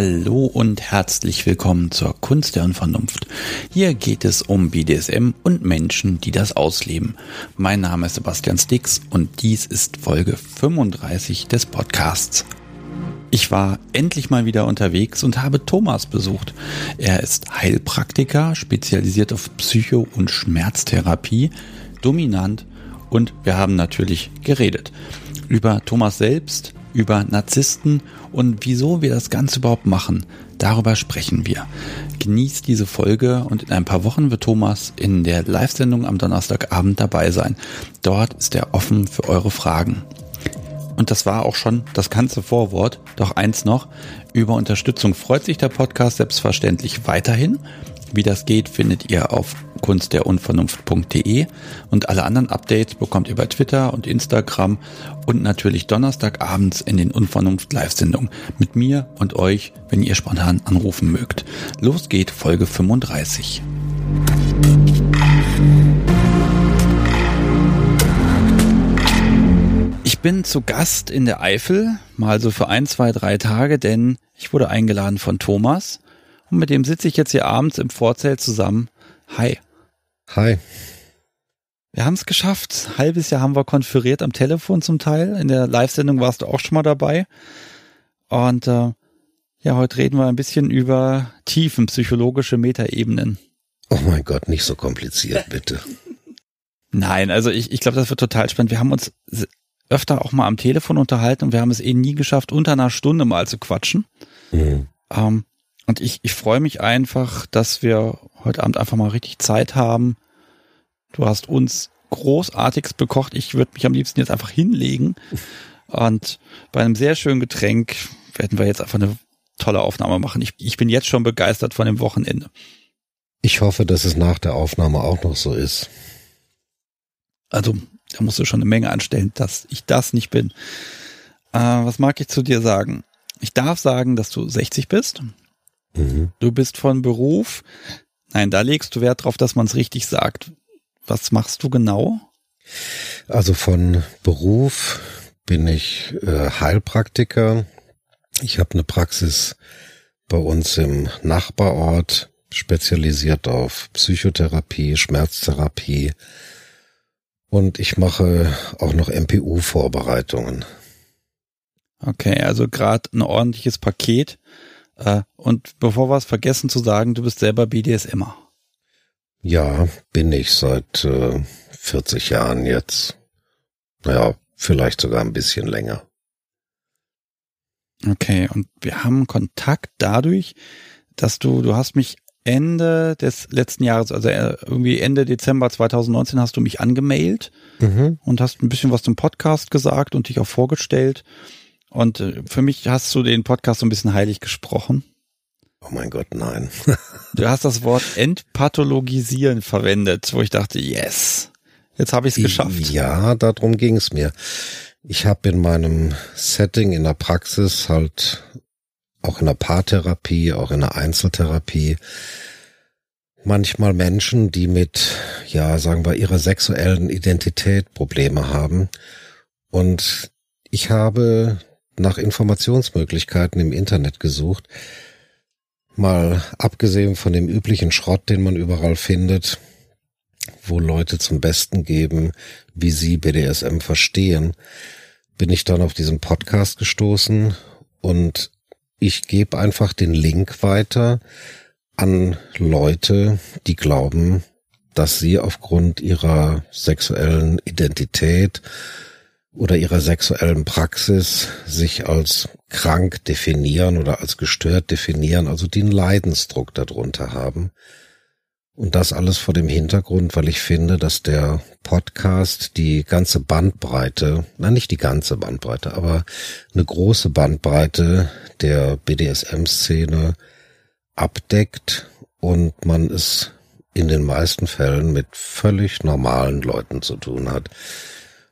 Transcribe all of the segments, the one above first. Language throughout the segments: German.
Hallo und herzlich willkommen zur Kunst der Unvernunft. Hier geht es um BDSM und Menschen, die das ausleben. Mein Name ist Sebastian Stix und dies ist Folge 35 des Podcasts. Ich war endlich mal wieder unterwegs und habe Thomas besucht. Er ist Heilpraktiker, spezialisiert auf Psycho- und Schmerztherapie, dominant und wir haben natürlich geredet. Über Thomas selbst, über Narzissten und wieso wir das Ganze überhaupt machen. Darüber sprechen wir. Genießt diese Folge und in ein paar Wochen wird Thomas in der Live-Sendung am Donnerstagabend dabei sein. Dort ist er offen für eure Fragen. Und das war auch schon das ganze Vorwort. Doch eins noch. Über Unterstützung freut sich der Podcast selbstverständlich weiterhin. Wie das geht, findet ihr auf kunstderunvernunft.de und alle anderen Updates bekommt ihr bei Twitter und Instagram und natürlich Donnerstagabends in den Unvernunft Live-Sendungen mit mir und euch, wenn ihr spontan anrufen mögt. Los geht Folge 35. Ich bin zu Gast in der Eifel, mal so für ein, zwei, drei Tage, denn ich wurde eingeladen von Thomas und mit dem sitze ich jetzt hier abends im Vorzelt zusammen. Hi. Hi. Wir haben es geschafft. Halbes Jahr haben wir konferiert am Telefon zum Teil. In der Live-Sendung warst du auch schon mal dabei. Und äh, ja, heute reden wir ein bisschen über tiefen psychologische Metaebenen. Oh mein Gott, nicht so kompliziert, bitte. Nein, also ich, ich glaube, das wird total spannend. Wir haben uns öfter auch mal am Telefon unterhalten und wir haben es eh nie geschafft, unter einer Stunde mal zu quatschen. Mhm. Ähm, und ich, ich freue mich einfach, dass wir heute Abend einfach mal richtig Zeit haben. Du hast uns großartiges bekocht. Ich würde mich am liebsten jetzt einfach hinlegen. Und bei einem sehr schönen Getränk werden wir jetzt einfach eine tolle Aufnahme machen. Ich, ich bin jetzt schon begeistert von dem Wochenende. Ich hoffe, dass es nach der Aufnahme auch noch so ist. Also, da musst du schon eine Menge anstellen, dass ich das nicht bin. Äh, was mag ich zu dir sagen? Ich darf sagen, dass du 60 bist. Mhm. Du bist von Beruf. Nein, da legst du Wert drauf, dass man es richtig sagt. Was machst du genau? Also von Beruf bin ich äh, Heilpraktiker. Ich habe eine Praxis bei uns im Nachbarort, spezialisiert auf Psychotherapie, Schmerztherapie und ich mache auch noch MPU-Vorbereitungen. Okay, also gerade ein ordentliches Paket. Äh, und bevor wir es vergessen zu sagen, du bist selber BDSMer. Ja, bin ich seit äh, 40 Jahren jetzt. Naja, vielleicht sogar ein bisschen länger. Okay, und wir haben Kontakt dadurch, dass du, du hast mich Ende des letzten Jahres, also äh, irgendwie Ende Dezember 2019 hast du mich angemailt mhm. und hast ein bisschen was zum Podcast gesagt und dich auch vorgestellt. Und äh, für mich hast du den Podcast so ein bisschen heilig gesprochen. Oh mein Gott, nein. du hast das Wort entpathologisieren verwendet, wo ich dachte, yes, jetzt habe ich es geschafft. Ja, darum ging es mir. Ich habe in meinem Setting in der Praxis halt auch in der Paartherapie, auch in der Einzeltherapie manchmal Menschen, die mit, ja, sagen wir, ihrer sexuellen Identität Probleme haben. Und ich habe nach Informationsmöglichkeiten im Internet gesucht. Mal abgesehen von dem üblichen Schrott, den man überall findet, wo Leute zum Besten geben, wie sie BDSM verstehen, bin ich dann auf diesen Podcast gestoßen und ich gebe einfach den Link weiter an Leute, die glauben, dass sie aufgrund ihrer sexuellen Identität oder ihrer sexuellen Praxis sich als krank definieren oder als gestört definieren, also einen Leidensdruck darunter haben. Und das alles vor dem Hintergrund, weil ich finde, dass der Podcast die ganze Bandbreite, na nicht die ganze Bandbreite, aber eine große Bandbreite der BDSM-Szene abdeckt und man es in den meisten Fällen mit völlig normalen Leuten zu tun hat.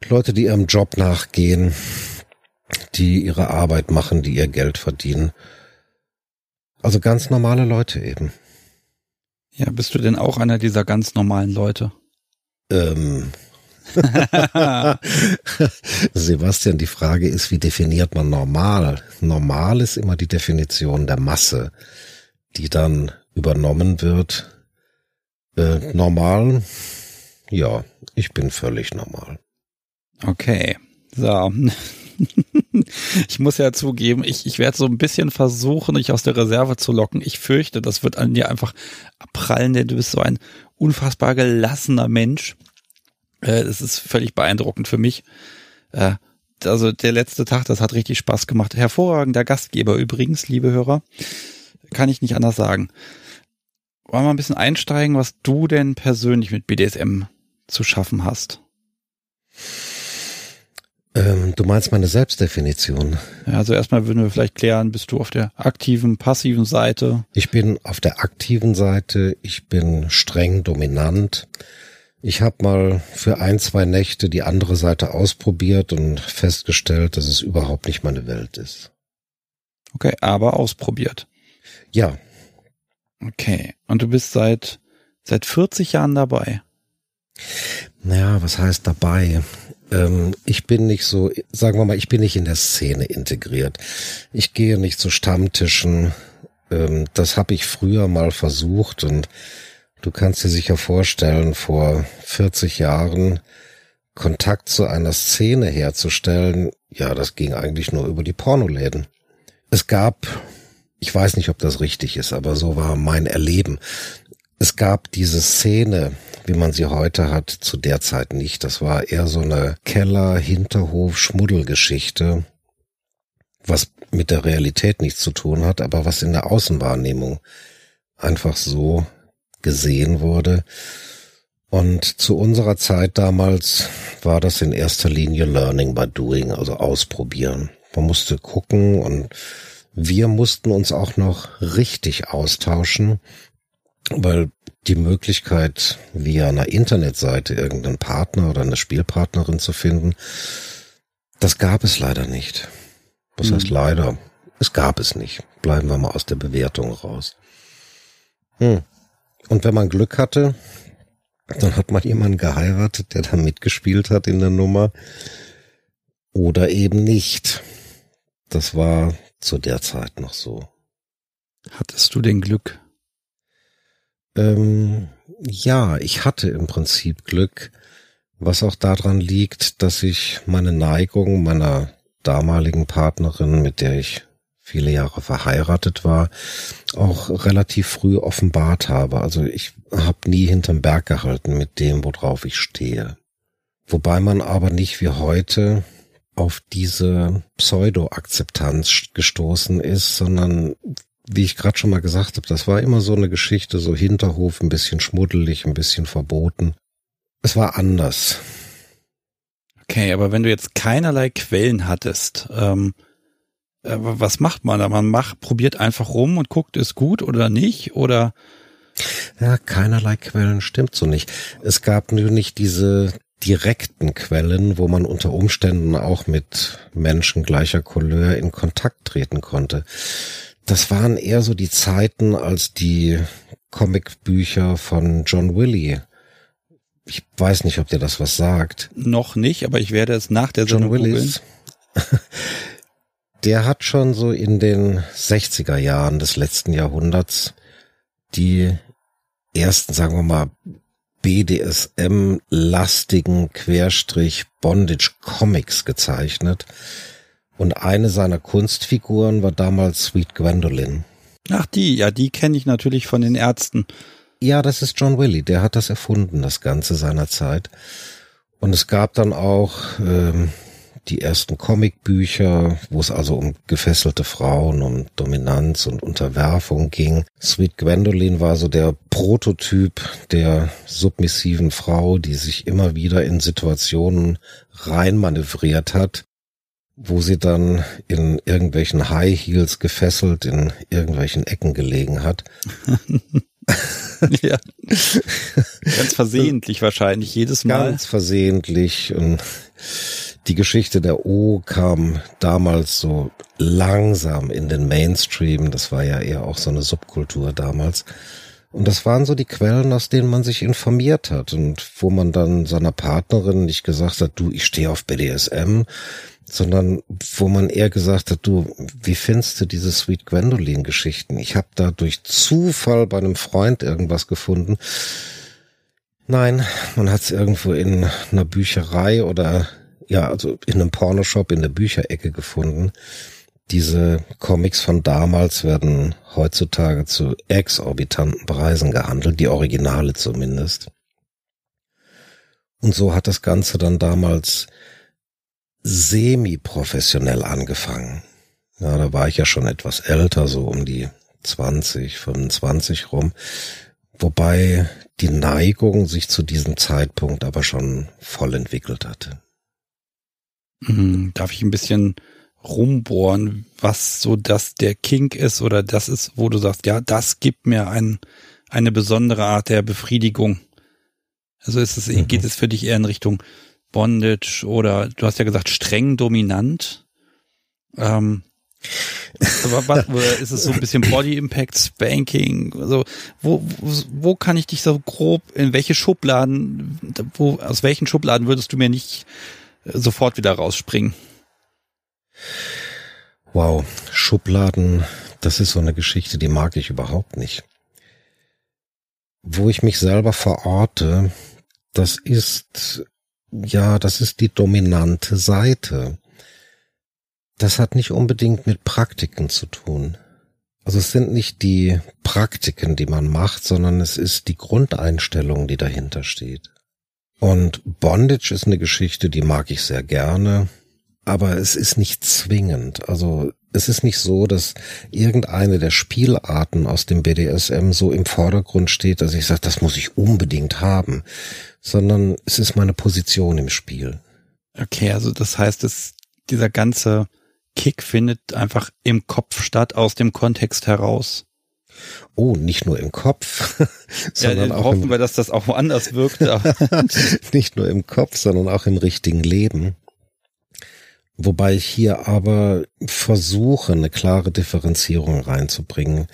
Leute, die ihrem Job nachgehen, die ihre Arbeit machen, die ihr Geld verdienen. Also ganz normale Leute eben. Ja, bist du denn auch einer dieser ganz normalen Leute? Ähm, Sebastian, die Frage ist, wie definiert man normal? Normal ist immer die Definition der Masse, die dann übernommen wird. Äh, normal, ja, ich bin völlig normal. Okay, so. ich muss ja zugeben, ich, ich werde so ein bisschen versuchen, dich aus der Reserve zu locken. Ich fürchte, das wird an dir einfach abprallen, denn du bist so ein unfassbar gelassener Mensch. Äh, das ist völlig beeindruckend für mich. Äh, also der letzte Tag, das hat richtig Spaß gemacht. Hervorragender Gastgeber übrigens, liebe Hörer. Kann ich nicht anders sagen. Wollen wir ein bisschen einsteigen, was du denn persönlich mit BDSM zu schaffen hast? Ähm, du meinst meine Selbstdefinition? Ja, also erstmal würden wir vielleicht klären, bist du auf der aktiven, passiven Seite? Ich bin auf der aktiven Seite, ich bin streng dominant. Ich habe mal für ein, zwei Nächte die andere Seite ausprobiert und festgestellt, dass es überhaupt nicht meine Welt ist. Okay, aber ausprobiert. Ja. Okay, und du bist seit seit 40 Jahren dabei. Naja, was heißt dabei? Ähm, ich bin nicht so, sagen wir mal, ich bin nicht in der Szene integriert. Ich gehe nicht zu Stammtischen. Ähm, das habe ich früher mal versucht und du kannst dir sicher vorstellen, vor 40 Jahren Kontakt zu einer Szene herzustellen, ja, das ging eigentlich nur über die Pornoläden. Es gab, ich weiß nicht, ob das richtig ist, aber so war mein Erleben. Es gab diese Szene, wie man sie heute hat, zu der Zeit nicht. Das war eher so eine Keller-Hinterhof-Schmuddelgeschichte, was mit der Realität nichts zu tun hat, aber was in der Außenwahrnehmung einfach so gesehen wurde. Und zu unserer Zeit damals war das in erster Linie Learning by Doing, also ausprobieren. Man musste gucken und wir mussten uns auch noch richtig austauschen, weil die Möglichkeit, via einer Internetseite irgendeinen Partner oder eine Spielpartnerin zu finden, das gab es leider nicht. Was hm. heißt leider? Es gab es nicht. Bleiben wir mal aus der Bewertung raus. Hm. Und wenn man Glück hatte, dann hat man jemanden geheiratet, der da mitgespielt hat in der Nummer. Oder eben nicht. Das war zu der Zeit noch so. Hattest du den Glück? Ähm, ja, ich hatte im Prinzip Glück, was auch daran liegt, dass ich meine Neigung meiner damaligen Partnerin, mit der ich viele Jahre verheiratet war, auch relativ früh offenbart habe. Also ich habe nie hinterm Berg gehalten mit dem, worauf ich stehe. Wobei man aber nicht wie heute auf diese Pseudo-Akzeptanz gestoßen ist, sondern wie ich gerade schon mal gesagt habe, das war immer so eine Geschichte, so Hinterhof, ein bisschen schmuddelig, ein bisschen verboten. Es war anders. Okay, aber wenn du jetzt keinerlei Quellen hattest, ähm, äh, was macht man da? Man macht, probiert einfach rum und guckt, ist gut oder nicht? Oder ja, keinerlei Quellen stimmt so nicht. Es gab nur nicht diese direkten Quellen, wo man unter Umständen auch mit Menschen gleicher Couleur in Kontakt treten konnte das waren eher so die Zeiten, als die Comicbücher von John Willy. Ich weiß nicht, ob dir das was sagt. Noch nicht, aber ich werde es nach der John Sendung Willis. Der hat schon so in den 60er Jahren des letzten Jahrhunderts die ersten, sagen wir mal, BDSM-lastigen Querstrich Bondage Comics gezeichnet und eine seiner Kunstfiguren war damals Sweet Gwendolyn. Ach die, ja, die kenne ich natürlich von den Ärzten. Ja, das ist John Willy, der hat das erfunden, das Ganze seiner Zeit. Und es gab dann auch ähm, die ersten Comicbücher, wo es also um gefesselte Frauen, um Dominanz und Unterwerfung ging. Sweet Gwendolyn war so der Prototyp der submissiven Frau, die sich immer wieder in Situationen reinmanövriert hat, wo sie dann in irgendwelchen High Heels gefesselt in irgendwelchen Ecken gelegen hat. ja. Ganz versehentlich wahrscheinlich jedes Mal. Ganz versehentlich und die Geschichte der O kam damals so langsam in den Mainstream. Das war ja eher auch so eine Subkultur damals. Und das waren so die Quellen, aus denen man sich informiert hat und wo man dann seiner Partnerin nicht gesagt hat, du, ich stehe auf BDSM, sondern wo man eher gesagt hat, du, wie findest du diese Sweet Gwendolyn Geschichten? Ich habe da durch Zufall bei einem Freund irgendwas gefunden. Nein, man hat es irgendwo in einer Bücherei oder ja, also in einem Pornoshop in der Bücherecke gefunden. Diese Comics von damals werden heutzutage zu exorbitanten Preisen gehandelt, die Originale zumindest. Und so hat das Ganze dann damals semi-professionell angefangen. Ja, da war ich ja schon etwas älter, so um die 20, 25 rum. Wobei die Neigung sich zu diesem Zeitpunkt aber schon voll entwickelt hatte. Hm, darf ich ein bisschen rumbohren, was so das der Kink ist oder das ist, wo du sagst, ja, das gibt mir ein, eine besondere Art der Befriedigung. Also ist es, mhm. geht es für dich eher in Richtung Bondage oder du hast ja gesagt streng dominant. Ähm, was, ist es so ein bisschen Body Impact, Spanking? Also wo, wo, wo kann ich dich so grob in welche Schubladen, wo aus welchen Schubladen würdest du mir nicht sofort wieder rausspringen? Wow, Schubladen, das ist so eine Geschichte, die mag ich überhaupt nicht. Wo ich mich selber verorte, das ist, ja, das ist die dominante Seite. Das hat nicht unbedingt mit Praktiken zu tun. Also es sind nicht die Praktiken, die man macht, sondern es ist die Grundeinstellung, die dahinter steht. Und Bondage ist eine Geschichte, die mag ich sehr gerne aber es ist nicht zwingend. Also es ist nicht so, dass irgendeine der Spielarten aus dem BDSM so im Vordergrund steht, dass ich sage, das muss ich unbedingt haben, sondern es ist meine Position im Spiel. Okay, also das heißt, dass dieser ganze Kick findet einfach im Kopf statt, aus dem Kontext heraus. Oh, nicht nur im Kopf, sondern ja, auch hoffen im, wir, dass das auch woanders wirkt. nicht nur im Kopf, sondern auch im richtigen Leben. Wobei ich hier aber versuche, eine klare Differenzierung reinzubringen.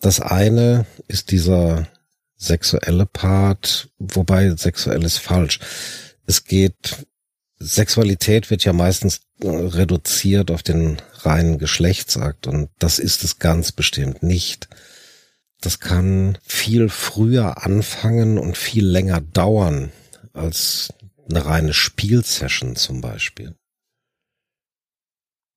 Das eine ist dieser sexuelle Part, wobei sexuell ist falsch. Es geht, Sexualität wird ja meistens reduziert auf den reinen Geschlechtsakt und das ist es ganz bestimmt nicht. Das kann viel früher anfangen und viel länger dauern als eine reine Spielsession zum Beispiel.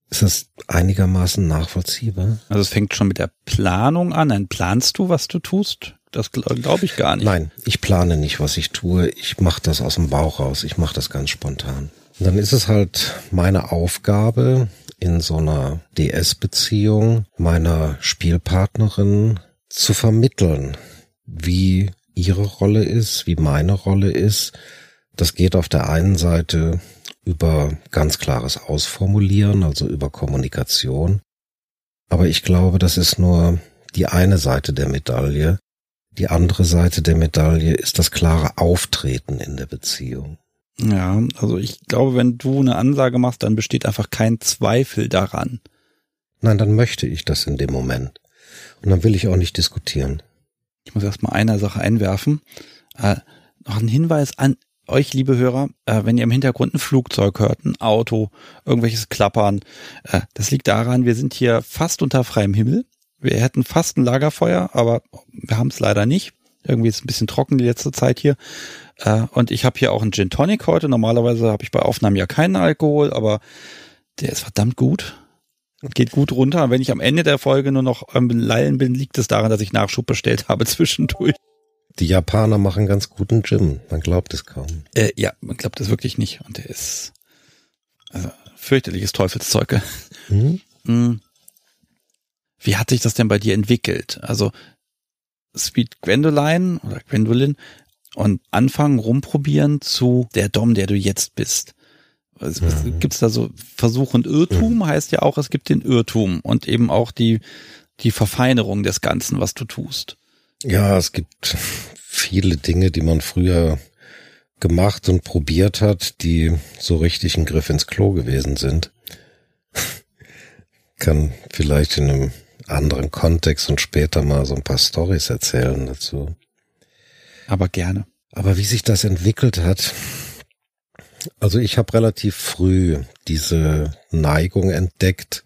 Ist das einigermaßen nachvollziehbar? Also es fängt schon mit der Planung an. Dann planst du, was du tust? Das glaube glaub ich gar nicht. Nein, ich plane nicht, was ich tue. Ich mache das aus dem Bauch raus. Ich mache das ganz spontan. Und dann ist es halt meine Aufgabe in so einer DS-Beziehung meiner Spielpartnerin zu vermitteln, wie ihre Rolle ist, wie meine Rolle ist. Das geht auf der einen Seite über ganz klares Ausformulieren, also über Kommunikation. Aber ich glaube, das ist nur die eine Seite der Medaille. Die andere Seite der Medaille ist das klare Auftreten in der Beziehung. Ja, also ich glaube, wenn du eine Ansage machst, dann besteht einfach kein Zweifel daran. Nein, dann möchte ich das in dem Moment. Und dann will ich auch nicht diskutieren. Ich muss erstmal eine Sache einwerfen. Äh, noch ein Hinweis an euch, liebe Hörer, äh, wenn ihr im Hintergrund ein Flugzeug hört, ein Auto, irgendwelches Klappern, äh, das liegt daran, wir sind hier fast unter freiem Himmel. Wir hätten fast ein Lagerfeuer, aber wir haben es leider nicht. Irgendwie ist es ein bisschen trocken die letzte Zeit hier. Äh, und ich habe hier auch einen Gin Tonic heute. Normalerweise habe ich bei Aufnahmen ja keinen Alkohol, aber der ist verdammt gut. Geht gut runter. Wenn ich am Ende der Folge nur noch am Lallen bin, liegt es daran, dass ich Nachschub bestellt habe zwischendurch. Die Japaner machen ganz guten Gym. Man glaubt es kaum. Äh, ja, man glaubt es wirklich nicht. Und der ist also, fürchterliches Teufelszeug. Mhm. Wie hat sich das denn bei dir entwickelt? Also Sweet Gwendoline oder Gwendolyn und anfangen rumprobieren zu der Dom, der du jetzt bist. Also, mhm. Gibt es da so Versuch und Irrtum? Mhm. Heißt ja auch, es gibt den Irrtum und eben auch die, die Verfeinerung des Ganzen, was du tust. Ja, es gibt viele Dinge, die man früher gemacht und probiert hat, die so richtig ein Griff ins Klo gewesen sind. Kann vielleicht in einem anderen Kontext und später mal so ein paar Stories erzählen dazu. Aber gerne. Aber wie sich das entwickelt hat, also ich habe relativ früh diese Neigung entdeckt,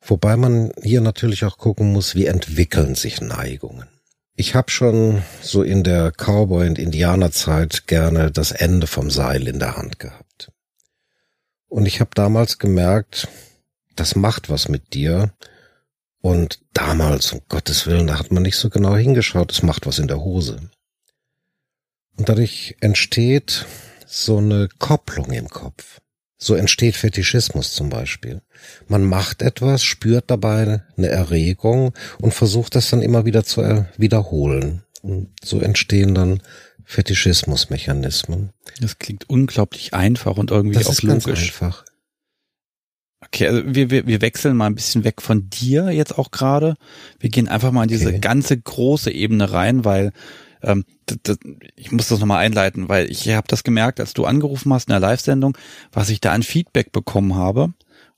wobei man hier natürlich auch gucken muss, wie entwickeln sich Neigungen. Ich habe schon so in der Cowboy- und Indianerzeit gerne das Ende vom Seil in der Hand gehabt. Und ich habe damals gemerkt, das macht was mit dir. Und damals, um Gottes Willen, da hat man nicht so genau hingeschaut, es macht was in der Hose. Und dadurch entsteht so eine Kopplung im Kopf. So entsteht Fetischismus zum Beispiel. Man macht etwas, spürt dabei eine Erregung und versucht das dann immer wieder zu wiederholen. Und so entstehen dann Fetischismusmechanismen. Das klingt unglaublich einfach und irgendwie das auch ist logisch. Ganz einfach. Okay, also wir, wir, wir wechseln mal ein bisschen weg von dir jetzt auch gerade. Wir gehen einfach mal in diese Okay. ganze große Ebene rein, weil ähm, ich muss das nochmal einleiten, weil ich habe das gemerkt, als du angerufen hast in der Live-Sendung, was ich da an Feedback bekommen habe.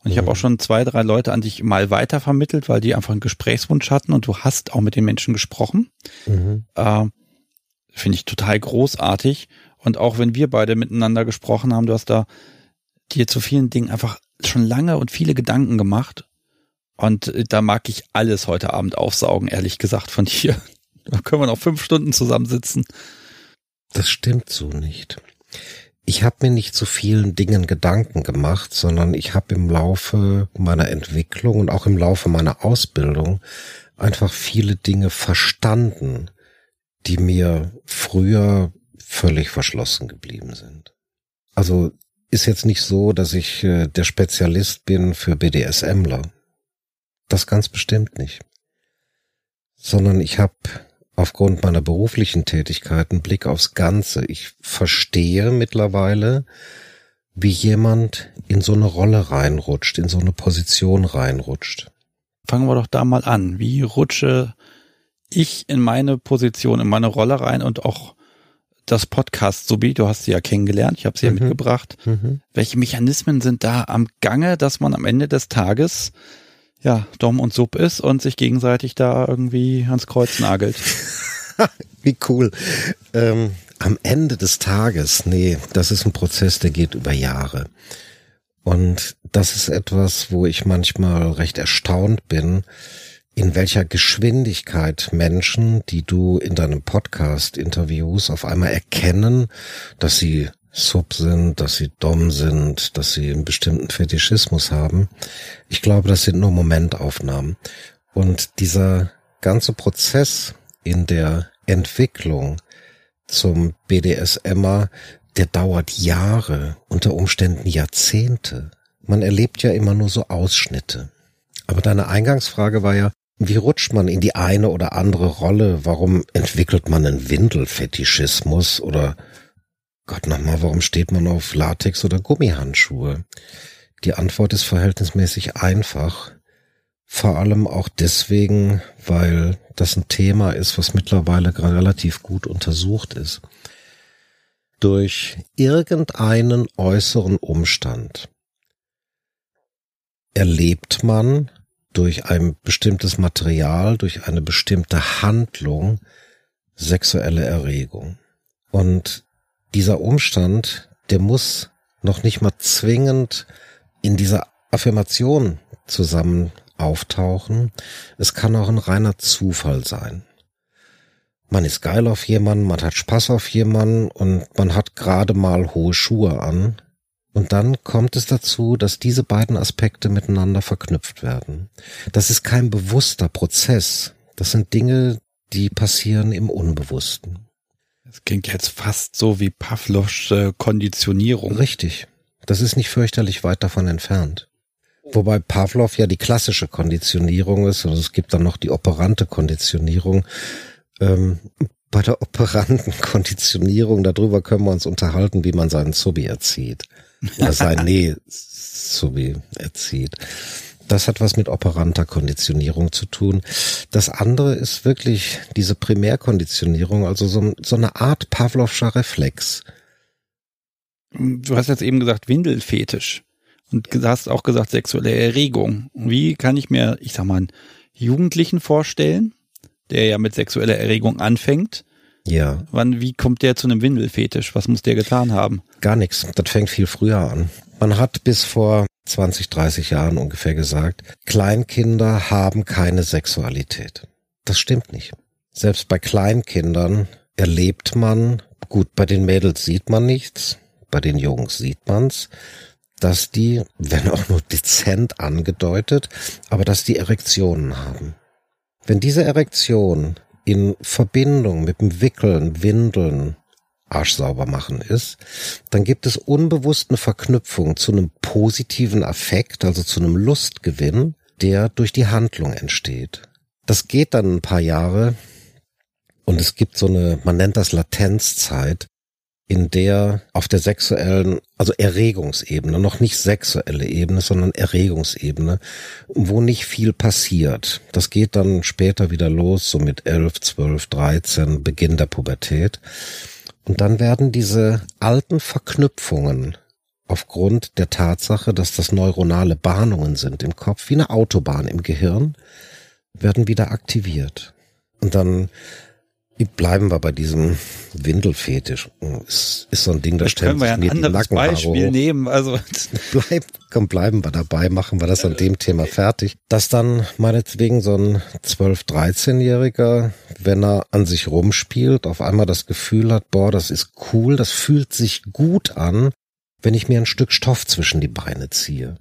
Und ich habe Mhm. auch schon zwei, drei Leute an dich mal weitervermittelt, weil die einfach einen Gesprächswunsch hatten und du hast auch mit den Menschen gesprochen. Mhm. Äh, Finde ich total großartig. Und auch wenn wir beide miteinander gesprochen haben, du hast da dir zu vielen Dingen einfach schon lange und viele Gedanken gemacht. Und äh, da mag ich alles heute Abend aufsaugen, ehrlich gesagt, von dir. Da können wir noch fünf Stunden zusammensitzen. Das stimmt so nicht. Ich habe mir nicht zu vielen Dingen Gedanken gemacht, sondern ich habe im Laufe meiner Entwicklung und auch im Laufe meiner Ausbildung einfach viele Dinge verstanden, die mir früher völlig verschlossen geblieben sind. Also ist jetzt nicht so, dass ich äh, der Spezialist bin für BDSMler. Das ganz bestimmt nicht. Sondern ich habe aufgrund meiner beruflichen Tätigkeit einen Blick aufs Ganze. Ich verstehe mittlerweile, wie jemand in so eine Rolle reinrutscht, in so eine Position reinrutscht. Fangen wir doch da mal an. Wie rutsche ich in meine Position, in meine Rolle rein und auch das Podcast, Subi, du hast sie ja kennengelernt, ich habe sie ja Mhm. mitgebracht. Welche Mechanismen sind da am Gange, dass man am Ende des Tages ja Dom und Sub ist und sich gegenseitig da irgendwie ans Kreuz nagelt? Wie cool. Ähm, am Ende des Tages, nee, das ist ein Prozess, der geht über Jahre. Und das ist etwas, wo ich manchmal recht erstaunt bin, in welcher Geschwindigkeit Menschen, die du in deinem Podcast interviewst, auf einmal erkennen, dass sie Sub sind, dass sie Dom sind, dass sie einen bestimmten Fetischismus haben. Ich glaube, das sind nur Momentaufnahmen. Und dieser ganze Prozess in der Entwicklung zum BDSMer, der dauert Jahre, unter Umständen Jahrzehnte. Man erlebt ja immer nur so Ausschnitte. Aber deine Eingangsfrage war ja, wie rutscht man in die eine oder andere Rolle? Warum entwickelt man einen Windelfetischismus? Oder Gott nochmal, warum steht man auf Latex oder Gummihandschuhe? Die Antwort ist verhältnismäßig einfach. Vor allem auch deswegen, weil das ein Thema ist, was mittlerweile relativ gut untersucht ist. Durch irgendeinen äußeren Umstand erlebt man durch ein bestimmtes Material, durch eine bestimmte Handlung sexuelle Erregung. Und dieser Umstand, der muss noch nicht mal zwingend in dieser Affirmation zusammen auftauchen. Es kann auch ein reiner Zufall sein. Man ist geil auf jemanden, man hat Spaß auf jemanden und man hat gerade mal hohe Schuhe an. Und dann kommt es dazu, dass diese beiden Aspekte miteinander verknüpft werden. Das ist kein bewusster Prozess. Das sind Dinge, die passieren im Unbewussten. Das klingt jetzt fast so wie Pavlovs äh, Konditionierung. Richtig. Das ist nicht fürchterlich weit davon entfernt. Wobei Pavlov ja die klassische Konditionierung ist, und es gibt dann noch die operante Konditionierung. Ähm, bei der operanten Konditionierung, darüber können wir uns unterhalten, wie man seinen Zubi erzieht. Oder sein Nee Zubi erzieht. Das hat was mit operanter Konditionierung zu tun. Das andere ist wirklich diese Primärkonditionierung, also so, so eine Art Pavlovscher Reflex. Du hast jetzt eben gesagt Windelfetisch. Und du hast auch gesagt, sexuelle Erregung. Wie kann ich mir, ich sag mal, einen Jugendlichen vorstellen, der ja mit sexueller Erregung anfängt? Ja. Wann, wie kommt der zu einem Windelfetisch? Was muss der getan haben? Gar nichts. Das fängt viel früher an. Man hat bis vor 20, 30 Jahren ungefähr gesagt, Kleinkinder haben keine Sexualität. Das stimmt nicht. Selbst bei Kleinkindern erlebt man, gut, bei den Mädels sieht man nichts, bei den Jungs sieht man's, dass die, wenn auch nur dezent angedeutet, aber dass die Erektionen haben. Wenn diese Erektion in Verbindung mit dem Wickeln, Windeln, Arsch sauber machen ist, dann gibt es unbewusst eine Verknüpfung zu einem positiven Affekt, also zu einem Lustgewinn, der durch die Handlung entsteht. Das geht dann ein paar Jahre und es gibt so eine, man nennt das Latenzzeit, in der auf der sexuellen, also Erregungsebene, noch nicht sexuelle Ebene, sondern Erregungsebene, wo nicht viel passiert. Das geht dann später wieder los, so mit 11, 12, 13, Beginn der Pubertät. Und dann werden diese alten Verknüpfungen aufgrund der Tatsache, dass das neuronale Bahnungen sind im Kopf, wie eine Autobahn im Gehirn, werden wieder aktiviert. Und dann Bleiben wir bei diesem Windelfetisch. Ist, ist so ein Ding, da stellen sich mir die Nackenhaare Beispiel hoch. nehmen. Also Bleib, komm, bleiben wir dabei, machen wir das an dem Thema fertig. Dass dann meinetwegen so ein 12-, 13-Jähriger, wenn er an sich rumspielt, auf einmal das Gefühl hat, boah, das ist cool, das fühlt sich gut an, wenn ich mir ein Stück Stoff zwischen die Beine ziehe.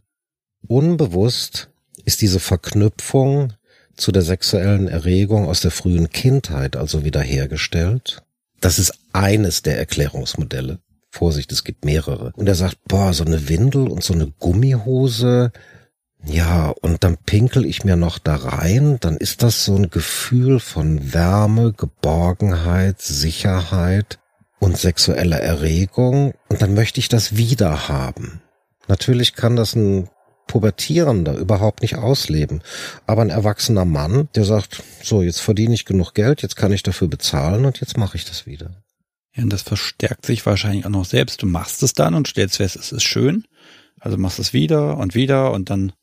Unbewusst ist diese Verknüpfung zu der sexuellen Erregung aus der frühen Kindheit also wiederhergestellt. Das ist eines der Erklärungsmodelle. Vorsicht, es gibt mehrere. Und er sagt, boah, so eine Windel und so eine Gummihose, ja, und dann pinkel ich mir noch da rein, dann ist das so ein Gefühl von Wärme, Geborgenheit, Sicherheit und sexueller Erregung und dann möchte ich das wieder haben. Natürlich kann das ein Pubertierender überhaupt nicht ausleben. Aber ein erwachsener Mann, der sagt, so, jetzt verdiene ich genug Geld, jetzt kann ich dafür bezahlen und jetzt mache ich das wieder. Ja, und das verstärkt sich wahrscheinlich auch noch selbst. Du machst es dann und stellst fest, es ist schön. Also machst es wieder und wieder und dann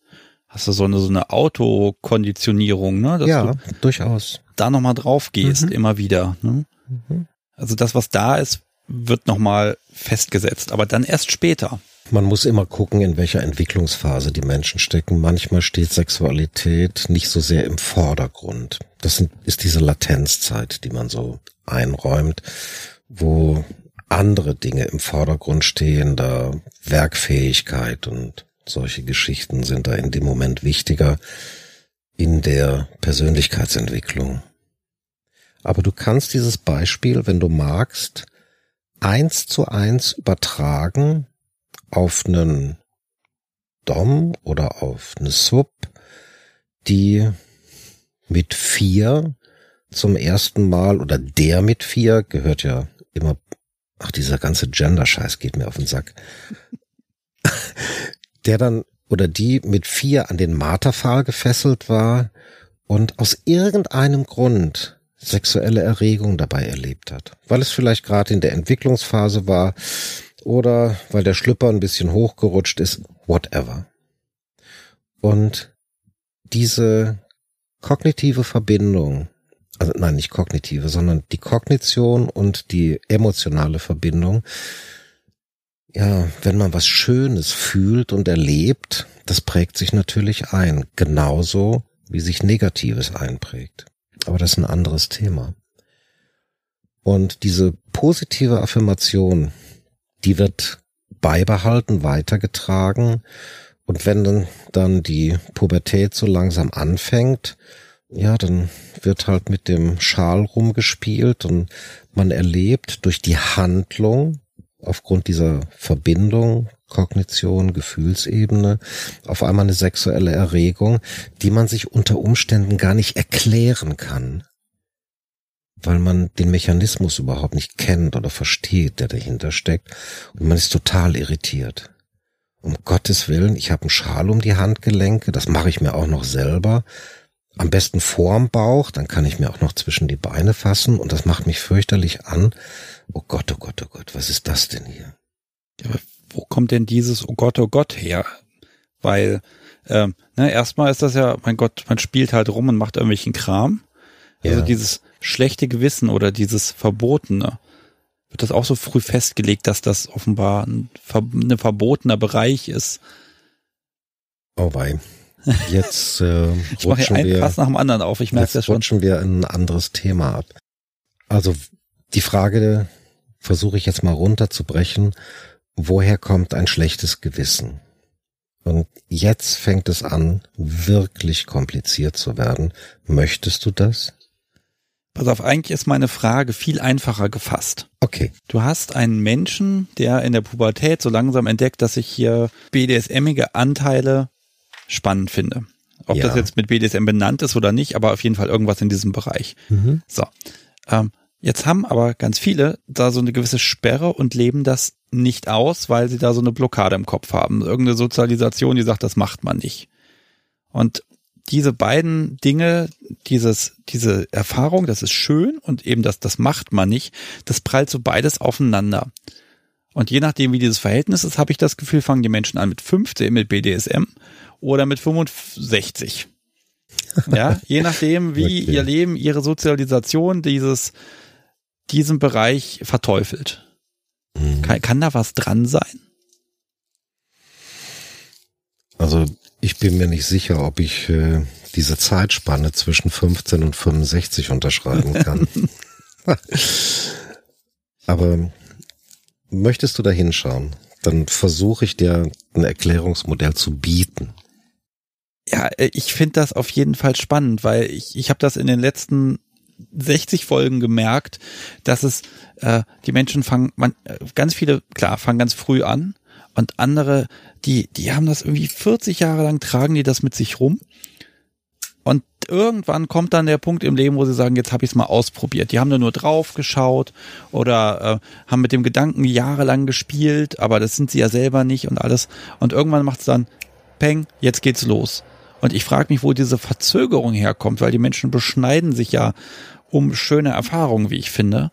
hast du so eine, so eine Autokonditionierung, ne? Dass ja, du durchaus. da nochmal drauf gehst, Mhm. immer wieder. Ne? Mhm. Also das, was da ist, wird nochmal festgesetzt, aber dann erst später. Man muss immer gucken, in welcher Entwicklungsphase die Menschen stecken. Manchmal steht Sexualität nicht so sehr im Vordergrund. Das sind, ist diese Latenzzeit, die man so einräumt, wo andere Dinge im Vordergrund stehen, da Werkfähigkeit und solche Geschichten sind da in dem Moment wichtiger in der Persönlichkeitsentwicklung. Aber du kannst dieses Beispiel, wenn du magst, eins zu eins übertragen auf einen Dom oder auf eine Sub, die mit vier zum ersten Mal oder der mit vier gehört ja immer, ach dieser ganze Gender-Scheiß geht mir auf den Sack, der dann oder die mit vier an den Marterpfahl gefesselt war und aus irgendeinem Grund sexuelle Erregung dabei erlebt hat, weil es vielleicht gerade in der Entwicklungsphase war, oder weil der Schlüpper ein bisschen hochgerutscht ist, whatever. Und diese kognitive Verbindung, also nein, nicht kognitive, sondern die Kognition und die emotionale Verbindung, ja, wenn man was Schönes fühlt und erlebt, das prägt sich natürlich ein, genauso wie sich Negatives einprägt. Aber das ist ein anderes Thema. Und diese positive Affirmation, die wird beibehalten, weitergetragen. Und wenn dann, die Pubertät so langsam anfängt, ja, dann wird halt mit dem Schal rumgespielt und man erlebt durch die Handlung aufgrund dieser Verbindung, Kognition, Gefühlsebene, auf einmal eine sexuelle Erregung, die man sich unter Umständen gar nicht erklären kann weil man den Mechanismus überhaupt nicht kennt oder versteht, der dahinter steckt. Und man ist total irritiert. Um Gottes Willen, ich habe einen Schal um die Handgelenke, das mache ich mir auch noch selber. Am besten vorm Bauch, dann kann ich mir auch noch zwischen die Beine fassen und das macht mich fürchterlich an. Oh Gott, oh Gott, oh Gott, was ist das denn hier? Ja, aber wo kommt denn dieses Oh Gott, oh Gott her? weil ähm, ne, erstmal ist das ja, mein Gott, man spielt halt rum und macht irgendwelchen Kram. Also Ja. dieses schlechte Gewissen oder dieses Verbotene. Wird das auch so früh festgelegt, dass das offenbar ein, ver ein verbotener Bereich ist? Oh wei. Jetzt äh, Ich mache hier einen Pass nach dem anderen auf, ich merke jetzt das schon. rutschen wir in ein anderes Thema ab. Also die Frage versuche ich jetzt mal runterzubrechen. Woher kommt ein schlechtes Gewissen? Und jetzt fängt es an, wirklich kompliziert zu werden. Möchtest du das? Pass auf, eigentlich ist meine Frage viel einfacher gefasst. Okay. Du hast einen Menschen, der in der Pubertät so langsam entdeckt, dass ich hier BDSMige Anteile spannend finde. Ob Ja. das jetzt mit BDSM benannt ist oder nicht, aber auf jeden Fall irgendwas in diesem Bereich. Mhm. So. Ähm, jetzt haben aber ganz viele da so eine gewisse Sperre und leben das nicht aus, weil sie da so eine Blockade im Kopf haben. Irgendeine Sozialisation, die sagt, das macht man nicht. Und diese beiden Dinge, dieses, diese Erfahrung, das ist schön und eben das, das macht man nicht, das prallt so beides aufeinander. Und je nachdem, wie dieses Verhältnis ist, habe ich das Gefühl, fangen die Menschen an mit 15 mit BDSM oder mit 65. Ja, je nachdem, wie Okay. ihr Leben, ihre Sozialisation dieses, diesen Bereich verteufelt. Mhm. Kann, kann da was dran sein? Also ich bin mir nicht sicher, ob ich äh, diese Zeitspanne zwischen 15 und 65 unterschreiben kann. Aber möchtest du da hinschauen? Dann versuche ich dir ein Erklärungsmodell zu bieten. Ja, äh, ich finde das auf jeden Fall spannend, weil ich, ich habe das in den letzten 60 Folgen gemerkt, dass es äh, die Menschen fangen, man, äh, ganz viele, klar, fangen ganz früh an und andere, die, die haben das irgendwie 40 Jahre lang, tragen die das mit sich rum. Und irgendwann kommt dann der Punkt im Leben, wo sie sagen, jetzt habe ich es mal ausprobiert. Die haben da nur drauf geschaut oder äh, haben mit dem Gedanken jahrelang gespielt, aber das sind sie ja selber nicht und alles. Und irgendwann macht es dann Peng, jetzt geht's los. Und ich frage mich, wo diese Verzögerung herkommt, weil die Menschen beschneiden sich ja um schöne Erfahrungen, wie ich finde.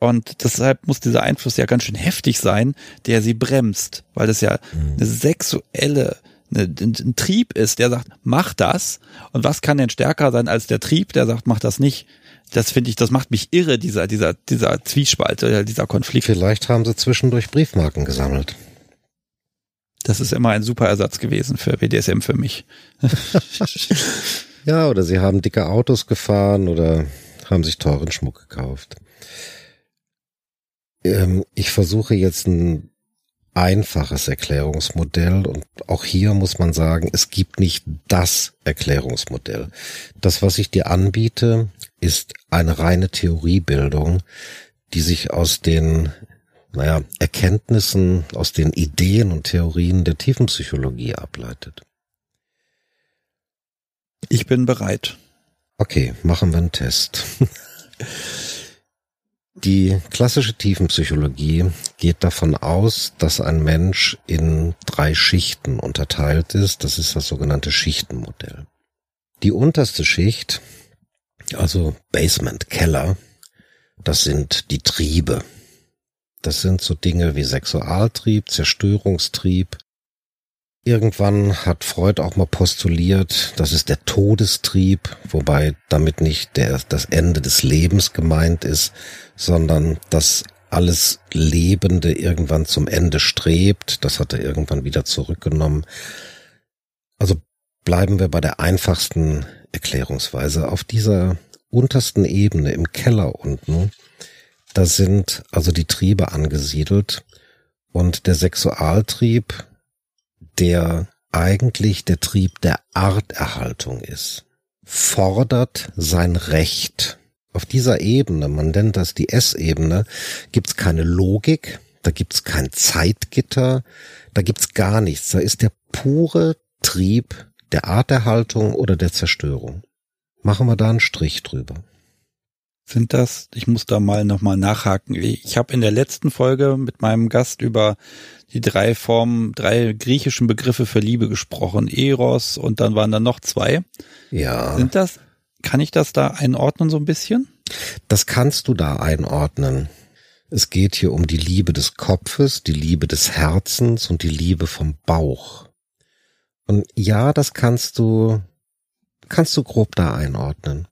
Und deshalb muss dieser Einfluss ja ganz schön heftig sein, der sie bremst, weil das ja eine sexuelle, eine, ein, ein Trieb ist, der sagt, mach das. Und was kann denn stärker sein als der Trieb, der sagt, mach das nicht? Das finde ich, das macht mich irre, dieser, dieser, dieser Zwiespalt, äh, dieser Konflikt. Vielleicht haben sie zwischendurch Briefmarken gesammelt. Das ist immer ein super Ersatz gewesen für BDSM für mich. Ja, oder sie haben dicke Autos gefahren oder haben sich teuren Schmuck gekauft. Ähm, ich versuche jetzt ein einfaches Erklärungsmodell und auch hier muss man sagen, es gibt nicht das Erklärungsmodell. Das, was ich dir anbiete, ist eine reine Theoriebildung, die sich aus den naja, Erkenntnissen, aus den Ideen und Theorien der Tiefenpsychologie ableitet. Ich bin bereit. Okay, machen wir einen Test. Die klassische Tiefenpsychologie geht davon aus, dass ein Mensch in drei Schichten unterteilt ist. Das ist das sogenannte Schichtenmodell. Die unterste Schicht, also Basement, Keller, das sind die Triebe. Das sind so Dinge wie Sexualtrieb, Zerstörungstrieb, Irgendwann hat Freud auch mal postuliert, das ist der Todestrieb, wobei damit nicht der, das Ende des Lebens gemeint ist, sondern dass alles Lebende irgendwann zum Ende strebt. Das hat er irgendwann wieder zurückgenommen. Also bleiben wir bei der einfachsten Erklärungsweise. Auf dieser untersten Ebene im Keller unten, da sind also die Triebe angesiedelt und der Sexualtrieb, der eigentlich der Trieb der Arterhaltung ist, fordert sein Recht. Auf dieser Ebene, man nennt das die S-Ebene, gibt's keine Logik, da gibt's kein Zeitgitter, da gibt's gar nichts. Da ist der pure Trieb der Arterhaltung oder der Zerstörung. Machen wir da einen Strich drüber. Sind das, ich muss da mal nochmal nachhaken. Ich habe in der letzten Folge mit meinem Gast über die drei Formen, drei griechischen Begriffe für Liebe gesprochen. Eros und dann waren da noch zwei. Ja. Sind das, kann ich das da einordnen so ein bisschen? Das kannst du da einordnen. Es geht hier um die Liebe des Kopfes, die Liebe des Herzens und die Liebe vom Bauch. Und ja, das kannst du, kannst du grob da einordnen.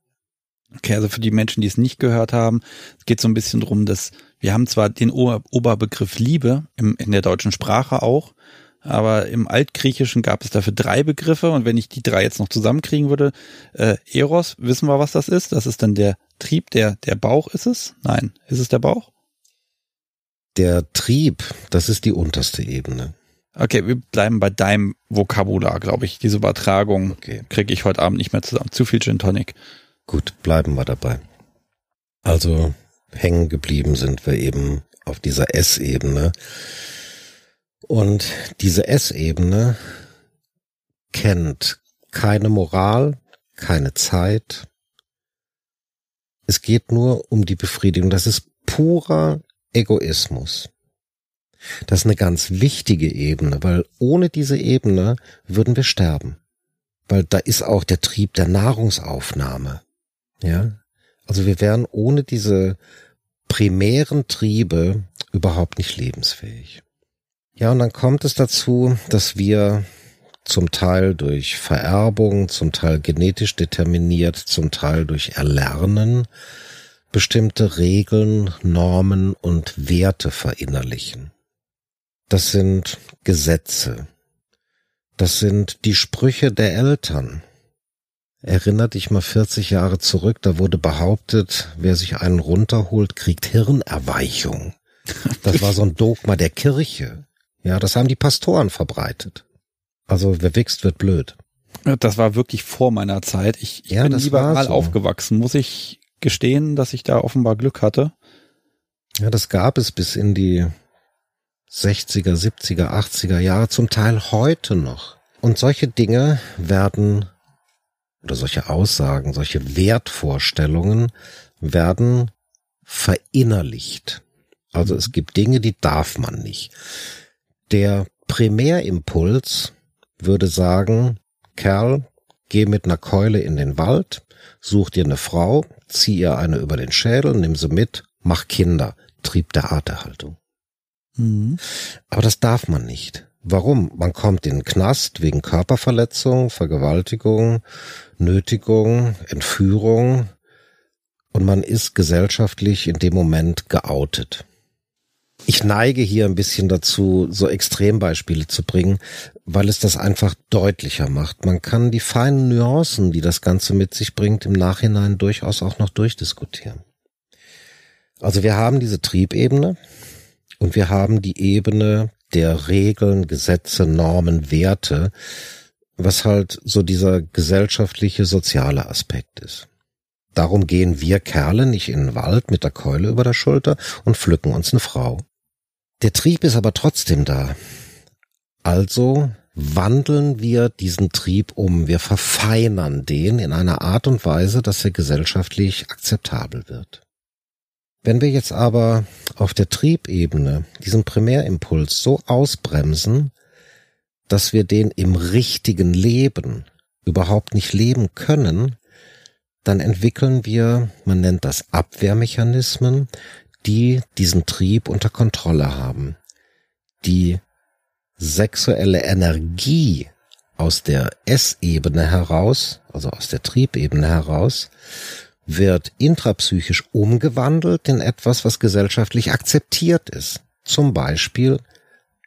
Okay, also für die Menschen, die es nicht gehört haben, es geht so ein bisschen drum, dass wir haben zwar den Ober Oberbegriff Liebe im, in der deutschen Sprache auch, aber im Altgriechischen gab es dafür drei Begriffe und wenn ich die drei jetzt noch zusammenkriegen würde, äh, Eros, wissen wir, was das ist? Das ist dann der Trieb, der, der Bauch ist es? Nein, ist es der Bauch? Der Trieb, das ist die unterste Ebene. Okay, wir bleiben bei deinem Vokabular, glaube ich. Diese Übertragung okay. kriege ich heute Abend nicht mehr zusammen. Zu viel Gin Tonic. Gut, bleiben wir dabei. Also hängen geblieben sind wir eben auf dieser S-Ebene. Und diese S-Ebene kennt keine Moral, keine Zeit. Es geht nur um die Befriedigung. Das ist purer Egoismus. Das ist eine ganz wichtige Ebene, weil ohne diese Ebene würden wir sterben. Weil da ist auch der Trieb der Nahrungsaufnahme. Ja. Also wir wären ohne diese primären Triebe überhaupt nicht lebensfähig. Ja, und dann kommt es dazu, dass wir zum Teil durch Vererbung, zum Teil genetisch determiniert, zum Teil durch Erlernen bestimmte Regeln, Normen und Werte verinnerlichen. Das sind Gesetze. Das sind die Sprüche der Eltern. Erinner dich mal 40 Jahre zurück, da wurde behauptet, wer sich einen runterholt, kriegt Hirnerweichung. Das war so ein Dogma der Kirche. Ja, das haben die Pastoren verbreitet. Also wer wächst, wird blöd. Das war wirklich vor meiner Zeit. Ich, ich ja, bin liberal so. aufgewachsen. Muss ich gestehen, dass ich da offenbar Glück hatte? Ja, das gab es bis in die 60er, 70er, 80er Jahre, zum Teil heute noch. Und solche Dinge werden, oder solche Aussagen, solche Wertvorstellungen werden verinnerlicht. Also es gibt Dinge, die darf man nicht. Der Primärimpuls würde sagen, Kerl, geh mit einer Keule in den Wald, such dir eine Frau, zieh ihr eine über den Schädel, nimm sie mit, mach Kinder. Trieb der Arterhaltung. Mhm. Aber das darf man nicht. Warum? Man kommt in den Knast wegen Körperverletzung, Vergewaltigung, Nötigung, Entführung und man ist gesellschaftlich in dem Moment geoutet. Ich neige hier ein bisschen dazu, so Extrembeispiele zu bringen, weil es das einfach deutlicher macht. Man kann die feinen Nuancen, die das Ganze mit sich bringt, im Nachhinein durchaus auch noch durchdiskutieren. Also wir haben diese Triebebene, und wir haben die Ebene der Regeln, Gesetze, Normen, Werte, was halt so dieser gesellschaftliche, soziale Aspekt ist. Darum gehen wir Kerle nicht in den Wald mit der Keule über der Schulter und pflücken uns eine Frau. Der Trieb ist aber trotzdem da. Also wandeln wir diesen Trieb um, wir verfeinern den in einer Art und Weise, dass er gesellschaftlich akzeptabel wird. Wenn wir jetzt aber auf der Triebebene diesen Primärimpuls so ausbremsen, dass wir den im richtigen Leben überhaupt nicht leben können, dann entwickeln wir, man nennt das Abwehrmechanismen, die diesen Trieb unter Kontrolle haben. Die sexuelle Energie aus der S-Ebene heraus, also aus der Triebebene heraus, wird intrapsychisch umgewandelt in etwas, was gesellschaftlich akzeptiert ist. Zum Beispiel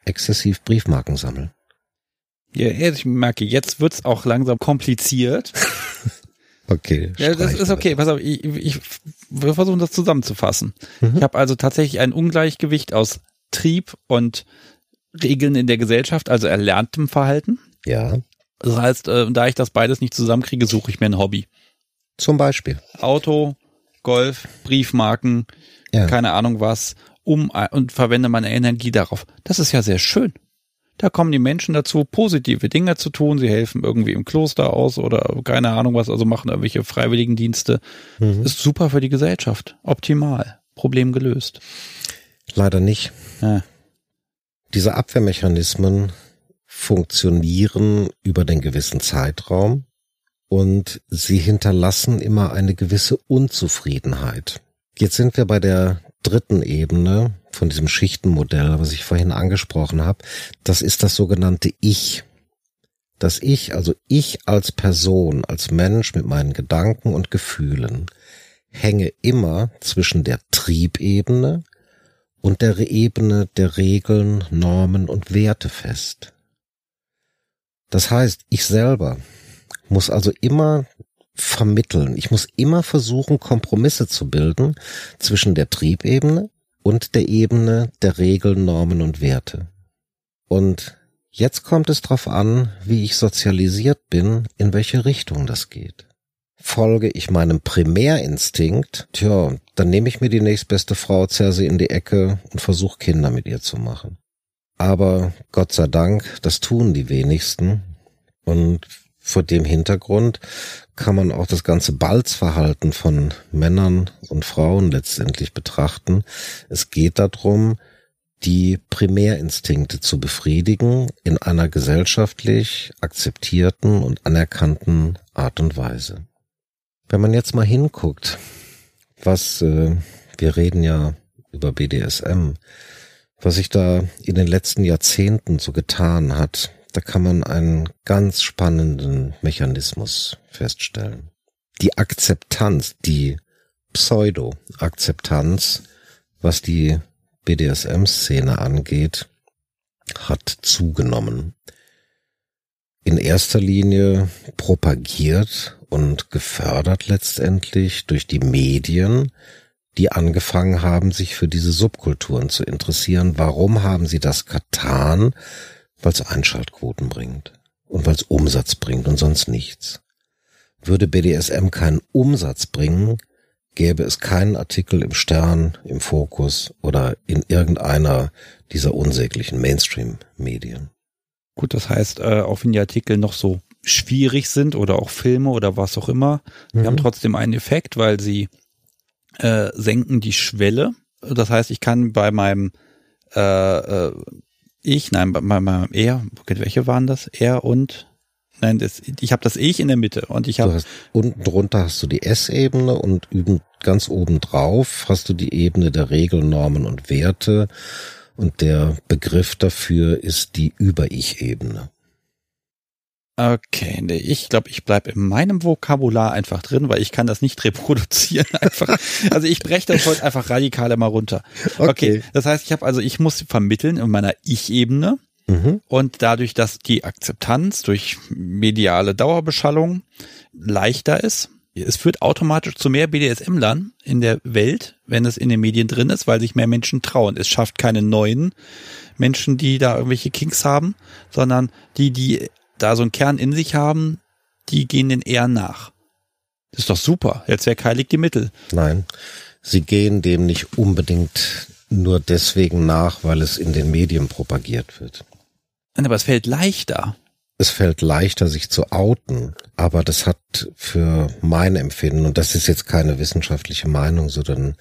exzessiv Briefmarken sammeln. Ja, ich merke, jetzt wird's auch langsam kompliziert. okay. Ja, das ist okay. Pass auf, ich, ich, wir versuchen das zusammenzufassen. Mhm. Ich habe also tatsächlich ein Ungleichgewicht aus Trieb und Regeln in der Gesellschaft, also erlerntem Verhalten. Ja. Das heißt, äh, da ich das beides nicht zusammenkriege, suche ich mir ein Hobby. Zum Beispiel. Auto, Golf, Briefmarken, ja. keine Ahnung was, um und verwende meine Energie darauf. Das ist ja sehr schön. Da kommen die Menschen dazu, positive Dinge zu tun. Sie helfen irgendwie im Kloster aus oder keine Ahnung was, also machen irgendwelche Freiwilligendienste. Mhm. Ist super für die Gesellschaft. Optimal. Problem gelöst. Leider nicht. Ja. Diese Abwehrmechanismen funktionieren über den gewissen Zeitraum und sie hinterlassen immer eine gewisse Unzufriedenheit. Jetzt sind wir bei der dritten Ebene von diesem Schichtenmodell, was ich vorhin angesprochen habe. Das ist das sogenannte Ich. dass ich, also ich als Person, als Mensch mit meinen Gedanken und Gefühlen, hänge immer zwischen der Triebebene und der Ebene der Regeln, Normen und Werte fest. Das heißt, ich selber muss also immer vermitteln. Ich muss immer versuchen, Kompromisse zu bilden zwischen der Triebebene und der Ebene der Regeln, Normen und Werte. Und jetzt kommt es darauf an, wie ich sozialisiert bin, in welche Richtung das geht. Folge ich meinem Primärinstinkt, tja, dann nehme ich mir die nächstbeste Frau, zerre sie in die Ecke und versuche Kinder mit ihr zu machen. Aber Gott sei Dank, das tun die wenigsten. Und vor dem Hintergrund kann man auch das ganze Balzverhalten von Männern und Frauen letztendlich betrachten. Es geht darum, die Primärinstinkte zu befriedigen in einer gesellschaftlich akzeptierten und anerkannten Art und Weise. Wenn man jetzt mal hinguckt, was äh, wir reden ja über BDSM, was sich da in den letzten Jahrzehnten so getan hat, da kann man einen ganz spannenden Mechanismus feststellen. Die Akzeptanz, die Pseudo-Akzeptanz, was die BDSM-Szene angeht, hat zugenommen. In erster Linie propagiert und gefördert letztendlich durch die Medien, die angefangen haben, sich für diese Subkulturen zu interessieren. Warum haben sie das getan? Weil es Einschaltquoten bringt und weil es Umsatz bringt und sonst nichts. Würde BDSM keinen Umsatz bringen, gäbe es keinen Artikel im Stern, im Fokus oder in irgendeiner dieser unsäglichen Mainstream-Medien. Gut, das heißt, äh, auch wenn die Artikel noch so schwierig sind oder auch Filme oder was auch immer, mhm. die haben trotzdem einen Effekt, weil sie äh, senken die Schwelle. Das heißt, ich kann bei meinem äh, äh, ich, nein, bei meinem er, welche waren das? Er und Nein, das, ich habe das Ich in der Mitte und ich habe unten drunter hast du die S-Ebene und üben ganz oben drauf hast du die Ebene der Regeln, Normen und Werte und der Begriff dafür ist die Über-Ich-Ebene. Okay, nee, ich glaube, ich bleib in meinem Vokabular einfach drin, weil ich kann das nicht reproduzieren. Einfach. Also ich breche das heute einfach radikal immer runter. Okay, okay das heißt, ich habe also, ich muss vermitteln in meiner Ich-Ebene mhm. und dadurch, dass die Akzeptanz durch mediale Dauerbeschallung leichter ist, es führt automatisch zu mehr BDSM-Lern in der Welt, wenn es in den Medien drin ist, weil sich mehr Menschen trauen. Es schafft keine neuen Menschen, die da irgendwelche Kinks haben, sondern die, die da so einen Kern in sich haben, die gehen den eher nach. Das ist doch super. Jetzt wer heiligt die Mittel. Nein, sie gehen dem nicht unbedingt nur deswegen nach, weil es in den Medien propagiert wird. Aber es fällt leichter. Es fällt leichter, sich zu outen, aber das hat für mein Empfinden, und das ist jetzt keine wissenschaftliche Meinung, sondern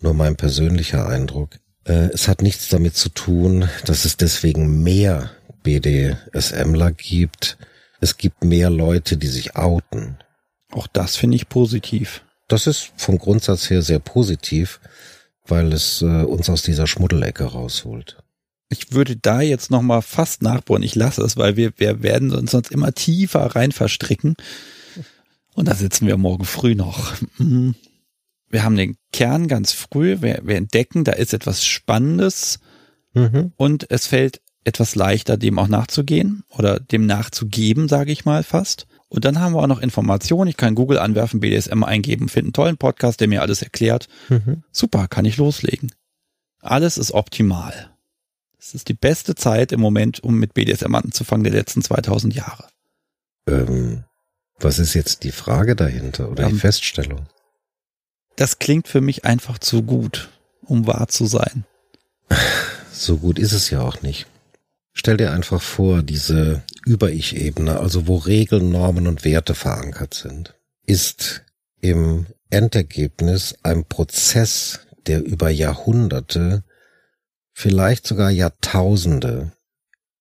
nur mein persönlicher Eindruck, äh, es hat nichts damit zu tun, dass es deswegen mehr BDSMler gibt. Es gibt mehr Leute, die sich outen. Auch das finde ich positiv. Das ist vom Grundsatz her sehr positiv, weil es äh, uns aus dieser Schmuddelecke rausholt. Ich würde da jetzt noch mal fast nachbohren. Ich lasse es, weil wir, wir werden uns sonst immer tiefer rein verstricken. Und da sitzen wir morgen früh noch. Mhm. Wir haben den Kern ganz früh. Wir, wir entdecken, da ist etwas Spannendes. Mhm. Und es fällt etwas leichter, dem auch nachzugehen oder dem nachzugeben, sage ich mal fast. Und dann haben wir auch noch Informationen. Ich kann Google anwerfen, BDSM eingeben, finde einen tollen Podcast, der mir alles erklärt. Mhm. Super, kann ich loslegen. Alles ist optimal. Es ist die beste Zeit im Moment, um mit BDSM anzufangen, der letzten 2000 Jahre. Ähm, was ist jetzt die Frage dahinter oder ähm, die Feststellung? Das klingt für mich einfach zu gut, um wahr zu sein. So gut ist es ja auch nicht. Stell dir einfach vor, diese Über-Ich-Ebene, also wo Regeln, Normen und Werte verankert sind, ist im Endergebnis ein Prozess, der über Jahrhunderte, vielleicht sogar Jahrtausende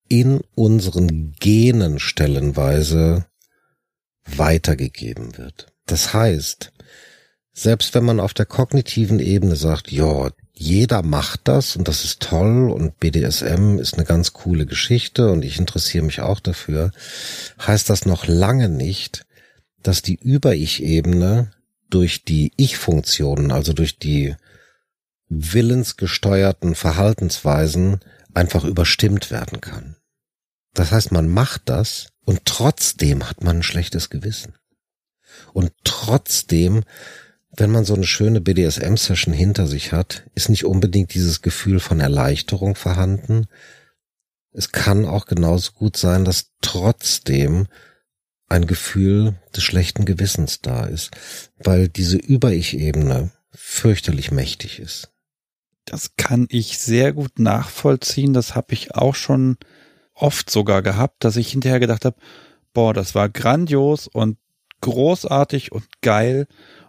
in unseren Genen stellenweise weitergegeben wird. Das heißt, selbst wenn man auf der kognitiven Ebene sagt, ja, jeder macht das und das ist toll und BDSM ist eine ganz coole Geschichte und ich interessiere mich auch dafür, heißt das noch lange nicht, dass die Über-Ich-Ebene durch die Ich-Funktionen, also durch die willensgesteuerten Verhaltensweisen einfach überstimmt werden kann. Das heißt, man macht das und trotzdem hat man ein schlechtes Gewissen. Und trotzdem, wenn man so eine schöne BDSM-Session hinter sich hat, ist nicht unbedingt dieses Gefühl von Erleichterung vorhanden. Es kann auch genauso gut sein, dass trotzdem ein Gefühl des schlechten Gewissens da ist, weil diese Über-Ich-Ebene fürchterlich mächtig ist. Das kann ich sehr gut nachvollziehen. Das habe ich auch schon oft sogar gehabt, dass ich hinterher gedacht habe, boah, das war grandios und großartig und geil.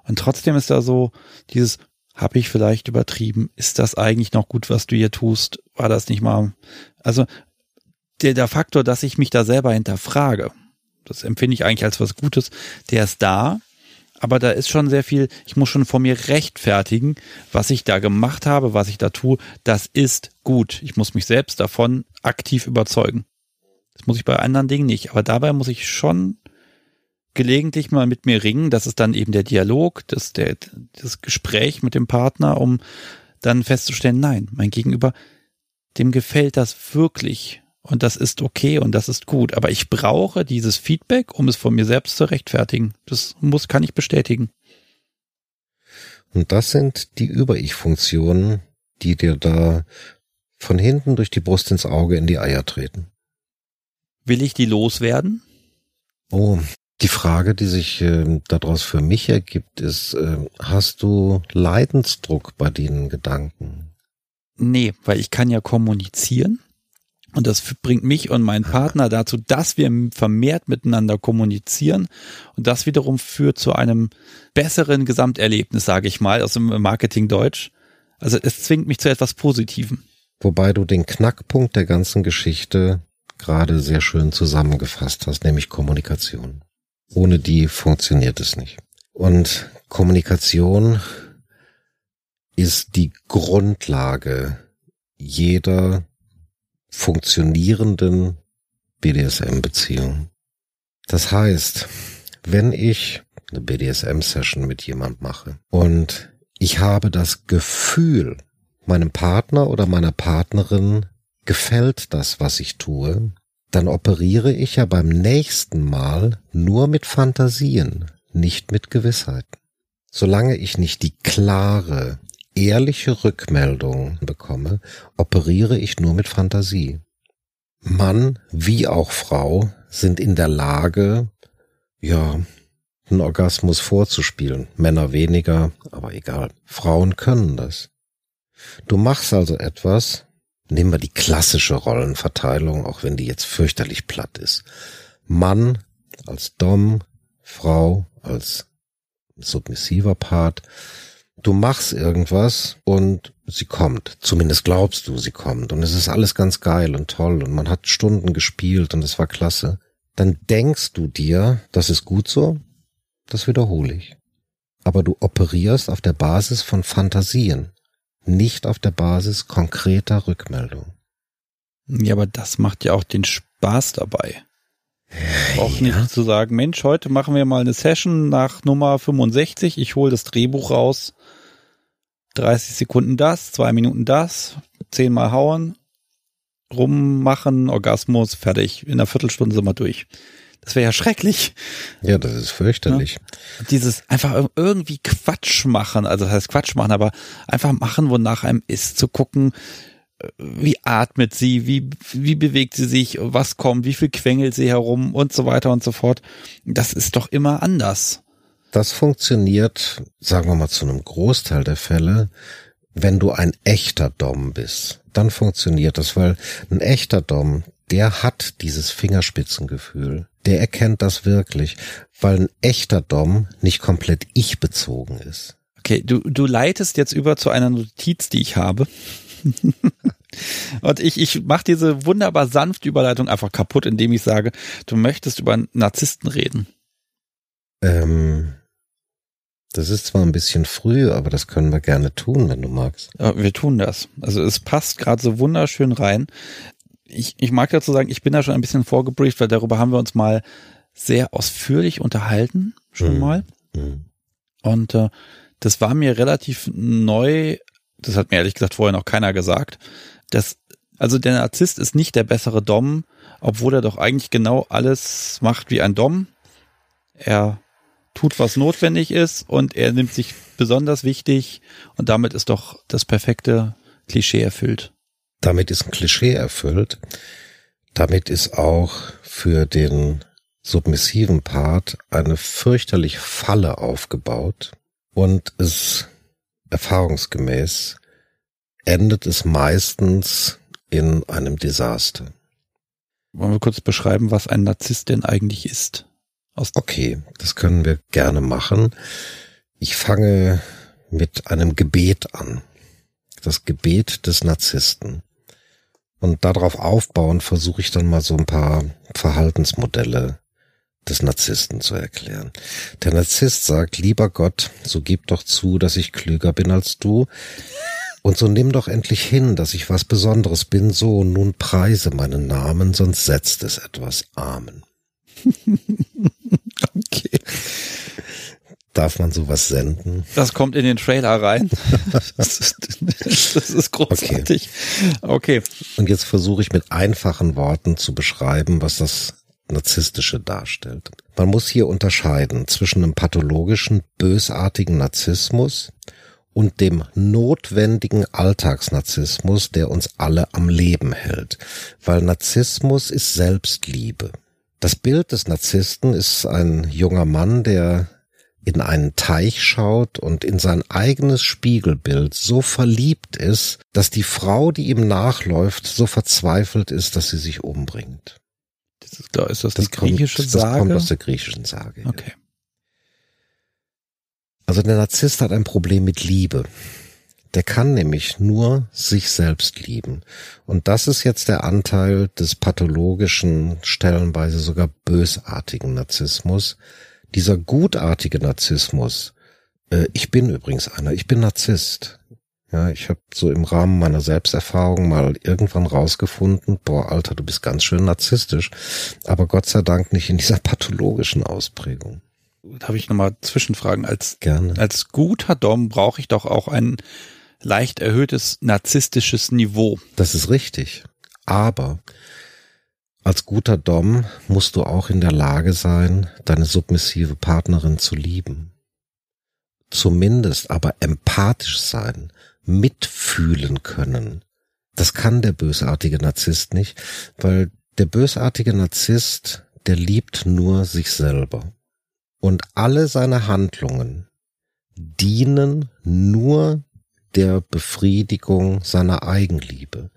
Und trotzdem ist da so dieses, habe ich vielleicht übertrieben? Ist das eigentlich noch gut, was du hier tust? War das nicht mal? Also der, der Faktor, dass ich mich da selber hinterfrage, das empfinde ich eigentlich als was Gutes, der ist da, aber da ist schon sehr viel, ich muss schon vor mir rechtfertigen, was ich da gemacht habe, was ich da tue, das ist gut. Ich muss mich selbst davon aktiv überzeugen. Das muss ich bei anderen Dingen nicht, aber dabei muss ich schon gelegentlich mal mit mir ringen. Das ist dann eben der Dialog, das, der, das Gespräch mit dem Partner, um dann festzustellen, nein, mein Gegenüber, dem gefällt das wirklich und das ist okay und das ist gut. Aber ich brauche dieses Feedback, um es von mir selbst zu rechtfertigen. Das muss, kann ich bestätigen. Und das sind die Über-Ich-Funktionen, die dir da von hinten durch die Brust ins Auge in die Eier treten. Will ich die loswerden? Oh, die Frage, die sich äh, daraus für mich ergibt, ist, äh, hast du Leidensdruck bei den Gedanken? Nee, weil ich kann ja kommunizieren. Und das bringt mich und meinen Partner dazu, dass wir vermehrt miteinander kommunizieren. Und das wiederum führt zu einem besseren Gesamterlebnis, sage ich mal, aus dem Marketing Deutsch. Also es zwingt mich zu etwas Positivem. Wobei du den Knackpunkt der ganzen Geschichte gerade sehr schön zusammengefasst hast, nämlich Kommunikation. Ohne die funktioniert es nicht. Und Kommunikation ist die Grundlage jeder funktionierenden BDSM-Beziehung. Das heißt, wenn ich eine BDSM-Session mit jemand mache und ich habe das Gefühl, meinem Partner oder meiner Partnerin gefällt das, was ich tue, dann operiere ich ja beim nächsten Mal nur mit Fantasien, nicht mit Gewissheiten. Solange ich nicht die klare, ehrliche Rückmeldung bekomme, operiere ich nur mit Fantasie. Mann wie auch Frau sind in der Lage, ja, einen Orgasmus vorzuspielen. Männer weniger, aber egal. Frauen können das. Du machst also etwas, nehmen wir die klassische Rollenverteilung, auch wenn die jetzt fürchterlich platt ist. Mann als Dom, Frau als submissiver Part, du machst irgendwas und sie kommt. Zumindest glaubst du, sie kommt. Und es ist alles ganz geil und toll und man hat Stunden gespielt und es war klasse. Dann denkst du dir, das ist gut so, das wiederhole ich. Aber du operierst auf der Basis von Fantasien, nicht auf der Basis konkreter Rückmeldung. Ja, aber das macht ja auch den Spaß dabei. Auch ja. nicht zu sagen, Mensch, heute machen wir mal eine Session nach Nummer 65, ich hole das Drehbuch raus 30 Sekunden das, zwei Minuten das, zehnmal hauen, rummachen, Orgasmus, fertig. In einer Viertelstunde sind wir durch. Das wäre ja schrecklich. Ja, das ist fürchterlich. Ja? Dieses einfach irgendwie Quatsch machen, also das heißt Quatsch machen, aber einfach machen, wonach einem ist, zu gucken, äh, wie atmet sie, wie, wie bewegt sie sich, was kommt, wie viel quengelt sie herum und so weiter und so fort. Das ist doch immer anders. Das funktioniert, sagen wir mal, zu einem Großteil der Fälle, wenn du ein echter Dom bist. Dann funktioniert das, weil ein echter Dom, der hat dieses Fingerspitzengefühl. Der erkennt das wirklich, weil ein echter Dom nicht komplett ich bezogen ist. Okay, du, du leitest jetzt über zu einer Notiz, die ich habe. Und ich, ich mache diese wunderbar sanfte Überleitung einfach kaputt, indem ich sage, du möchtest über Narzissten reden. Ähm, Das ist zwar ein bisschen früh, aber das können wir gerne tun, wenn du magst. Ja, wir tun das. Also es passt gerade so wunderschön rein. Ich, ich mag dazu sagen, ich bin da schon ein bisschen vorgebrieft, weil darüber haben wir uns mal sehr ausführlich unterhalten, schon mhm. mal. Mhm. Und äh, das war mir relativ neu, das hat mir ehrlich gesagt vorher noch keiner gesagt, dass also der Narzisst ist nicht der bessere Dom, obwohl er doch eigentlich genau alles macht wie ein Dom. Er tut, was notwendig ist und er nimmt sich besonders wichtig und damit ist doch das perfekte Klischee erfüllt. Damit ist ein Klischee erfüllt. Damit ist auch für den submissiven Part eine fürchterlich Falle aufgebaut und es erfahrungsgemäß endet es meistens in einem Desaster. Wollen wir kurz beschreiben, was ein Narzisst denn eigentlich ist? okay, das können wir gerne machen. Ich fange mit einem Gebet an. Das Gebet des Narzissten. Und darauf aufbauen versuche ich dann mal so ein paar Verhaltensmodelle des Narzissten zu erklären. Der Narzisst sagt, lieber Gott, so gib doch zu, dass ich klüger bin als du. Und so nimm doch endlich hin, dass ich was Besonderes bin, so nun preise meinen Namen, sonst setzt es etwas. Amen. okay. Darf man sowas senden? Das kommt in den Trailer rein. Das ist, das ist großartig. Okay. okay. Und jetzt versuche ich mit einfachen Worten zu beschreiben, was das Narzisstische darstellt. Man muss hier unterscheiden zwischen einem pathologischen, bösartigen Narzissmus und dem notwendigen Alltagsnarzissmus, der uns alle am Leben hält. Weil Narzissmus ist Selbstliebe. Das Bild des Narzissten ist ein junger Mann, der in einen Teich schaut und in sein eigenes Spiegelbild so verliebt ist, dass die Frau, die ihm nachläuft, so verzweifelt ist, dass sie sich umbringt. Das ist, ist das, das die griechische kommt, Sage? Das kommt aus der griechischen Sage. Okay. Ja. Also der Narzisst hat ein Problem mit Liebe. Der kann nämlich nur sich selbst lieben. Und das ist jetzt der Anteil des pathologischen, stellenweise sogar bösartigen Narzissmus. Dieser gutartige Narzissmus. Äh, ich bin übrigens einer, ich bin Narzisst. Ja, ich habe so im Rahmen meiner Selbsterfahrung mal irgendwann rausgefunden, boah, Alter, du bist ganz schön narzisstisch, aber Gott sei Dank nicht in dieser pathologischen Ausprägung. Da habe ich nochmal Zwischenfragen. Als, Gerne. als guter Dom brauche ich doch auch ein leicht erhöhtes narzisstisches Niveau. Das ist richtig. Aber als guter Dom musst du auch in der Lage sein, deine submissive Partnerin zu lieben. Zumindest aber empathisch sein, mitfühlen können. Das kann der bösartige Narzisst nicht, weil der bösartige Narzisst, der liebt nur sich selber. Und alle seine Handlungen dienen nur der Befriedigung seiner Eigenliebe.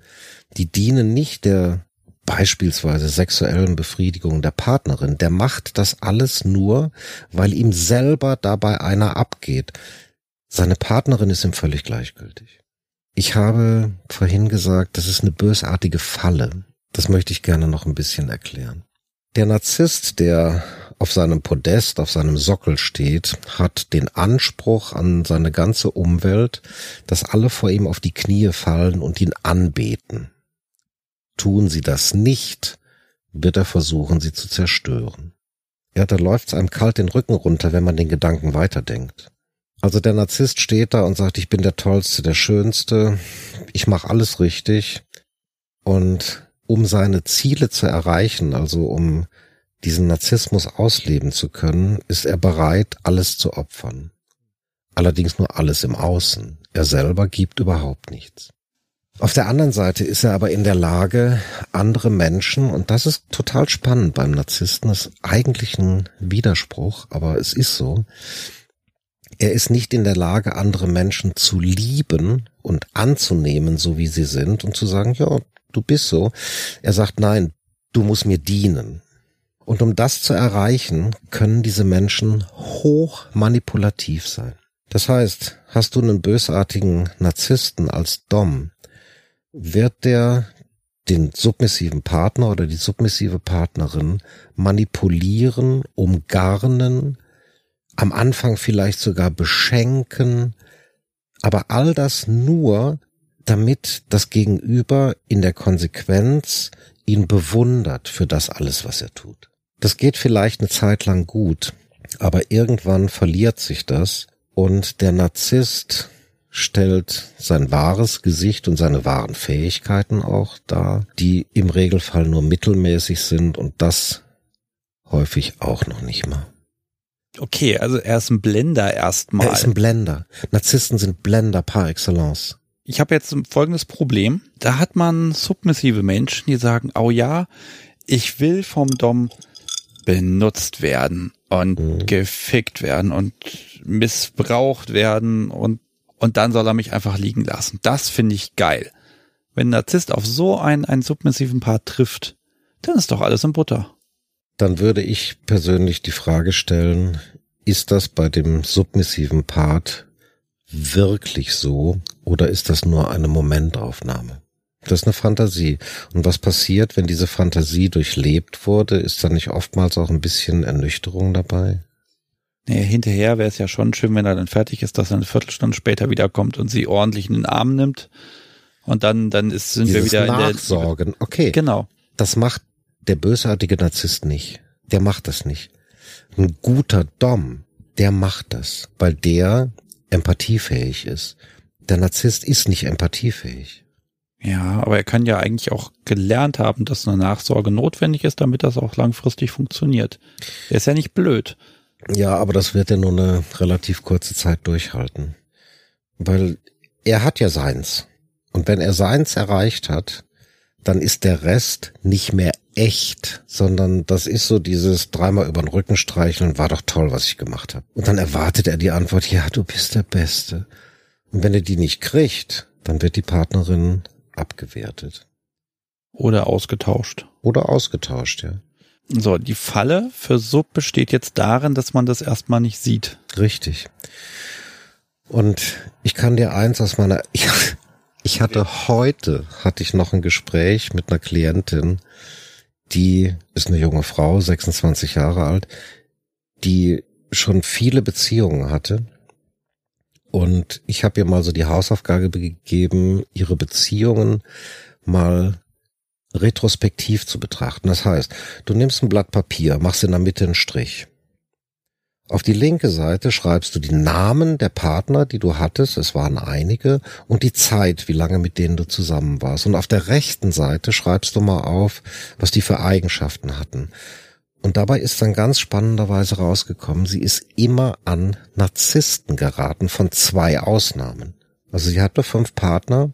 Die dienen nicht der beispielsweise sexuellen Befriedigung der Partnerin. Der macht das alles nur, weil ihm selber dabei einer abgeht. Seine Partnerin ist ihm völlig gleichgültig. Ich habe vorhin gesagt, das ist eine bösartige Falle. Das möchte ich gerne noch ein bisschen erklären. Der Narzisst, der auf seinem Podest, auf seinem Sockel steht, hat den Anspruch an seine ganze Umwelt, dass alle vor ihm auf die Knie fallen und ihn anbeten. Tun sie das nicht, wird er versuchen, sie zu zerstören. Ja, da läuft's einem kalt den Rücken runter, wenn man den Gedanken weiterdenkt. Also der Narzisst steht da und sagt, ich bin der Tollste, der Schönste, ich mache alles richtig. Und um seine Ziele zu erreichen, also um diesen Narzissmus ausleben zu können, ist er bereit, alles zu opfern. Allerdings nur alles im Außen. Er selber gibt überhaupt nichts. Auf der anderen Seite ist er aber in der Lage, andere Menschen, und das ist total spannend beim Narzissten, ist eigentlich ein Widerspruch, aber es ist so, er ist nicht in der Lage, andere Menschen zu lieben und anzunehmen, so wie sie sind und zu sagen, ja, du bist so. Er sagt, nein, du musst mir dienen. Und um das zu erreichen, können diese Menschen hoch manipulativ sein. Das heißt, hast du einen bösartigen Narzissten als Dom, wird der den submissiven Partner oder die submissive Partnerin manipulieren, umgarnen, am Anfang vielleicht sogar beschenken, aber all das nur, damit das Gegenüber in der Konsequenz ihn bewundert für das alles, was er tut. Das geht vielleicht eine Zeit lang gut, aber irgendwann verliert sich das und der Narzisst stellt sein wahres Gesicht und seine wahren Fähigkeiten auch dar, die im Regelfall nur mittelmäßig sind und das häufig auch noch nicht mal. Okay, also er ist ein Blender erstmal. Er ist ein Blender. Narzissten sind Blender par excellence. Ich habe jetzt folgendes Problem. Da hat man submissive Menschen, die sagen, oh ja, ich will vom Dom benutzt werden und mhm. gefickt werden und missbraucht werden und, und dann soll er mich einfach liegen lassen. Das finde ich geil. Wenn ein Narzisst auf so einen, einen submissiven Part trifft, dann ist doch alles in Butter. Dann würde ich persönlich die Frage stellen, ist das bei dem submissiven Part wirklich so oder ist das nur eine Momentaufnahme? Das ist eine Fantasie. Und was passiert, wenn diese Fantasie durchlebt wurde? Ist da nicht oftmals auch ein bisschen Ernüchterung dabei? Nee, hinterher wäre es ja schon schön, wenn er dann fertig ist, dass er eine Viertelstunde später wiederkommt und sie ordentlich in den Arm nimmt. Und dann, dann ist, sind Dieses wir wieder Nachsorgen. in der. Okay. Genau. Das macht der bösartige Narzisst nicht. Der macht das nicht. Ein guter Dom, der macht das, weil der empathiefähig ist. Der Narzisst ist nicht empathiefähig. Ja, aber er kann ja eigentlich auch gelernt haben, dass eine Nachsorge notwendig ist, damit das auch langfristig funktioniert. Er ist ja nicht blöd. Ja, aber das wird er nur eine relativ kurze Zeit durchhalten. Weil er hat ja seins. Und wenn er seins erreicht hat, dann ist der Rest nicht mehr echt, sondern das ist so dieses dreimal über den Rücken streicheln, war doch toll, was ich gemacht habe. Und dann erwartet er die Antwort, ja, du bist der Beste. Und wenn er die nicht kriegt, dann wird die Partnerin abgewertet. Oder ausgetauscht. Oder ausgetauscht, ja. So, die Falle für Sub besteht jetzt darin, dass man das erstmal nicht sieht. Richtig. Und ich kann dir eins aus meiner, ich, ich hatte heute, hatte ich noch ein Gespräch mit einer Klientin, die ist eine junge Frau, 26 Jahre alt, die schon viele Beziehungen hatte und ich habe ihr mal so die Hausaufgabe gegeben, ihre Beziehungen mal retrospektiv zu betrachten. Das heißt, du nimmst ein Blatt Papier, machst in der Mitte einen Strich. Auf die linke Seite schreibst du die Namen der Partner, die du hattest, es waren einige, und die Zeit, wie lange mit denen du zusammen warst. Und auf der rechten Seite schreibst du mal auf, was die für Eigenschaften hatten. Und dabei ist dann ganz spannenderweise rausgekommen, sie ist immer an Narzissten geraten, von zwei Ausnahmen. Also sie hatte fünf Partner,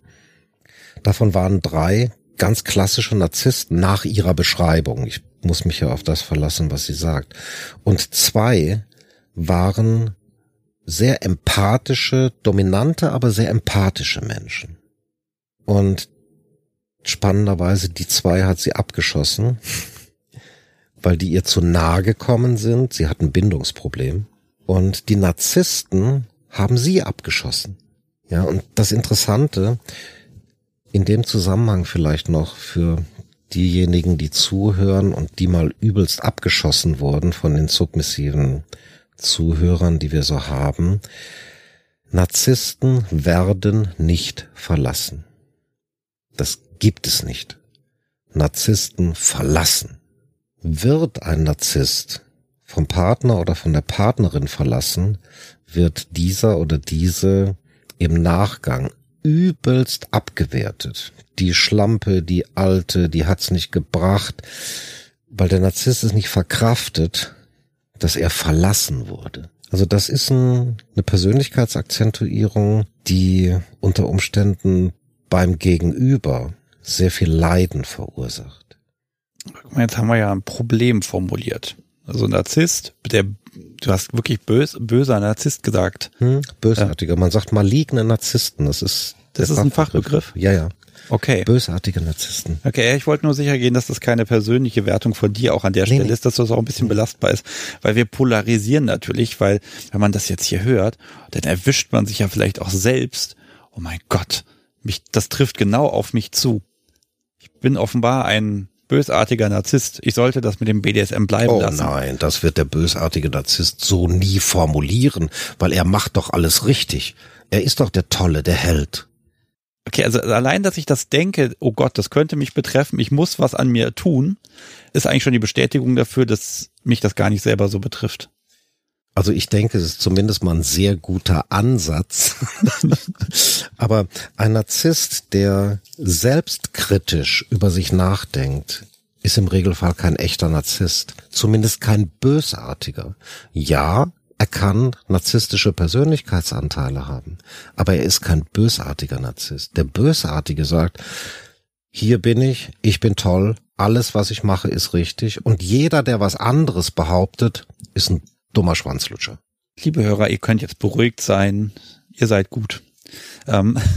davon waren drei ganz klassische Narzissten nach ihrer Beschreibung. Ich muss mich ja auf das verlassen, was sie sagt. Und zwei waren sehr empathische, dominante, aber sehr empathische Menschen. Und spannenderweise, die zwei hat sie abgeschossen weil die ihr zu nahe gekommen sind. Sie hatten Bindungsproblem. Und die Narzissten haben sie abgeschossen. Ja, und das Interessante, in dem Zusammenhang vielleicht noch für diejenigen, die zuhören und die mal übelst abgeschossen wurden von den submissiven Zuhörern, die wir so haben. Narzissten werden nicht verlassen. Das gibt es nicht. Narzissten verlassen. Wird ein Narzisst vom Partner oder von der Partnerin verlassen, wird dieser oder diese im Nachgang übelst abgewertet. Die Schlampe, die Alte, die hat's nicht gebracht, weil der Narzisst es nicht verkraftet, dass er verlassen wurde. Also das ist ein, eine Persönlichkeitsakzentuierung, die unter Umständen beim Gegenüber sehr viel Leiden verursacht jetzt haben wir ja ein Problem formuliert. Also Narzisst, der, du hast wirklich bös, böser Narzisst gesagt. Hm, bösartiger. Man sagt maligne Narzissten. Das ist, das ist ein Fachbegriff. Ja, ja. Okay. Bösartige Narzissten. Okay, ich wollte nur sicher gehen, dass das keine persönliche Wertung von dir auch an der nee, Stelle nee. ist, dass das auch ein bisschen belastbar ist, weil wir polarisieren natürlich, weil wenn man das jetzt hier hört, dann erwischt man sich ja vielleicht auch selbst. Oh mein Gott, mich, das trifft genau auf mich zu. Ich bin offenbar ein bösartiger Narzisst. Ich sollte das mit dem BDSM bleiben oh lassen. nein, das wird der bösartige Narzisst so nie formulieren, weil er macht doch alles richtig. Er ist doch der Tolle, der Held. Okay, also allein, dass ich das denke, oh Gott, das könnte mich betreffen, ich muss was an mir tun, ist eigentlich schon die Bestätigung dafür, dass mich das gar nicht selber so betrifft. Also ich denke, es ist zumindest mal ein sehr guter Ansatz. Aber ein Narzisst, der selbstkritisch über sich nachdenkt, ist im Regelfall kein echter Narzisst. Zumindest kein bösartiger. Ja, er kann narzisstische Persönlichkeitsanteile haben, aber er ist kein bösartiger Narzisst. Der Bösartige sagt, hier bin ich, ich bin toll, alles, was ich mache, ist richtig und jeder, der was anderes behauptet, ist ein dummer Schwanzlutscher. Liebe Hörer, ihr könnt jetzt beruhigt sein, ihr seid gut. Ähm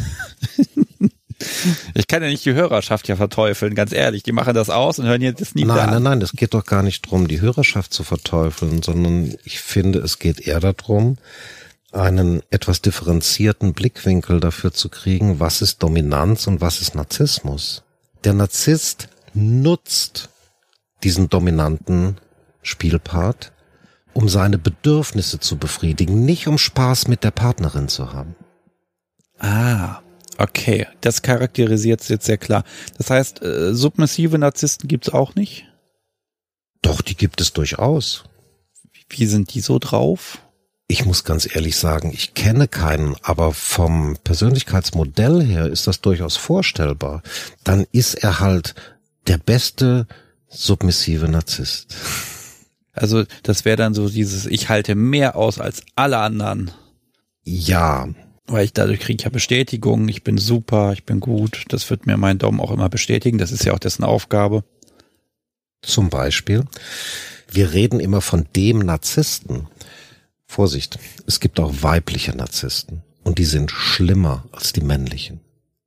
Ich kann ja nicht die Hörerschaft ja verteufeln, ganz ehrlich. Die machen das aus und hören jetzt nie nein, wieder Nein, nein, nein, es geht doch gar nicht drum, die Hörerschaft zu verteufeln, sondern ich finde, es geht eher darum, einen etwas differenzierten Blickwinkel dafür zu kriegen, was ist Dominanz und was ist Narzissmus. Der Narzisst nutzt diesen dominanten Spielpart, um seine Bedürfnisse zu befriedigen, nicht um Spaß mit der Partnerin zu haben. Ah, okay. Das charakterisiert es jetzt sehr klar. Das heißt, äh, submissive Narzissten gibt's auch nicht? Doch, die gibt es durchaus. Wie sind die so drauf? Ich muss ganz ehrlich sagen, ich kenne keinen, aber vom Persönlichkeitsmodell her ist das durchaus vorstellbar. Dann ist er halt der beste submissive Narzisst. Also das wäre dann so dieses, ich halte mehr aus als alle anderen. Ja. Weil ich dadurch kriege ich ja Bestätigung, ich bin super, ich bin gut. Das wird mir mein Daumen auch immer bestätigen. Das ist ja auch dessen Aufgabe. Zum Beispiel, wir reden immer von dem Narzissten. Vorsicht, es gibt auch weibliche Narzissten und die sind schlimmer als die männlichen.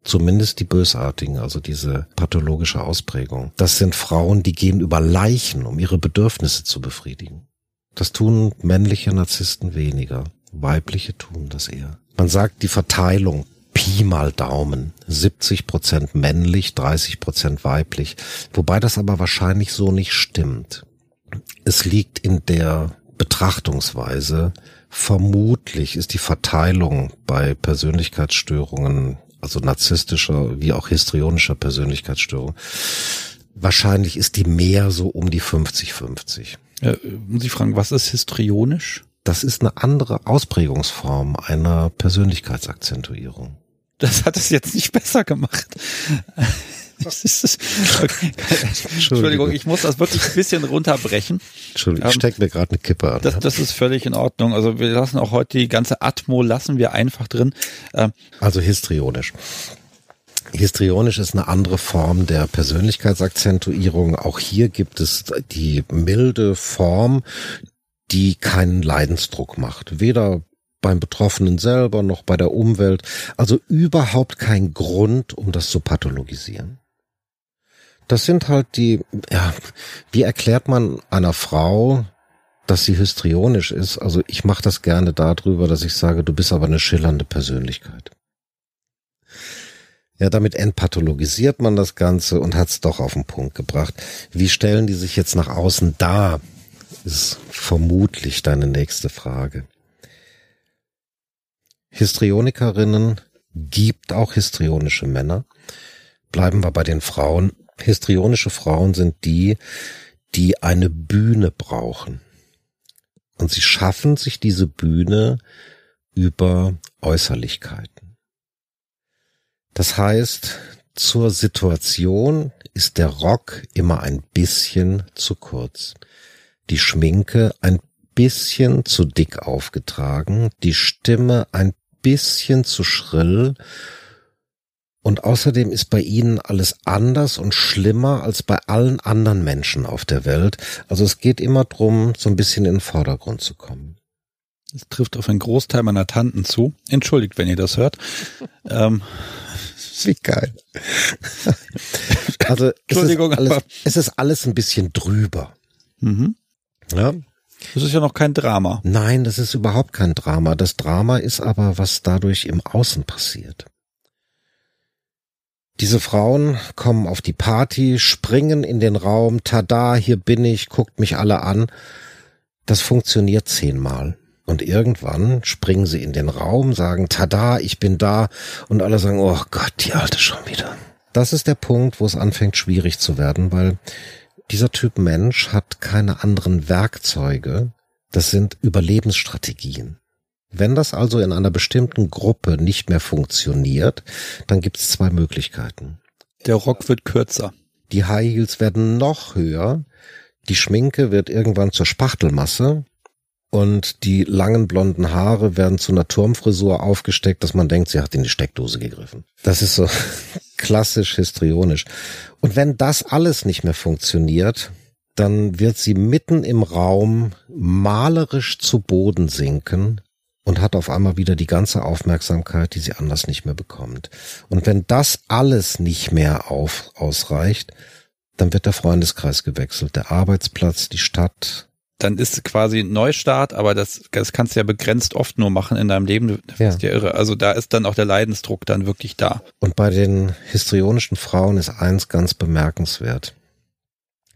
Zumindest die bösartigen, also diese pathologische Ausprägung. Das sind Frauen, die gehen über Leichen, um ihre Bedürfnisse zu befriedigen. Das tun männliche Narzissten weniger. Weibliche tun das eher. Man sagt die Verteilung Pi mal Daumen. 70 Prozent männlich, 30 Prozent weiblich. Wobei das aber wahrscheinlich so nicht stimmt. Es liegt in der Betrachtungsweise. Vermutlich ist die Verteilung bei Persönlichkeitsstörungen, also narzisstischer wie auch histrionischer Persönlichkeitsstörung, wahrscheinlich ist die mehr so um die 50-50. Äh, ich fragen, was ist histrionisch? Das ist eine andere Ausprägungsform einer Persönlichkeitsakzentuierung. Das hat es jetzt nicht besser gemacht. okay. Entschuldigung, ich muss das wirklich ein bisschen runterbrechen. Entschuldigung, ich steck mir gerade eine Kippe an. Das, das ist völlig in Ordnung. Also wir lassen auch heute die ganze Atmo lassen wir einfach drin. Ähm, Also histrionisch. Histrionisch ist eine andere Form der Persönlichkeitsakzentuierung. Auch hier gibt es die milde Form, die keinen Leidensdruck macht. Weder beim Betroffenen selber noch bei der Umwelt. Also überhaupt kein Grund, um das zu pathologisieren. Das sind halt die, ja, wie erklärt man einer Frau, dass sie histrionisch ist? Also ich mache das gerne darüber, dass ich sage, du bist aber eine schillernde Persönlichkeit. Ja, damit entpathologisiert man das Ganze und hat es doch auf den Punkt gebracht. Wie stellen die sich jetzt nach außen dar? Ist vermutlich deine nächste Frage. Histrionikerinnen gibt auch histrionische Männer. Bleiben wir bei den Frauen. Histrionische Frauen sind die, die eine Bühne brauchen. Und sie schaffen sich diese Bühne über Äußerlichkeiten. Das heißt, zur Situation ist der Rock immer ein bisschen zu kurz, die Schminke ein bisschen zu dick aufgetragen, die Stimme ein bisschen zu schrill und außerdem ist bei ihnen alles anders und schlimmer als bei allen anderen Menschen auf der Welt. Also es geht immer drum, so ein bisschen in den Vordergrund zu kommen. Das trifft auf einen Großteil meiner Tanten zu. Entschuldigt, wenn ihr das hört. ähm, Wie geil. also es ist, alles, es ist alles ein bisschen drüber. Mhm. Ja, das ist ja noch kein Drama. Nein, das ist überhaupt kein Drama. Das Drama ist aber, was dadurch im Außen passiert. Diese Frauen kommen auf die Party, springen in den Raum, tada, hier bin ich, guckt mich alle an. Das funktioniert zehnmal. Und irgendwann springen sie in den Raum, sagen, tada, ich bin da. Und alle sagen, oh Gott, die Alte schon wieder. Das ist der Punkt, wo es anfängt schwierig zu werden, weil dieser Typ Mensch hat keine anderen Werkzeuge. Das sind Überlebensstrategien. Wenn das also in einer bestimmten Gruppe nicht mehr funktioniert, dann gibt es zwei Möglichkeiten. Der Rock wird kürzer. Die High Heels werden noch höher. Die Schminke wird irgendwann zur Spachtelmasse und die langen blonden Haare werden zu einer Turmfrisur aufgesteckt, dass man denkt, sie hat in die Steckdose gegriffen. Das ist so klassisch histrionisch. Und wenn das alles nicht mehr funktioniert, dann wird sie mitten im Raum malerisch zu Boden sinken und hat auf einmal wieder die ganze Aufmerksamkeit, die sie anders nicht mehr bekommt. Und wenn das alles nicht mehr auf, ausreicht, dann wird der Freundeskreis gewechselt, der Arbeitsplatz, die Stadt. Dann ist quasi ein Neustart, aber das, das kannst du ja begrenzt oft nur machen in deinem Leben. Das ja. ist ja irre. Also da ist dann auch der Leidensdruck dann wirklich da. Und bei den histrionischen Frauen ist eins ganz bemerkenswert.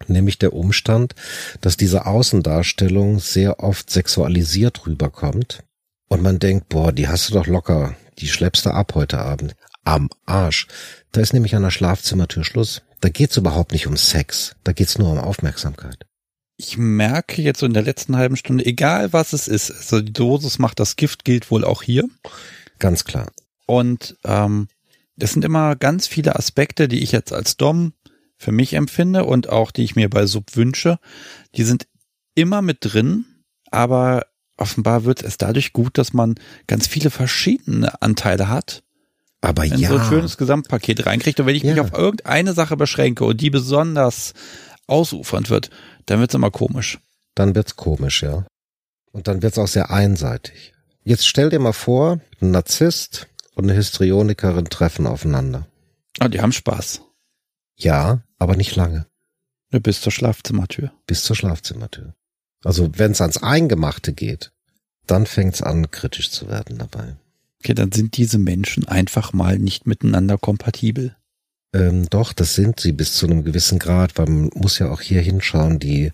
Nämlich der Umstand, dass diese Außendarstellung sehr oft sexualisiert rüberkommt. Und man denkt, boah, die hast du doch locker. Die schleppst du ab heute Abend. Am Arsch. Da ist nämlich an der Schlafzimmertür Schluss. Da geht's überhaupt nicht um Sex. Da geht's nur um Aufmerksamkeit. Ich merke jetzt so in der letzten halben Stunde, egal was es ist, also die Dosis macht das Gift, gilt wohl auch hier. Ganz klar. Und ähm, das sind immer ganz viele Aspekte, die ich jetzt als Dom für mich empfinde und auch die ich mir bei Sub wünsche. Die sind immer mit drin, aber offenbar wird es dadurch gut, dass man ganz viele verschiedene Anteile hat aber in ja. so ein schönes Gesamtpaket reinkriegt. Und wenn ich ja. mich auf irgendeine Sache beschränke und die besonders ausufernd wird, dann wird's immer komisch. Dann wird's komisch, ja. Und dann wird's auch sehr einseitig. Jetzt stell dir mal vor, ein Narzisst und eine Histrionikerin treffen aufeinander. Ah, die haben Spaß. Ja, aber nicht lange. Bis zur Schlafzimmertür. Bis zur Schlafzimmertür. Also wenn's ans Eingemachte geht, dann fängt's an, kritisch zu werden dabei. Okay, dann sind diese Menschen einfach mal nicht miteinander kompatibel. Ähm, doch, das sind sie bis zu einem gewissen Grad, weil man muss ja auch hier hinschauen, die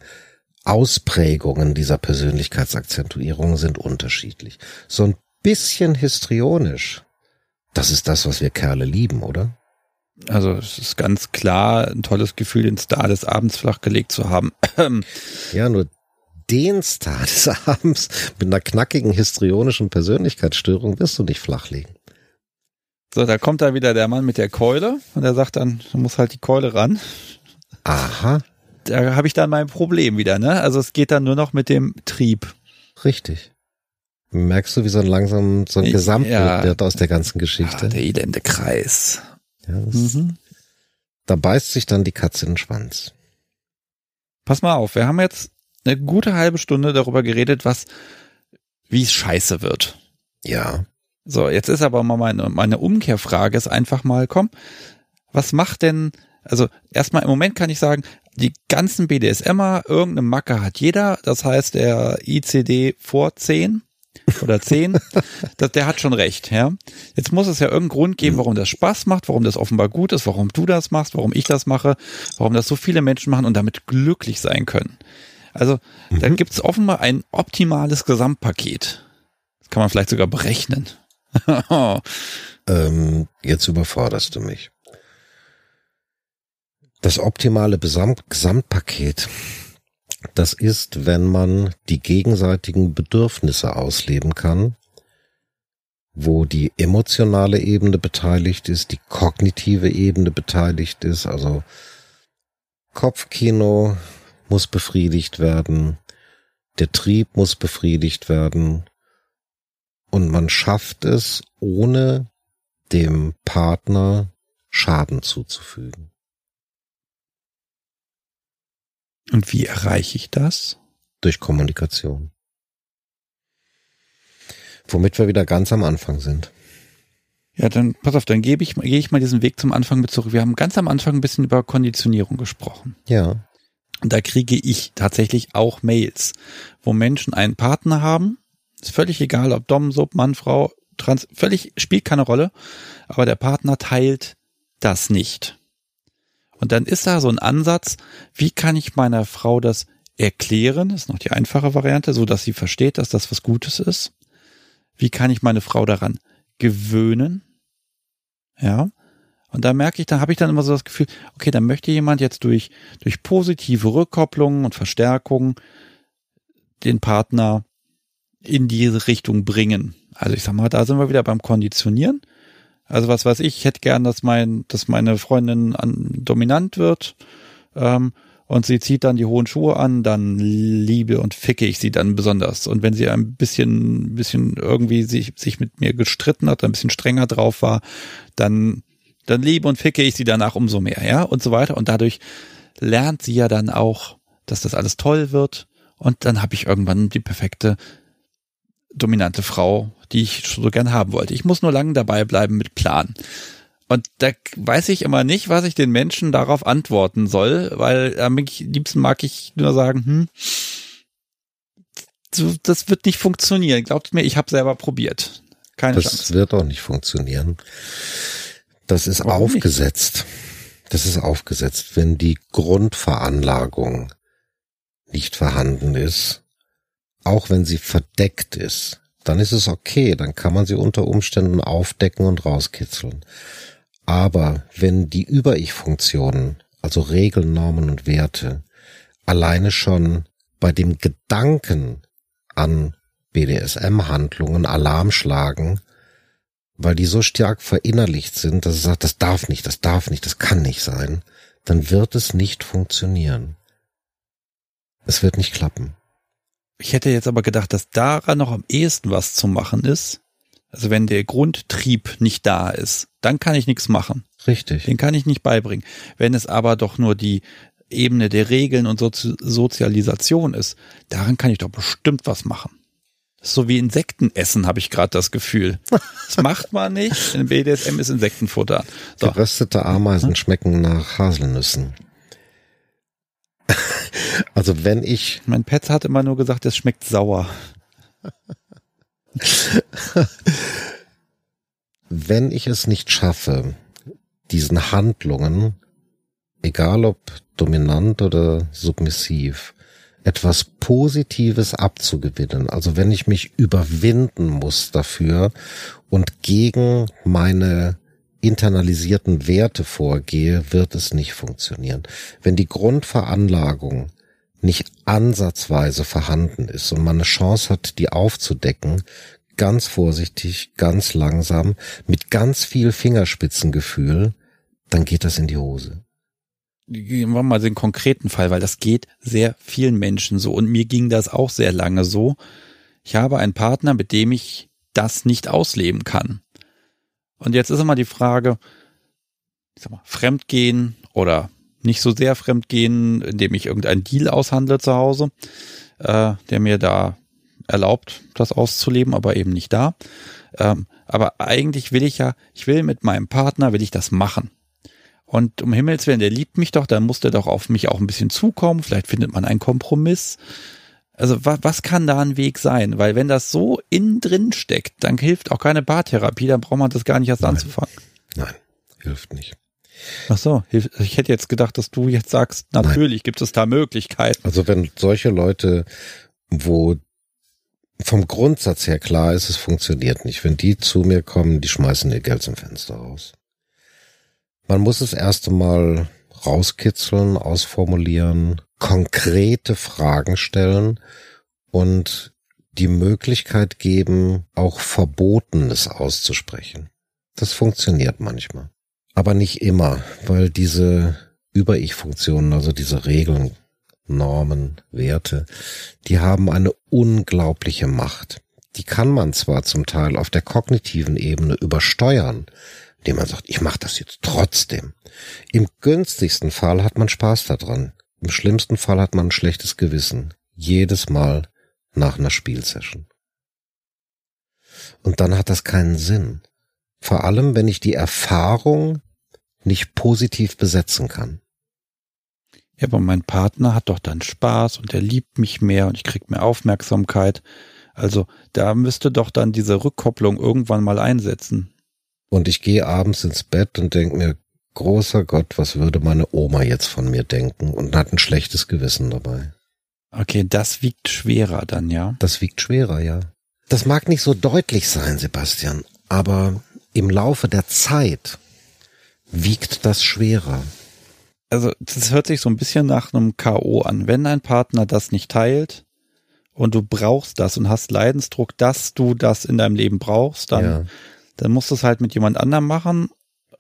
Ausprägungen dieser Persönlichkeitsakzentuierung sind unterschiedlich. So ein bisschen histrionisch. Das ist das, was wir Kerle lieben, oder? Also es ist ganz klar ein tolles Gefühl, den Star des Abends flachgelegt zu haben. ja, nur den Star des Abends mit einer knackigen histrionischen Persönlichkeitsstörung wirst du nicht flachlegen. So, da kommt da wieder der Mann mit der Keule und er sagt dann, du musst halt die Keule ran. Aha. Da habe ich dann mein Problem wieder, ne? Also es geht dann nur noch mit dem Trieb. Richtig. Merkst du, wie so ein langsam so ein Gesamtbild ja. wird aus der ganzen Geschichte? Ah, der elende Kreis. Ja, mhm. Da beißt sich dann die Katze in den Schwanz. Pass mal auf, wir haben jetzt eine gute halbe Stunde darüber geredet, was, wie es scheiße wird. Ja. So, jetzt ist aber mal meine, meine Umkehrfrage ist einfach mal, komm, was macht denn, also erstmal im Moment kann ich sagen, die ganzen BDSMer, irgendeine Macke hat jeder, das heißt der ICD vor 10 oder 10, das, der hat schon recht, ja. Jetzt muss es ja irgendeinen Grund geben, warum das Spaß macht, warum das offenbar gut ist, warum du das machst, warum ich das mache, warum das so viele Menschen machen und damit glücklich sein können. Also mhm. dann gibt es offenbar ein optimales Gesamtpaket. Das kann man vielleicht sogar berechnen. ähm, jetzt überforderst du mich. Das optimale Gesamt Gesamtpaket, das ist, wenn man die gegenseitigen Bedürfnisse ausleben kann, wo die emotionale Ebene beteiligt ist, die kognitive Ebene beteiligt ist, also Kopfkino, muss befriedigt werden, der Trieb muss befriedigt werden und man schafft es, ohne dem Partner Schaden zuzufügen. Und wie erreiche ich das? Durch Kommunikation. Womit wir wieder ganz am Anfang sind. Ja, dann pass auf, dann gebe ich, gehe ich mal diesen Weg zum Anfang mit zurück. Wir haben ganz am Anfang ein bisschen über Konditionierung gesprochen. Ja. Da kriege ich tatsächlich auch Mails, wo Menschen einen Partner haben. Ist völlig egal, ob Dom, Sub, Mann, Frau, Trans, völlig spielt keine Rolle. Aber der Partner teilt das nicht. Und dann ist da so ein Ansatz, wie kann ich meiner Frau das erklären, das ist noch die einfache Variante, so dass sie versteht, dass das was Gutes ist. Wie kann ich meine Frau daran gewöhnen? Ja. Und da merke ich, da habe ich dann immer so das Gefühl, okay, dann möchte jemand jetzt durch, durch positive Rückkopplungen und Verstärkungen den Partner in diese Richtung bringen. Also ich sag mal, da sind wir wieder beim Konditionieren. Also was weiß ich, ich hätte gern, dass mein, dass meine Freundin an, dominant wird. Ähm, und sie zieht dann die hohen Schuhe an, dann liebe und ficke ich sie dann besonders. Und wenn sie ein bisschen, bisschen irgendwie sich, sich mit mir gestritten hat, ein bisschen strenger drauf war, dann, dann liebe und ficke ich sie danach umso mehr, ja, und so weiter. Und dadurch lernt sie ja dann auch, dass das alles toll wird. Und dann habe ich irgendwann die perfekte dominante Frau, die ich so gern haben wollte. Ich muss nur lange dabei bleiben mit Plan. Und da weiß ich immer nicht, was ich den Menschen darauf antworten soll, weil am liebsten mag ich nur sagen, hm, das wird nicht funktionieren. Glaubt mir, ich habe selber probiert. Keine das Chance. Das wird auch nicht funktionieren. Das ist Warum aufgesetzt. Nicht? Das ist aufgesetzt. Wenn die Grundveranlagung nicht vorhanden ist, auch wenn sie verdeckt ist, dann ist es okay, dann kann man sie unter Umständen aufdecken und rauskitzeln. Aber wenn die Über-Ich-Funktionen, also Regeln, Normen und Werte, alleine schon bei dem Gedanken an BDSM-Handlungen Alarm schlagen, weil die so stark verinnerlicht sind, dass es sagt, das darf nicht, das darf nicht, das kann nicht sein, dann wird es nicht funktionieren. Es wird nicht klappen. Ich hätte jetzt aber gedacht, dass daran noch am ehesten was zu machen ist, also wenn der Grundtrieb nicht da ist, dann kann ich nichts machen. Richtig. Den kann ich nicht beibringen. Wenn es aber doch nur die Ebene der Regeln und Sozi Sozialisation ist, daran kann ich doch bestimmt was machen. So wie Insekten essen, habe ich gerade das Gefühl. Das macht man nicht. In BDSM ist Insektenfutter. So. Geröstete Ameisen hm? schmecken nach Haselnüssen. also wenn ich. Mein Pet hat immer nur gesagt, es schmeckt sauer. Wenn ich es nicht schaffe, diesen Handlungen, egal ob dominant oder submissiv, etwas Positives abzugewinnen. Also wenn ich mich überwinden muss dafür und gegen meine internalisierten Werte vorgehe, wird es nicht funktionieren. Wenn die Grundveranlagung nicht ansatzweise vorhanden ist und man eine Chance hat, die aufzudecken, ganz vorsichtig, ganz langsam, mit ganz viel Fingerspitzengefühl, dann geht das in die Hose. Gehen wir mal den konkreten Fall, weil das geht sehr vielen Menschen so und mir ging das auch sehr lange so. Ich habe einen Partner, mit dem ich das nicht ausleben kann. Und jetzt ist immer die Frage, ich sag mal, Fremdgehen oder nicht so sehr fremdgehen, indem ich irgendeinen Deal aushandle zu Hause, äh, der mir da erlaubt, das auszuleben, aber eben nicht da. Ähm, aber eigentlich will ich ja, ich will mit meinem Partner, will ich das machen. Und um Himmels Willen, der liebt mich doch, dann muss der doch auf mich auch ein bisschen zukommen. Vielleicht findet man einen Kompromiss. Also was, was kann da ein Weg sein? Weil wenn das so innen drin steckt, dann hilft auch keine Bartherapie, dann braucht man das gar nicht erst Nein. anzufangen. Nein, hilft nicht. Ach so, ich hätte jetzt gedacht, dass du jetzt sagst, natürlich Nein. gibt es da Möglichkeiten. Also wenn solche Leute, wo vom Grundsatz her klar ist, es funktioniert nicht. Wenn die zu mir kommen, die schmeißen ihr Geld zum Fenster raus. Man muss es erst einmal rauskitzeln, ausformulieren, konkrete Fragen stellen und die Möglichkeit geben, auch Verbotenes auszusprechen. Das funktioniert manchmal. Aber nicht immer, weil diese Über-Ich-Funktionen, also diese Regeln, Normen, Werte, die haben eine unglaubliche Macht. Die kann man zwar zum Teil auf der kognitiven Ebene übersteuern, indem man sagt, ich mache das jetzt trotzdem. Im günstigsten Fall hat man Spaß daran. Im schlimmsten Fall hat man ein schlechtes Gewissen. Jedes Mal nach einer Spielsession. Und dann hat das keinen Sinn. Vor allem, wenn ich die Erfahrung nicht positiv besetzen kann. Ja, aber mein Partner hat doch dann Spaß und er liebt mich mehr und ich krieg mehr Aufmerksamkeit. Also da müsste doch dann diese Rückkopplung irgendwann mal einsetzen. Und ich gehe abends ins Bett und denke mir, großer Gott, was würde meine Oma jetzt von mir denken und hat ein schlechtes Gewissen dabei. Okay, das wiegt schwerer dann, ja? Das wiegt schwerer, ja. Das mag nicht so deutlich sein, Sebastian, aber im Laufe der Zeit wiegt das schwerer. Also, das hört sich so ein bisschen nach einem K.O. an. Wenn ein Partner das nicht teilt und du brauchst das und hast Leidensdruck, dass du das in deinem Leben brauchst, dann, ja. Dann musst du es halt mit jemand anderem machen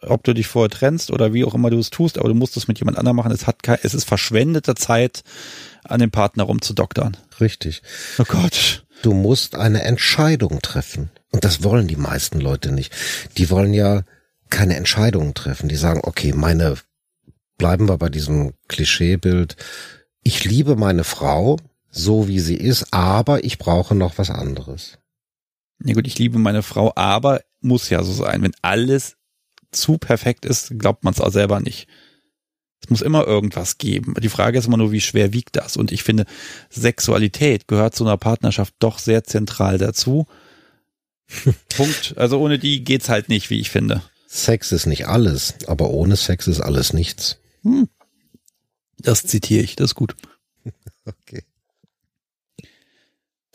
ob du dich vorher trennst oder wie auch immer du es tust, aber du musst es mit jemand anderem machen. Es hat kein, es ist verschwendete Zeit, an dem Partner rumzudoktern. Richtig. Oh Gott. Du musst eine Entscheidung treffen. Und das wollen die meisten Leute nicht. Die wollen ja keine Entscheidungen treffen. Die sagen, okay, meine, bleiben wir bei diesem Klischeebild. Ich liebe meine Frau, so wie sie ist, aber ich brauche noch was anderes. Ja gut, ich liebe meine Frau, aber muss ja so sein. Wenn alles zu perfekt ist, glaubt man es auch selber nicht. Es muss immer irgendwas geben. Die Frage ist immer nur, wie schwer wiegt das? Und ich finde, Sexualität gehört zu einer Partnerschaft doch sehr zentral dazu. Punkt. Also ohne die geht's halt nicht, wie ich finde. Sex ist nicht alles, aber ohne Sex ist alles nichts. Hm. Das zitiere ich, das ist gut. okay.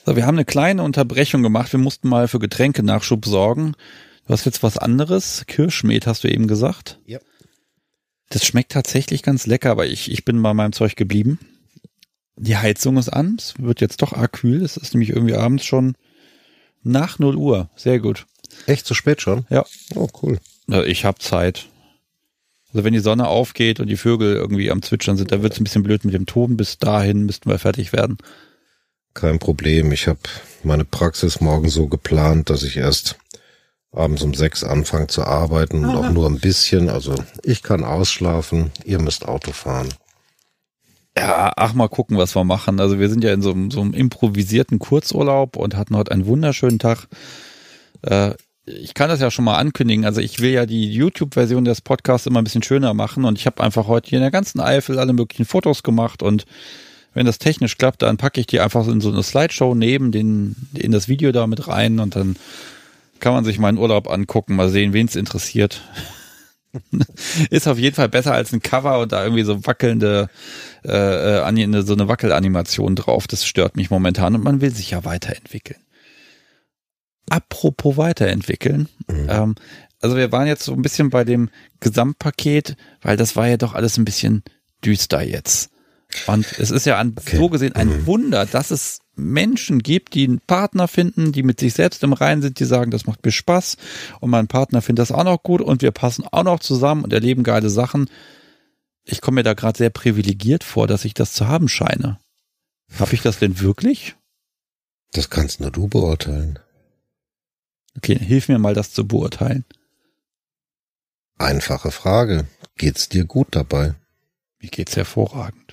So, wir haben eine kleine Unterbrechung gemacht. Wir mussten mal für Getränkenachschub sorgen. Du hast jetzt was anderes. Kirschmet hast du eben gesagt. Ja. Das schmeckt tatsächlich ganz lecker, aber ich, ich bin bei meinem Zeug geblieben. Die Heizung ist an. Es wird jetzt doch arg kühl. Es ist nämlich irgendwie abends schon nach 0 Uhr. Sehr gut. Echt so spät schon? Ja. Oh, cool. Ich habe Zeit. Also wenn die Sonne aufgeht und die Vögel irgendwie am Zwitschern sind, dann wird es ein bisschen blöd mit dem Toben. Bis dahin müssten wir fertig werden. Kein Problem. Ich habe meine Praxis morgen so geplant, dass ich erst abends um sechs anfangen zu arbeiten und auch nur ein bisschen. Also ich kann ausschlafen, ihr müsst Auto fahren. Ja, ach mal gucken, was wir machen. Also wir sind ja in so einem, so einem improvisierten Kurzurlaub und hatten heute einen wunderschönen Tag. Äh, ich kann das ja schon mal ankündigen. Also ich will ja die YouTube-Version des Podcasts immer ein bisschen schöner machen und ich habe einfach heute hier in der ganzen Eifel alle möglichen Fotos gemacht und wenn das technisch klappt, dann packe ich die einfach in so eine Slideshow neben den in das Video da mit rein und dann kann man sich meinen Urlaub angucken, mal sehen, wen es interessiert. ist auf jeden Fall besser als ein Cover und da irgendwie so wackelnde, äh, äh so eine Wackelanimation drauf. Das stört mich momentan und man will sich ja weiterentwickeln. Apropos weiterentwickeln. Mhm. Ähm, also wir waren jetzt so ein bisschen bei dem Gesamtpaket, weil das war ja doch alles ein bisschen düster jetzt. Und es ist ja an, okay. so gesehen ein mhm. Wunder, dass es Menschen gibt, die einen Partner finden, die mit sich selbst im Reinen sind, die sagen, das macht mir Spaß und mein Partner findet das auch noch gut und wir passen auch noch zusammen und erleben geile Sachen. Ich komme mir da gerade sehr privilegiert vor, dass ich das zu haben scheine. Habe ich das denn wirklich? Das kannst nur du beurteilen. Okay, hilf mir mal, das zu beurteilen. Einfache Frage. Geht's dir gut dabei? Mir geht's hervorragend.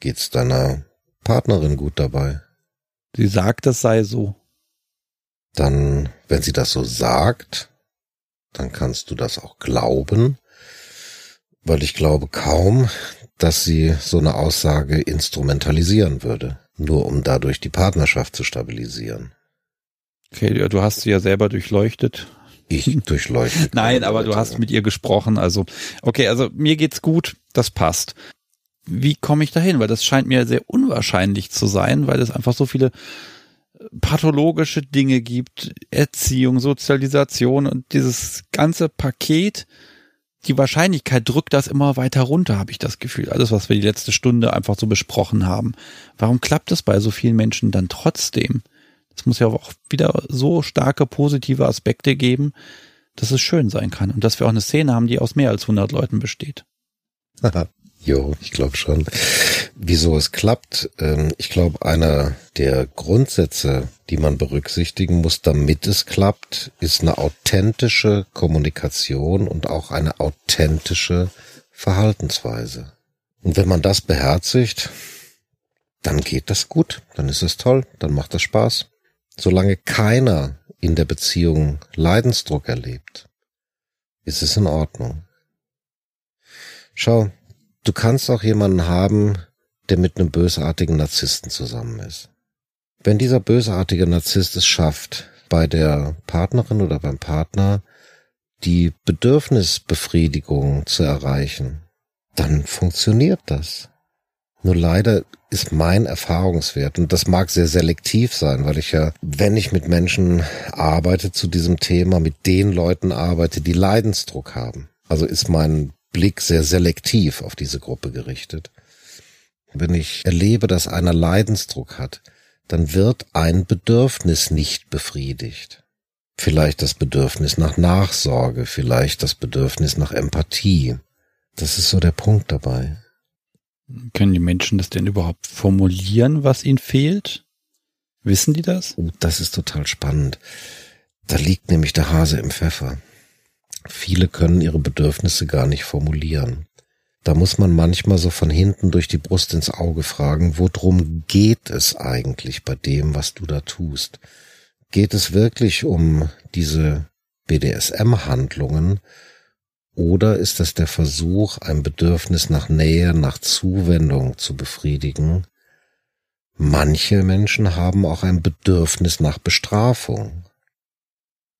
Geht's deiner Partnerin gut dabei? Sie sagt, das sei so. Dann, wenn sie das so sagt, dann kannst du das auch glauben, weil ich glaube kaum, dass sie so eine Aussage instrumentalisieren würde, nur um dadurch die Partnerschaft zu stabilisieren. Okay, du hast sie ja selber durchleuchtet. Ich durchleuchte. Nein, aber Leute. du hast mit ihr gesprochen. Also, okay, also mir geht's gut, das passt wie komme ich dahin? Weil das scheint mir sehr unwahrscheinlich zu sein, weil es einfach so viele äh, pathologische Dinge gibt, Erziehung, Sozialisation und dieses ganze Paket, die Wahrscheinlichkeit drückt das immer weiter runter, habe ich das Gefühl. Alles, was wir die letzte Stunde einfach so besprochen haben. Warum klappt es bei so vielen Menschen dann trotzdem? Es muss ja auch wieder so starke positive Aspekte geben, dass es schön sein kann und dass wir auch eine Szene haben, die aus mehr als 100 Leuten besteht. Jo, ich glaube schon. Wieso es klappt? Ähm, ich glaube, einer der Grundsätze, die man berücksichtigen muss, damit es klappt, ist eine authentische Kommunikation und auch eine authentische Verhaltensweise. Und wenn man das beherzigt, dann geht das gut, dann ist es toll, dann macht das Spaß. Solange keiner in der Beziehung Leidensdruck erlebt, ist es in Ordnung. Schau, Du kannst auch jemanden haben, der mit einem bösartigen Narzissten zusammen ist. Wenn dieser bösartige Narzisst es schafft, bei der Partnerin oder beim Partner die Bedürfnisbefriedigung zu erreichen, dann funktioniert das. Nur leider ist mein Erfahrungswert, und das mag sehr selektiv sein, weil ich ja, wenn ich mit Menschen arbeite zu diesem Thema, mit den Leuten arbeite, die Leidensdruck haben. Also ist mein Blick sehr selektiv auf diese Gruppe gerichtet. Wenn ich erlebe, dass einer Leidensdruck hat, dann wird ein Bedürfnis nicht befriedigt. Vielleicht das Bedürfnis nach Nachsorge, vielleicht das Bedürfnis nach Empathie. Das ist so der Punkt dabei. Können die Menschen das denn überhaupt formulieren, was ihnen fehlt? Wissen die das? Oh, das ist total spannend. Da liegt nämlich der Hase im Pfeffer. Viele können ihre Bedürfnisse gar nicht formulieren. Da muss man manchmal so von hinten durch die Brust ins Auge fragen, worum geht es eigentlich bei dem, was du da tust? Geht es wirklich um diese BDSM-Handlungen oder ist es der Versuch, ein Bedürfnis nach Nähe, nach Zuwendung zu befriedigen? Manche Menschen haben auch ein Bedürfnis nach Bestrafung.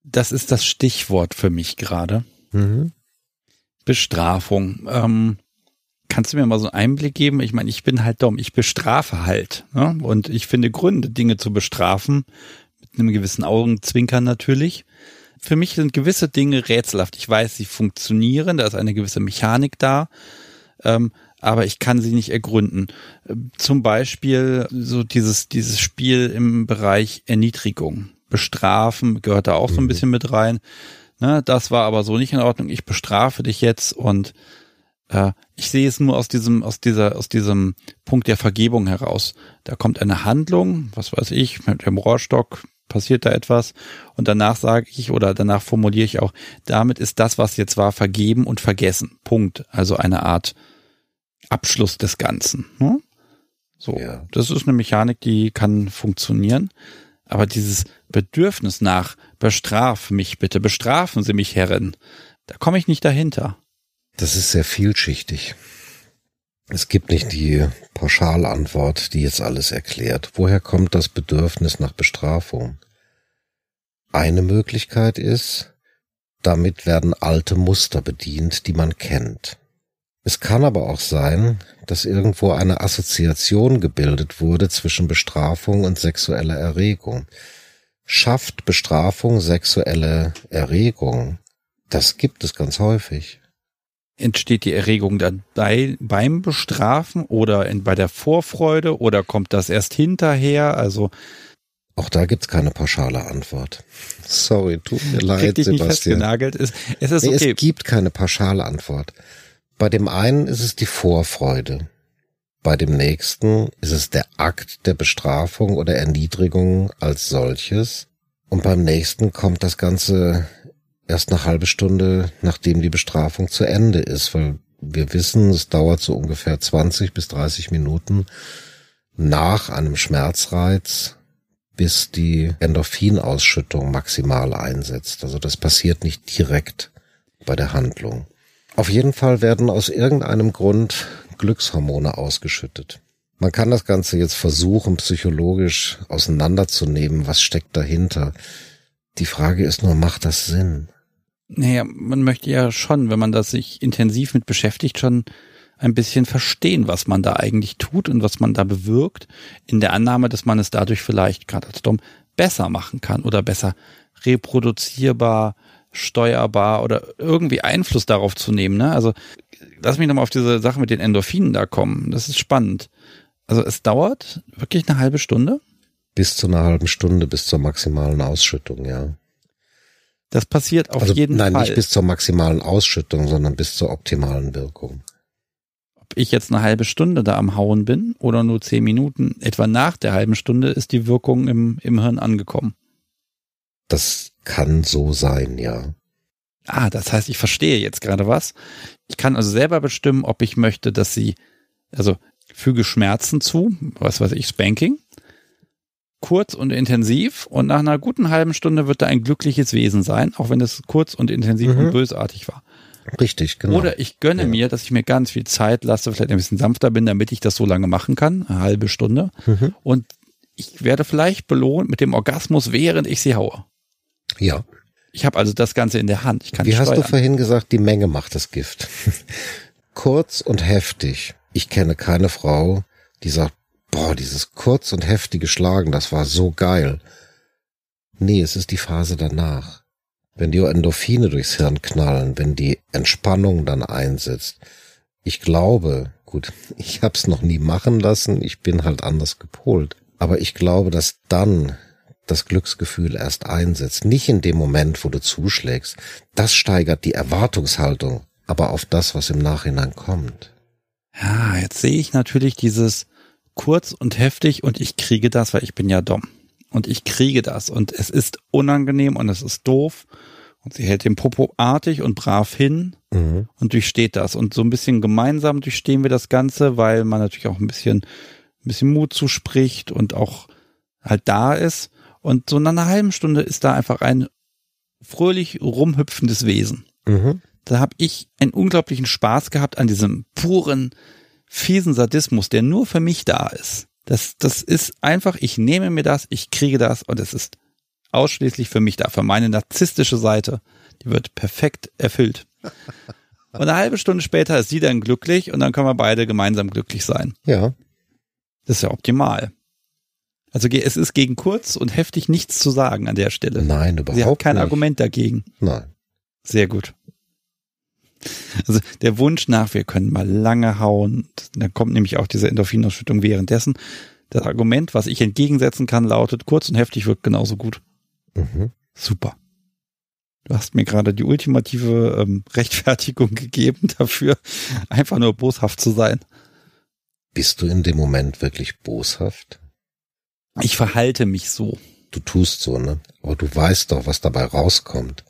Das ist das Stichwort für mich gerade. Mhm. Bestrafung. Ähm, kannst du mir mal so einen Einblick geben? Ich meine, ich bin halt dumm. Ich bestrafe halt. Ne? Und ich finde Gründe, Dinge zu bestrafen, mit einem gewissen Augenzwinkern natürlich für mich sind gewisse Dinge rätselhaft. Ich weiß, sie funktionieren, da ist eine gewisse Mechanik da, ähm, aber ich kann sie nicht ergründen. Zum Beispiel so dieses, dieses Spiel im Bereich Erniedrigung. Bestrafen gehört da auch so ein mhm. bisschen mit rein. Ne, das war aber so nicht in Ordnung. Ich bestrafe dich jetzt und äh, ich sehe es nur aus diesem, aus dieser, aus diesem Punkt der Vergebung heraus. Da kommt eine Handlung, was weiß ich, mit dem Rohrstock, passiert da etwas und danach sage ich oder danach formuliere ich auch, damit ist das, was jetzt war, vergeben und vergessen. Punkt. Also eine Art Abschluss des Ganzen. Ne? So, ja. das ist eine Mechanik, die kann funktionieren. Aber dieses Bedürfnis nach, bestraf mich bitte, bestrafen Sie mich, Herren, da komme ich nicht dahinter. Das ist sehr vielschichtig. Es gibt nicht die Pauschalantwort, die jetzt alles erklärt. Woher kommt das Bedürfnis nach Bestrafung? Eine Möglichkeit ist, damit werden alte Muster bedient, die man kennt. Es kann aber auch sein, dass irgendwo eine Assoziation gebildet wurde zwischen Bestrafung und sexueller Erregung. Schafft Bestrafung sexuelle Erregung? Das gibt es ganz häufig. Entsteht die Erregung dann bei, beim Bestrafen oder in, bei der Vorfreude oder kommt das erst hinterher? Also auch da gibt's keine pauschale Antwort. Sorry, tut mir leid, Sebastian. Nicht es, es, ist okay. es gibt keine pauschale Antwort. Bei dem einen ist es die Vorfreude. Bei dem nächsten ist es der Akt der Bestrafung oder Erniedrigung als solches. Und beim nächsten kommt das Ganze erst eine halbe Stunde, nachdem die Bestrafung zu Ende ist, weil wir wissen, es dauert so ungefähr 20 bis 30 Minuten nach einem Schmerzreiz, bis die Endorphinausschüttung maximal einsetzt. Also das passiert nicht direkt bei der Handlung. Auf jeden Fall werden aus irgendeinem Grund Glückshormone ausgeschüttet. Man kann das Ganze jetzt versuchen, psychologisch auseinanderzunehmen, was steckt dahinter. Die Frage ist nur, macht das Sinn? Naja, man möchte ja schon, wenn man das sich intensiv mit beschäftigt, schon ein bisschen verstehen, was man da eigentlich tut und was man da bewirkt, in der Annahme, dass man es dadurch vielleicht gerade als Dom besser machen kann oder besser reproduzierbar, steuerbar oder irgendwie Einfluss darauf zu nehmen. Ne? Also lass mich nochmal auf diese Sache mit den Endorphinen da kommen. Das ist spannend. Also es dauert wirklich eine halbe Stunde? Bis zu einer halben Stunde, bis zur maximalen Ausschüttung, ja. Das passiert auf also, jeden nein, Fall. Nein, nicht bis zur maximalen Ausschüttung, sondern bis zur optimalen Wirkung. Ob ich jetzt eine halbe Stunde da am Hauen bin oder nur zehn Minuten, etwa nach der halben Stunde ist die Wirkung im, im Hirn angekommen. Das kann so sein, ja. Ah, das heißt, ich verstehe jetzt gerade was. Ich kann also selber bestimmen, ob ich möchte, dass sie, also füge Schmerzen zu, was weiß ich, Spanking, kurz und intensiv und nach einer guten halben Stunde wird da ein glückliches Wesen sein, auch wenn es kurz und intensiv mhm. und bösartig war. Richtig, genau. Oder ich gönne ja. mir, dass ich mir ganz viel Zeit lasse, vielleicht ein bisschen sanfter bin, damit ich das so lange machen kann, eine halbe Stunde. Mhm. Und ich werde vielleicht belohnt mit dem Orgasmus, während ich sie haue. Ja. Ich habe also das Ganze in der Hand. Ich kann Wie steuern. hast du vorhin gesagt, die Menge macht das Gift. kurz und heftig. Ich kenne keine Frau, die sagt, boah, dieses kurz und heftige Schlagen, das war so geil. Nee, es ist die Phase danach. Wenn die Endorphine durchs Hirn knallen, wenn die Entspannung dann einsetzt. Ich glaube, gut, ich hab's noch nie machen lassen, ich bin halt anders gepolt. Aber ich glaube, dass dann das Glücksgefühl erst einsetzt. Nicht in dem Moment, wo du zuschlägst. Das steigert die Erwartungshaltung, aber auf das, was im Nachhinein kommt. Ja, jetzt sehe ich natürlich dieses kurz und heftig und ich kriege das, weil ich bin ja dumm. Und ich kriege das und es ist unangenehm und es ist doof. Und sie hält den Popo artig und brav hin Mhm. und durchsteht das. Und so ein bisschen gemeinsam durchstehen wir das Ganze, weil man natürlich auch ein bisschen, ein bisschen Mut zuspricht und auch halt da ist. Und so nach einer halben Stunde ist da einfach ein fröhlich rumhüpfendes Wesen. Mhm. Da habe ich einen unglaublichen Spaß gehabt an diesem puren, fiesen Sadismus, der nur für mich da ist. Das, das ist einfach, ich nehme mir das, ich kriege das und es ist ausschließlich für mich da, für meine narzisstische Seite. Die wird perfekt erfüllt. Und eine halbe Stunde später ist sie dann glücklich und dann können wir beide gemeinsam glücklich sein. Ja. Das ist ja optimal. Also es ist gegen kurz und heftig nichts zu sagen an der Stelle. Nein, überhaupt Sie hat kein nicht. Argument dagegen. Nein. Sehr gut. Also der Wunsch nach, wir können mal lange hauen, dann kommt nämlich auch diese Endorphinausschüttung währenddessen. Das Argument, was ich entgegensetzen kann, lautet, kurz und heftig wirkt genauso gut. Mhm. Super. Du hast mir gerade die ultimative ähm, Rechtfertigung gegeben dafür, einfach nur boshaft zu sein. Bist du in dem Moment wirklich boshaft? Ich verhalte mich so. Du tust so, ne? Aber du weißt doch, was dabei rauskommt.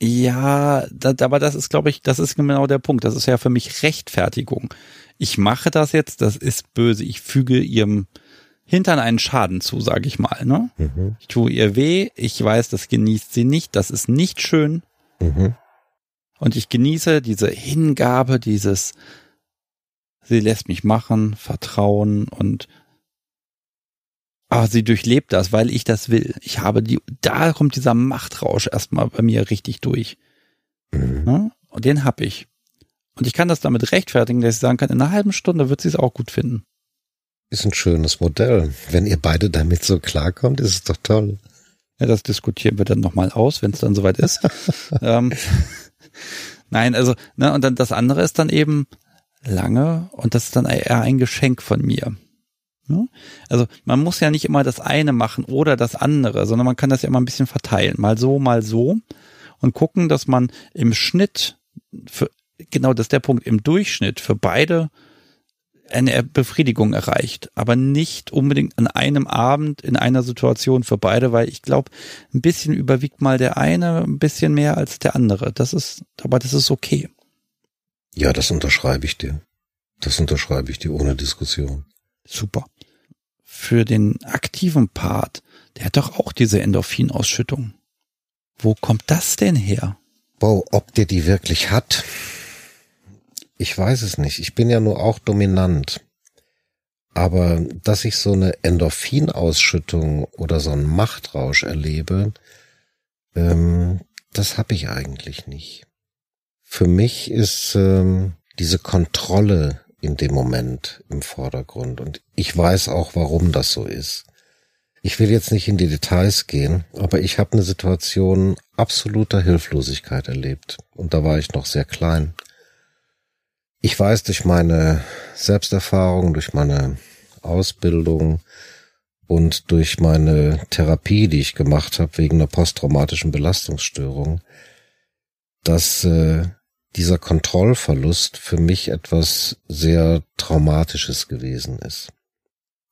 Ja, da, aber das ist, glaube ich, das ist genau der Punkt. Das ist ja für mich Rechtfertigung. Ich mache das jetzt, das ist böse. Ich füge ihrem Hintern einen Schaden zu, sage ich mal. Ne? Mhm. Ich tue ihr weh, ich weiß, das genießt sie nicht, das ist nicht schön. Mhm. Und ich genieße diese Hingabe, dieses, sie lässt mich machen, Vertrauen und aber sie durchlebt das, weil ich das will. Ich habe die, da kommt dieser Machtrausch erstmal bei mir richtig durch. Mhm. Ne? Und den hab ich. Und ich kann das damit rechtfertigen, dass ich sagen kann, in einer halben Stunde wird sie es auch gut finden. Ist ein schönes Modell. Wenn ihr beide damit so klarkommt, ist es doch toll. Ja, das diskutieren wir dann nochmal aus, wenn es dann soweit ist. ähm, nein, also, ne, und dann das andere ist dann eben lange und das ist dann eher ein Geschenk von mir. Ne? Also man muss ja nicht immer das eine machen oder das andere, sondern man kann das ja immer ein bisschen verteilen. Mal so, mal so und gucken, dass man im Schnitt, für, genau das ist der Punkt, im Durchschnitt für beide eine Befriedigung erreicht, aber nicht unbedingt an einem Abend in einer Situation für beide, weil ich glaube, ein bisschen überwiegt mal der eine ein bisschen mehr als der andere. Das ist, aber das ist okay. Ja, das unterschreibe ich dir. Das unterschreibe ich dir ohne Diskussion. Super. Für den aktiven Part, der hat doch auch diese Endorphinausschüttung. Wo kommt das denn her? Wow, ob der die wirklich hat? Ich weiß es nicht. Ich bin ja nur auch dominant. Aber dass ich so eine Endorphinausschüttung oder so einen Machtrausch erlebe, ähm, das habe ich eigentlich nicht. Für mich ist ähm, diese Kontrolle in dem Moment im Vordergrund. Und ich weiß auch, warum das so ist. Ich will jetzt nicht in die Details gehen, aber ich habe eine Situation absoluter Hilflosigkeit erlebt. Und da war ich noch sehr klein. Ich weiß durch meine Selbsterfahrung, durch meine Ausbildung und durch meine Therapie, die ich gemacht habe wegen einer posttraumatischen Belastungsstörung, dass äh, dieser Kontrollverlust für mich etwas sehr Traumatisches gewesen ist.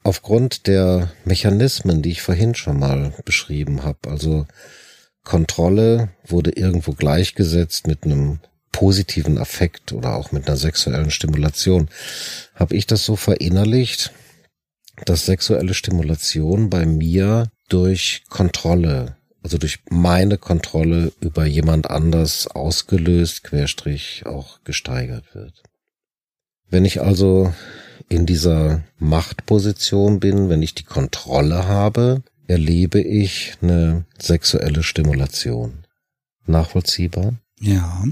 Aufgrund der Mechanismen, die ich vorhin schon mal beschrieben habe, also Kontrolle wurde irgendwo gleichgesetzt mit einem positiven Affekt oder auch mit einer sexuellen Stimulation, habe ich das so verinnerlicht, dass sexuelle Stimulation bei mir durch Kontrolle, also durch meine Kontrolle über jemand anders ausgelöst, querstrich auch gesteigert wird. Wenn ich also in dieser Machtposition bin, wenn ich die Kontrolle habe, erlebe ich eine sexuelle Stimulation. Nachvollziehbar? Ja,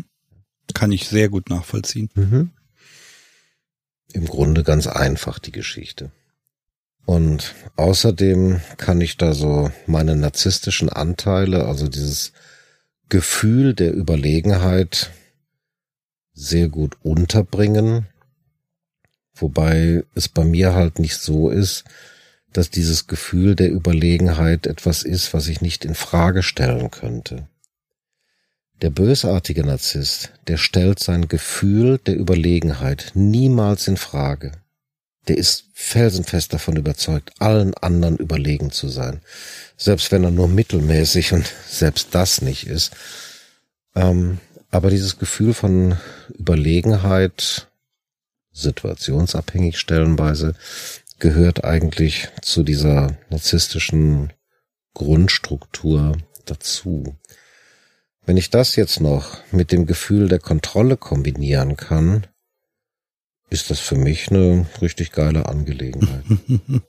kann ich sehr gut nachvollziehen. Mhm. Im Grunde ganz einfach die Geschichte. Und außerdem kann ich da so meine narzisstischen Anteile, also dieses Gefühl der Überlegenheit sehr gut unterbringen. Wobei es bei mir halt nicht so ist, dass dieses Gefühl der Überlegenheit etwas ist, was ich nicht in Frage stellen könnte. Der bösartige Narzisst, der stellt sein Gefühl der Überlegenheit niemals in Frage. Der ist felsenfest davon überzeugt, allen anderen überlegen zu sein. Selbst wenn er nur mittelmäßig und selbst das nicht ist. Ähm, aber dieses Gefühl von Überlegenheit, situationsabhängig stellenweise, gehört eigentlich zu dieser narzisstischen Grundstruktur dazu. Wenn ich das jetzt noch mit dem Gefühl der Kontrolle kombinieren kann, ist das für mich eine richtig geile Angelegenheit.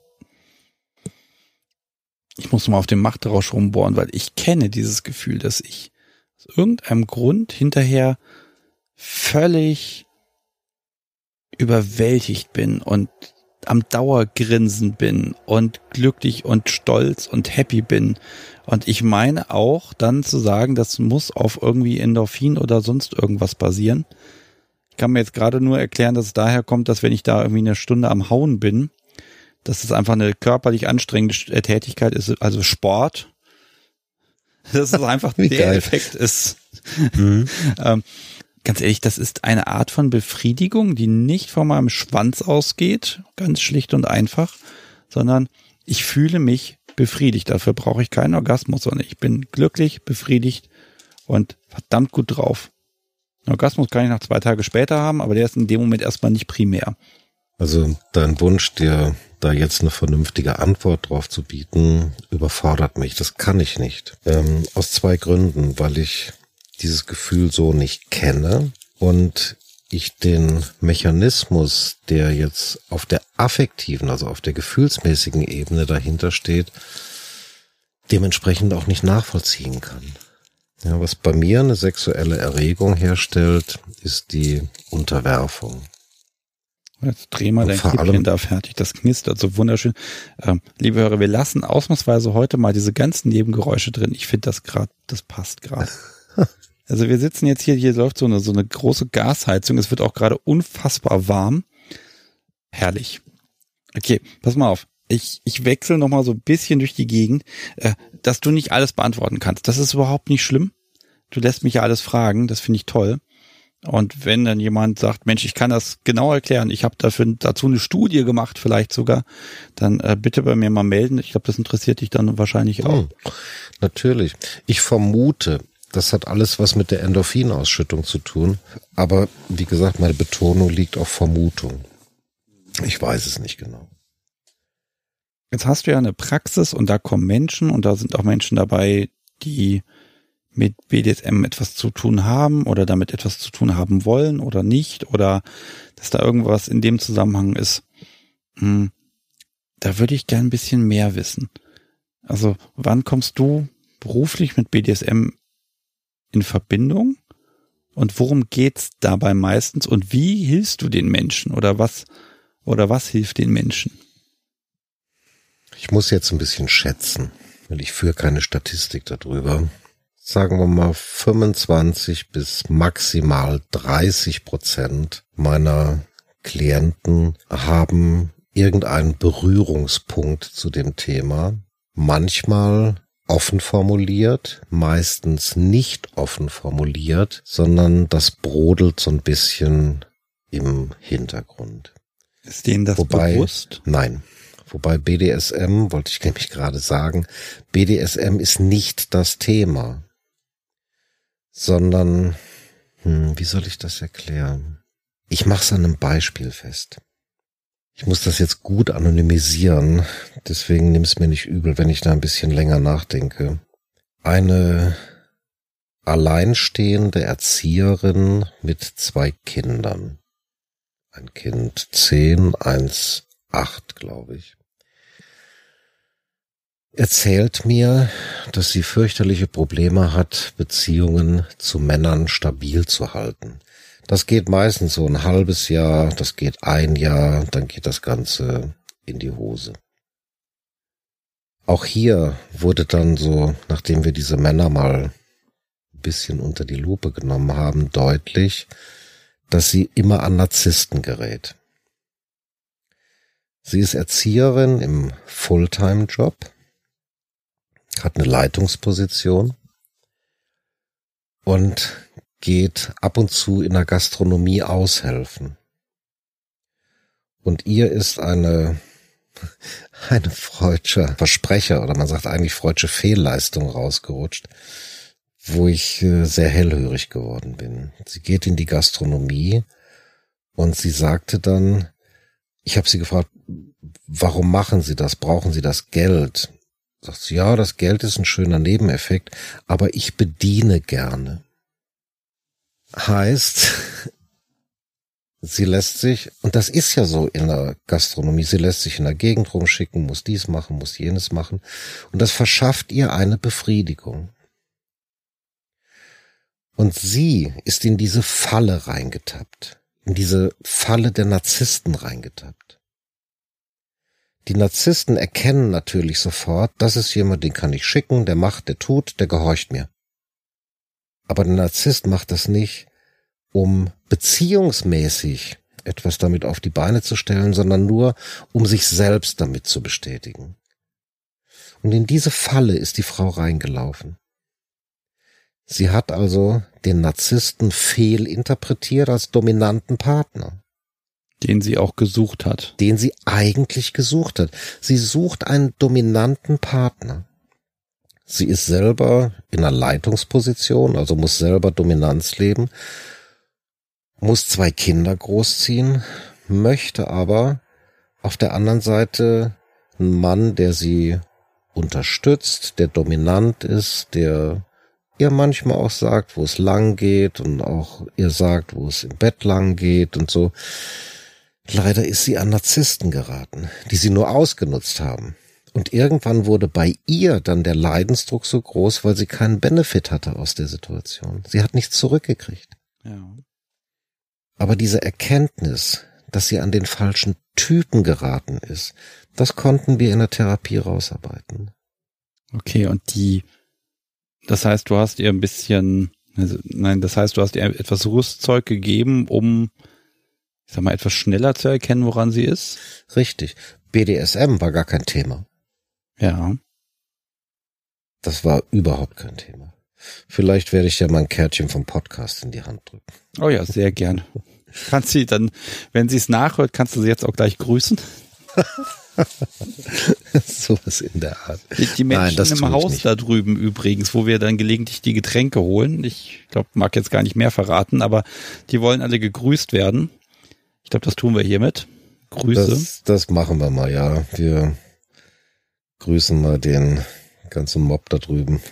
Ich muss mal auf dem Machtrausch rumbohren, weil ich kenne dieses Gefühl, dass ich aus irgendeinem Grund hinterher völlig überwältigt bin und am Dauergrinsen bin und glücklich und stolz und happy bin. Und ich meine auch dann zu sagen, das muss auf irgendwie Endorphin oder sonst irgendwas basieren. Ich kann mir jetzt gerade nur erklären, dass es daher kommt, dass wenn ich da irgendwie eine Stunde am Hauen bin, dass es einfach eine körperlich anstrengende Tätigkeit ist, also Sport. Das ist einfach der geil. Effekt ist. Mhm. ähm, ganz ehrlich, das ist eine Art von Befriedigung, die nicht von meinem Schwanz ausgeht, ganz schlicht und einfach, sondern ich fühle mich befriedigt. Dafür brauche ich keinen Orgasmus, sondern ich bin glücklich, befriedigt und verdammt gut drauf. Orgasmus kann ich noch zwei Tage später haben, aber der ist in dem Moment erstmal nicht primär. Also dein Wunsch, dir da jetzt eine vernünftige Antwort drauf zu bieten, überfordert mich. Das kann ich nicht. Ähm, aus zwei Gründen, weil ich dieses Gefühl so nicht kenne und ich den Mechanismus, der jetzt auf der affektiven, also auf der gefühlsmäßigen Ebene dahinter steht, dementsprechend auch nicht nachvollziehen kann. Ja, was bei mir eine sexuelle Erregung herstellt, ist die Unterwerfung. Jetzt dreh mal dein Kippchen da fertig. Das knistert so wunderschön. Ähm, liebe Hörer, wir lassen ausnahmsweise heute mal diese ganzen Nebengeräusche drin. Ich finde das gerade, das passt gerade. Also wir sitzen jetzt hier, hier läuft so eine, so eine große Gasheizung. Es wird auch gerade unfassbar warm. Herrlich. Okay, pass mal auf. Ich, ich wechsle noch mal so ein bisschen durch die Gegend, äh, dass du nicht alles beantworten kannst. Das ist überhaupt nicht schlimm. Du lässt mich ja alles fragen. Das finde ich toll. Und wenn dann jemand sagt, Mensch, ich kann das genau erklären, ich habe dafür dazu eine Studie gemacht, vielleicht sogar, dann äh, bitte bei mir mal melden. Ich glaube, das interessiert dich dann wahrscheinlich auch. Hm, natürlich. Ich vermute, das hat alles was mit der Endorphinausschüttung zu tun. Aber wie gesagt, meine Betonung liegt auf Vermutung. Ich weiß es nicht genau. Jetzt hast du ja eine Praxis und da kommen Menschen und da sind auch Menschen dabei, die mit BDSM etwas zu tun haben oder damit etwas zu tun haben wollen oder nicht oder dass da irgendwas in dem Zusammenhang ist. Hm, da würde ich gern ein bisschen mehr wissen. Also wann kommst du beruflich mit BDSM in Verbindung? Und worum geht's dabei meistens? Und wie hilfst du den Menschen? Oder was, oder was hilft den Menschen? Ich muss jetzt ein bisschen schätzen, weil ich führe keine Statistik darüber sagen wir mal 25 bis maximal 30 Prozent meiner Klienten haben irgendeinen Berührungspunkt zu dem Thema. Manchmal offen formuliert, meistens nicht offen formuliert, sondern das brodelt so ein bisschen im Hintergrund. Ist denen das Wobei, bewusst? Nein. Wobei BDSM, wollte ich nämlich gerade sagen, BDSM ist nicht das Thema sondern, hm, wie soll ich das erklären? Ich mache es an einem Beispiel fest. Ich muss das jetzt gut anonymisieren, deswegen nimm es mir nicht übel, wenn ich da ein bisschen länger nachdenke. Eine alleinstehende Erzieherin mit zwei Kindern. Ein Kind zehn, eins acht, glaube ich. Erzählt mir, dass sie fürchterliche Probleme hat, Beziehungen zu Männern stabil zu halten. Das geht meistens so ein halbes Jahr, das geht ein Jahr, dann geht das Ganze in die Hose. Auch hier wurde dann so, nachdem wir diese Männer mal ein bisschen unter die Lupe genommen haben, deutlich, dass sie immer an Narzissten gerät. Sie ist Erzieherin im Fulltime-Job, hat eine Leitungsposition und geht ab und zu in der Gastronomie aushelfen. Und ihr ist eine, eine freudsche Versprecher oder man sagt eigentlich freudsche Fehlleistung rausgerutscht, wo ich äh, sehr hellhörig geworden bin. Sie geht in die Gastronomie und sie sagte dann, ich habe sie gefragt, warum machen Sie das? Brauchen Sie das Geld? Sagt sie, ja, das Geld ist ein schöner Nebeneffekt, aber ich bediene gerne. Heißt, sie lässt sich, und das ist ja so in der Gastronomie, sie lässt sich in der Gegend rumschicken, muss dies machen, muss jenes machen, und das verschafft ihr eine Befriedigung. Und sie ist in diese Falle reingetappt in diese Falle der Narzissten reingetappt. Die Narzissten erkennen natürlich sofort, das ist jemand, den kann ich schicken, der macht, der tut, der gehorcht mir. Aber der Narzisst macht das nicht, um beziehungsmäßig etwas damit auf die Beine zu stellen, sondern nur, um sich selbst damit zu bestätigen. Und in diese Falle ist die Frau reingelaufen. Sie hat also den Narzissten fehlinterpretiert als dominanten Partner. Den sie auch gesucht hat. Den sie eigentlich gesucht hat. Sie sucht einen dominanten Partner. Sie ist selber in einer Leitungsposition, also muss selber Dominanz leben, muss zwei Kinder großziehen, möchte aber auf der anderen Seite einen Mann, der sie unterstützt, der dominant ist, der ihr manchmal auch sagt, wo es lang geht und auch ihr sagt, wo es im Bett lang geht und so. Leider ist sie an Narzissten geraten, die sie nur ausgenutzt haben. Und irgendwann wurde bei ihr dann der Leidensdruck so groß, weil sie keinen Benefit hatte aus der Situation. Sie hat nichts zurückgekriegt. Ja. Aber diese Erkenntnis, dass sie an den falschen Typen geraten ist, das konnten wir in der Therapie rausarbeiten. Okay, und die das heißt, du hast ihr ein bisschen, also, nein, das heißt, du hast ihr etwas Rüstzeug gegeben, um, ich sag mal, etwas schneller zu erkennen, woran sie ist? Richtig. BDSM war gar kein Thema. Ja. Das war überhaupt kein Thema. Vielleicht werde ich ja mal ein Kärtchen vom Podcast in die Hand drücken. Oh ja, sehr gern. Kannst sie dann, wenn sie es nachhört, kannst du sie jetzt auch gleich grüßen? Sowas in der Art. Die, Menschen Nein, im Haus da drüben übrigens, wo wir dann gelegentlich die Getränke holen. Ich glaube, mag jetzt gar nicht mehr verraten, aber die wollen alle gegrüßt werden. Ich glaube, das tun wir hiermit. Grüße. Das, das machen wir mal, ja. Wir grüßen mal den ganzen Mob da drüben.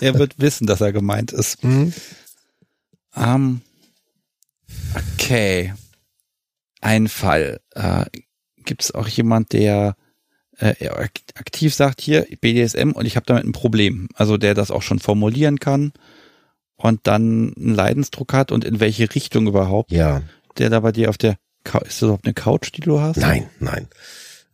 er wird wissen, dass er gemeint ist. Mhm. Um, okay. Ein Fall. Äh, gibt es auch jemand, der äh, aktiv sagt, hier BDSM und ich habe damit ein Problem. Also der das auch schon formulieren kann und dann einen Leidensdruck hat und in welche Richtung überhaupt. Ja. Der da bei dir auf der, ist das überhaupt eine Couch, die du hast? Nein, nein.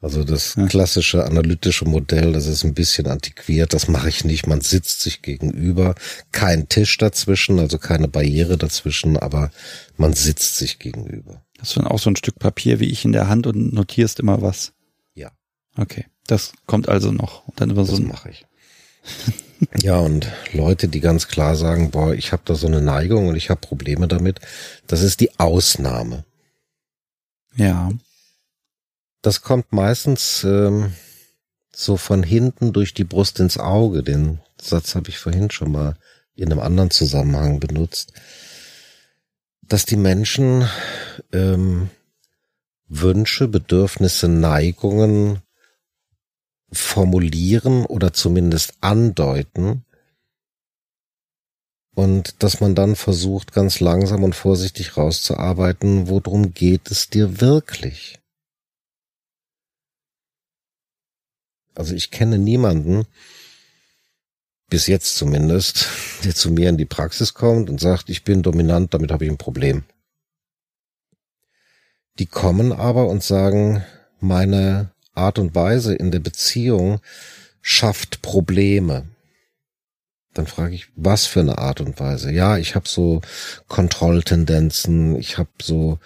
Also das klassische analytische Modell, das ist ein bisschen antiquiert, das mache ich nicht. Man sitzt sich gegenüber, kein Tisch dazwischen, also keine Barriere dazwischen, aber man sitzt sich gegenüber. Hast du dann auch so ein Stück Papier wie ich in der Hand und notierst immer was? Ja. Okay, das kommt also noch. Und dann immer das so mache ich. ja, und Leute, die ganz klar sagen, boah, ich habe da so eine Neigung und ich habe Probleme damit, das ist die Ausnahme. Ja. Das kommt meistens ähm, so von hinten durch die Brust ins Auge. Den Satz habe ich vorhin schon mal in einem anderen Zusammenhang benutzt dass die Menschen ähm, Wünsche, Bedürfnisse, Neigungen formulieren oder zumindest andeuten und dass man dann versucht, ganz langsam und vorsichtig rauszuarbeiten, worum geht es dir wirklich? Also ich kenne niemanden, bis jetzt zumindest, der zu mir in die Praxis kommt und sagt, ich bin dominant, damit habe ich ein Problem. Die kommen aber und sagen, meine Art und Weise in der Beziehung schafft Probleme. Dann frage ich, was für eine Art und Weise? Ja, ich habe so Kontrolltendenzen, ich habe so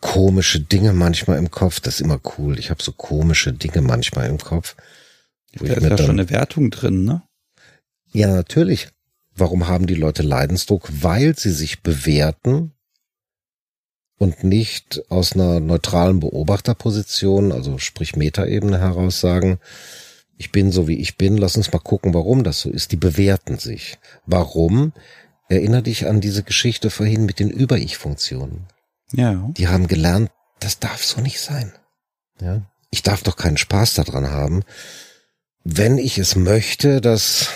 komische Dinge manchmal im Kopf. Das ist immer cool. Ich habe so komische Dinge manchmal im Kopf. Da ist ja schon eine Wertung drin, ne? Ja, natürlich. Warum haben die Leute Leidensdruck? Weil sie sich bewerten und nicht aus einer neutralen Beobachterposition, also sprich Metaebene heraus sagen, ich bin so wie ich bin, lass uns mal gucken, warum das so ist. Die bewerten sich. Warum? Erinner dich an diese Geschichte vorhin mit den Über-Ich-Funktionen. Ja. Die haben gelernt, das darf so nicht sein. Ja. Ich darf doch keinen Spaß daran haben, wenn ich es möchte, dass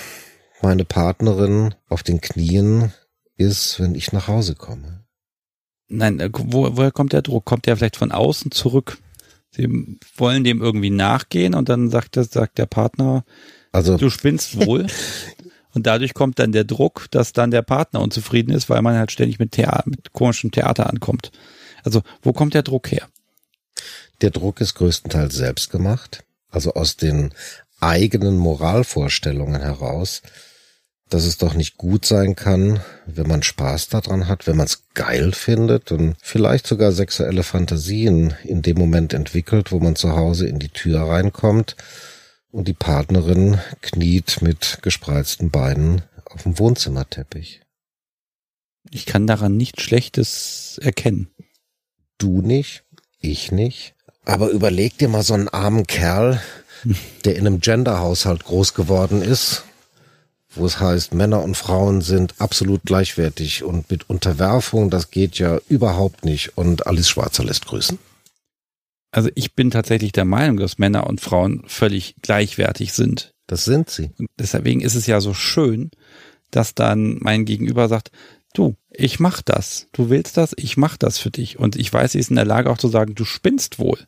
meine Partnerin auf den Knien ist, wenn ich nach Hause komme. Nein, äh, wo, woher kommt der Druck? Kommt der vielleicht von außen zurück? Sie wollen dem irgendwie nachgehen und dann sagt, das, sagt der Partner, also, du spinnst wohl. und dadurch kommt dann der Druck, dass dann der Partner unzufrieden ist, weil man halt ständig mit, Theater, mit komischem Theater ankommt. Also, wo kommt der Druck her? Der Druck ist größtenteils selbst gemacht, also aus den eigenen Moralvorstellungen heraus, dass es doch nicht gut sein kann, wenn man Spaß daran hat, wenn man es geil findet und vielleicht sogar sexuelle Fantasien in dem Moment entwickelt, wo man zu Hause in die Tür reinkommt und die Partnerin kniet mit gespreizten Beinen auf dem Wohnzimmerteppich. Ich kann daran nichts Schlechtes erkennen. Du nicht, ich nicht. Aber überleg dir mal so einen armen Kerl, der in einem Genderhaushalt groß geworden ist wo es heißt, Männer und Frauen sind absolut gleichwertig und mit Unterwerfung, das geht ja überhaupt nicht und Alice Schwarzer lässt grüßen. Also ich bin tatsächlich der Meinung, dass Männer und Frauen völlig gleichwertig sind. Das sind sie. Und deswegen ist es ja so schön, dass dann mein Gegenüber sagt, du, ich mach das. Du willst das, ich mach das für dich. Und ich weiß, sie ist in der Lage auch zu sagen, du spinnst wohl.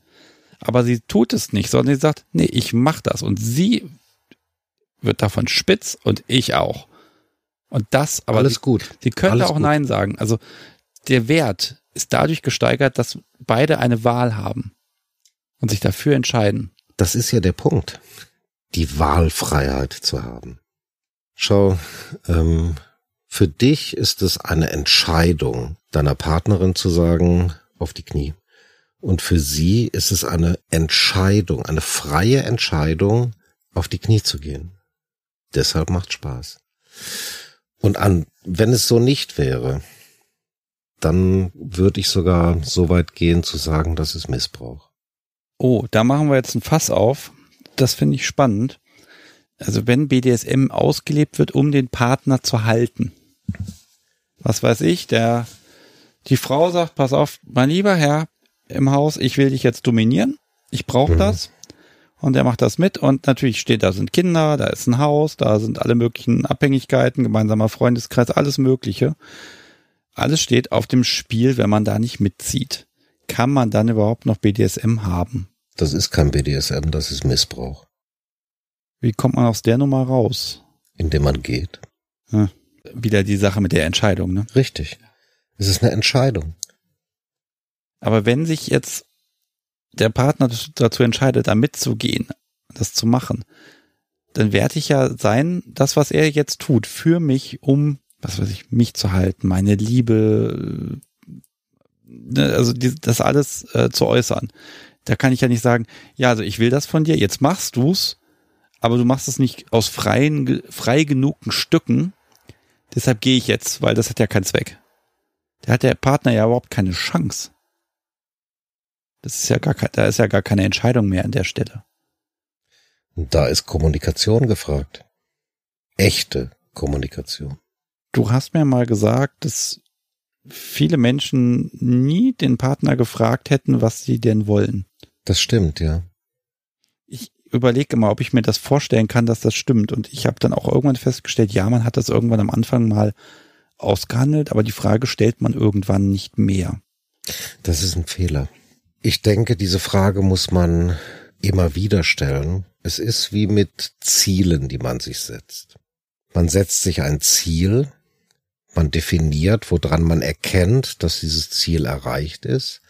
Aber sie tut es nicht, sondern sie sagt, nee, ich mach das. Und sie wird davon spitz und ich auch. Und das, aber alles sie, gut. Sie können Alles auch gut. Nein sagen. Also der Wert ist dadurch gesteigert, dass beide eine Wahl haben und sich dafür entscheiden. Das ist ja der Punkt. Die Wahlfreiheit zu haben. Schau, ähm, für dich ist es eine Entscheidung, deiner Partnerin zu sagen, auf die Knie. Und für sie ist es eine Entscheidung, eine freie Entscheidung, auf die Knie zu gehen. Deshalb macht Spaß. Und an, wenn es so nicht wäre, dann würde ich sogar so weit gehen zu sagen, das ist Missbrauch. Oh, da machen wir jetzt ein Fass auf. Das finde ich spannend. Also wenn BDSM ausgelebt wird, um den Partner zu halten. Was weiß ich, der, die Frau sagt, pass auf, mein lieber Herr im Haus, ich will dich jetzt dominieren. Ich brauche Mhm. das. Und er macht das mit und natürlich steht, da sind Kinder, da ist ein Haus, da sind alle möglichen Abhängigkeiten, gemeinsamer Freundeskreis, alles Mögliche. Alles steht auf dem Spiel, wenn man da nicht mitzieht. Kann man dann überhaupt noch BDSM haben? Das ist kein BDSM, das ist Missbrauch, Wie kommt man aus der Nummer raus? indem man geht. Wieder die Sache mit der Entscheidung, ne? Richtig. Es ist eine Entscheidung. Aber wenn sich jetzt der Partner dazu entscheidet, da mitzugehen, das zu machen, dann werde ich ja sein, das, was er jetzt tut, für mich, um, was weiß ich, mich zu halten, meine Liebe, ne, also die, das alles äh, zu äußern. Da kann ich ja nicht sagen, ja, also ich will das von dir, jetzt machst du's, aber du machst es nicht aus freien, frei genugten Stücken, deshalb gehe ich jetzt, weil das hat ja keinen Zweck. Da hat der Partner ja überhaupt keine Chance. Das ist ja gar da ist ja gar keine Entscheidung mehr an der Stelle. Da ist Kommunikation gefragt. Echte Kommunikation. Du hast mir mal gesagt, dass viele Menschen nie den Partner gefragt hätten, was sie denn wollen. Das stimmt, ja. Ich überlege immer, ob ich mir das vorstellen kann, dass das stimmt. Und ich habe dann auch irgendwann festgestellt, ja, man hat das irgendwann am Anfang mal ausgehandelt, aber die Frage stellt man irgendwann nicht mehr. Das ist ein Fehler. Ich denke, diese Frage muss man immer wieder stellen. Es ist wie mit Zielen, die man sich setzt. Man setzt sich ein Ziel, man definiert, woran man erkennt, dass dieses Ziel erreicht ist.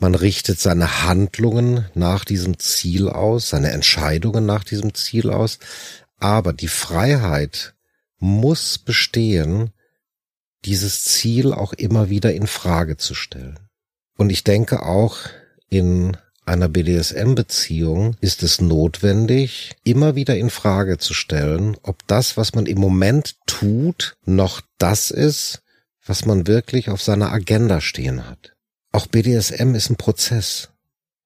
Man richtet seine Handlungen nach diesem Ziel aus, seine Entscheidungen nach diesem Ziel aus. Aber die Freiheit muss bestehen, dieses Ziel auch immer wieder in Frage zu stellen. Und ich denke auch in einer BDSM-Beziehung ist es notwendig, immer wieder in Frage zu stellen, ob das, was man im Moment tut, noch das ist, was man wirklich auf seiner Agenda stehen hat. Auch BDSM ist ein Prozess.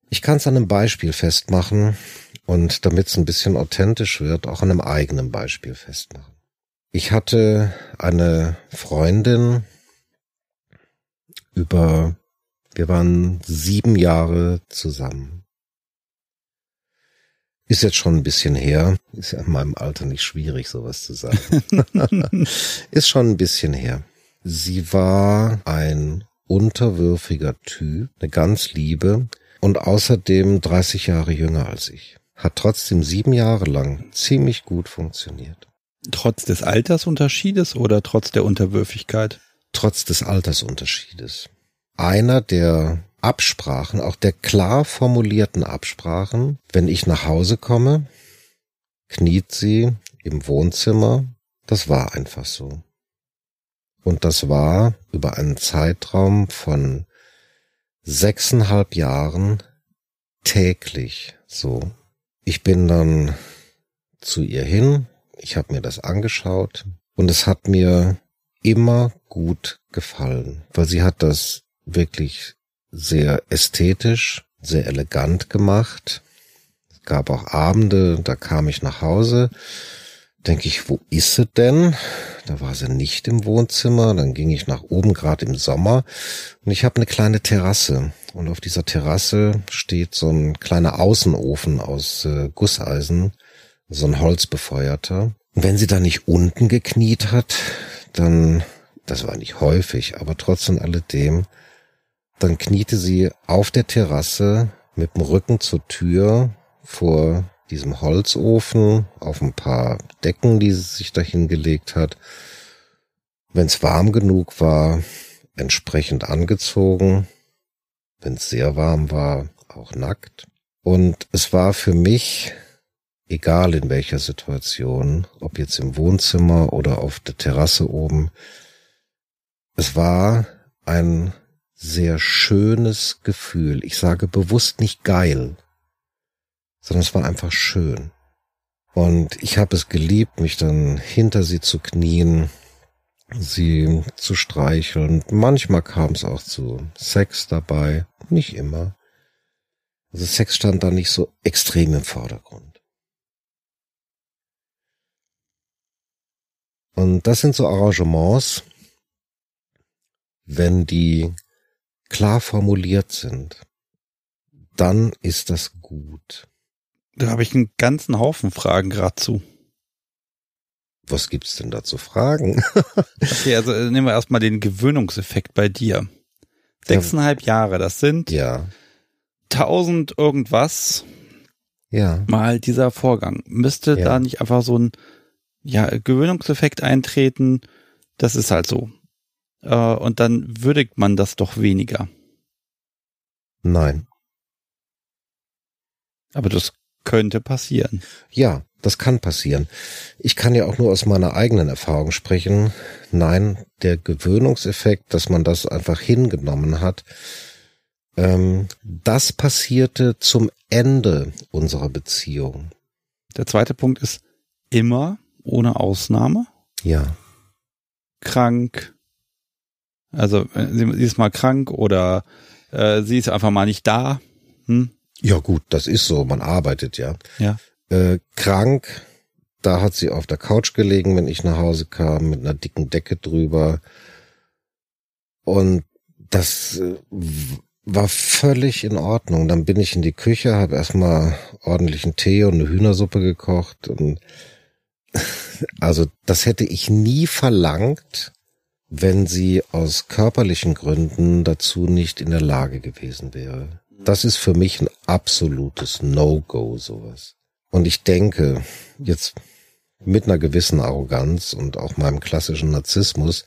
Ich kann es an einem Beispiel festmachen und damit es ein bisschen authentisch wird, auch an einem eigenen Beispiel festmachen. Ich hatte eine Freundin über wir waren sieben Jahre zusammen. Ist jetzt schon ein bisschen her. Ist ja in meinem Alter nicht schwierig, sowas zu sagen. ist schon ein bisschen her. Sie war ein unterwürfiger Typ, eine ganz liebe und außerdem 30 Jahre jünger als ich. Hat trotzdem sieben Jahre lang ziemlich gut funktioniert. Trotz des Altersunterschiedes oder trotz der Unterwürfigkeit? Trotz des Altersunterschiedes einer der Absprachen, auch der klar formulierten Absprachen, wenn ich nach Hause komme, kniet sie im Wohnzimmer. Das war einfach so. Und das war über einen Zeitraum von sechseinhalb Jahren täglich so. Ich bin dann zu ihr hin, ich habe mir das angeschaut und es hat mir immer gut gefallen, weil sie hat das wirklich sehr ästhetisch, sehr elegant gemacht. Es gab auch Abende, da kam ich nach Hause, denke ich, wo ist sie denn? Da war sie nicht im Wohnzimmer, dann ging ich nach oben, gerade im Sommer, und ich habe eine kleine Terrasse. Und auf dieser Terrasse steht so ein kleiner Außenofen aus äh, Gusseisen, so ein Holzbefeuerter. Und wenn sie da nicht unten gekniet hat, dann, das war nicht häufig, aber trotzdem alledem, dann kniete sie auf der Terrasse mit dem Rücken zur Tür vor diesem Holzofen auf ein paar Decken, die sie sich dahin gelegt hat. Wenn es warm genug war, entsprechend angezogen. Wenn es sehr warm war, auch nackt. Und es war für mich, egal in welcher Situation, ob jetzt im Wohnzimmer oder auf der Terrasse oben, es war ein sehr schönes Gefühl. Ich sage bewusst nicht geil, sondern es war einfach schön. Und ich habe es geliebt, mich dann hinter sie zu knien, sie zu streicheln. Manchmal kam es auch zu Sex dabei, nicht immer. Also Sex stand da nicht so extrem im Vordergrund. Und das sind so Arrangements, wenn die klar formuliert sind, dann ist das gut. Da habe ich einen ganzen Haufen Fragen gerade zu. Was gibt's denn da zu fragen? okay, also äh, nehmen wir erstmal den Gewöhnungseffekt bei dir. Sechseinhalb Jahre, das sind ja. tausend irgendwas ja. mal dieser Vorgang. Müsste ja. da nicht einfach so ein ja, Gewöhnungseffekt eintreten? Das ist halt so. Äh, und dann würdigt man das doch weniger. Nein. Aber das könnte passieren. Ja, das kann passieren. Ich kann ja auch nur aus meiner eigenen Erfahrung sprechen. Nein, der Gewöhnungseffekt, dass man das einfach hingenommen hat, ähm, das passierte zum Ende unserer Beziehung. Der zweite Punkt ist immer ohne Ausnahme. Ja. Krank, also äh, sie, sie ist mal krank oder äh, sie ist einfach mal nicht da. Hm? Ja gut, das ist so. Man arbeitet ja. Ja. Äh, krank, da hat sie auf der Couch gelegen, wenn ich nach Hause kam, mit einer dicken Decke drüber. Und das äh, war völlig in Ordnung. Dann bin ich in die Küche, habe erstmal ordentlichen Tee und eine Hühnersuppe gekocht. Und also das hätte ich nie verlangt, wenn sie aus körperlichen Gründen dazu nicht in der Lage gewesen wäre. Das ist für mich ein absolutes No-Go, sowas. Und ich denke, jetzt mit einer gewissen Arroganz und auch meinem klassischen Narzissmus,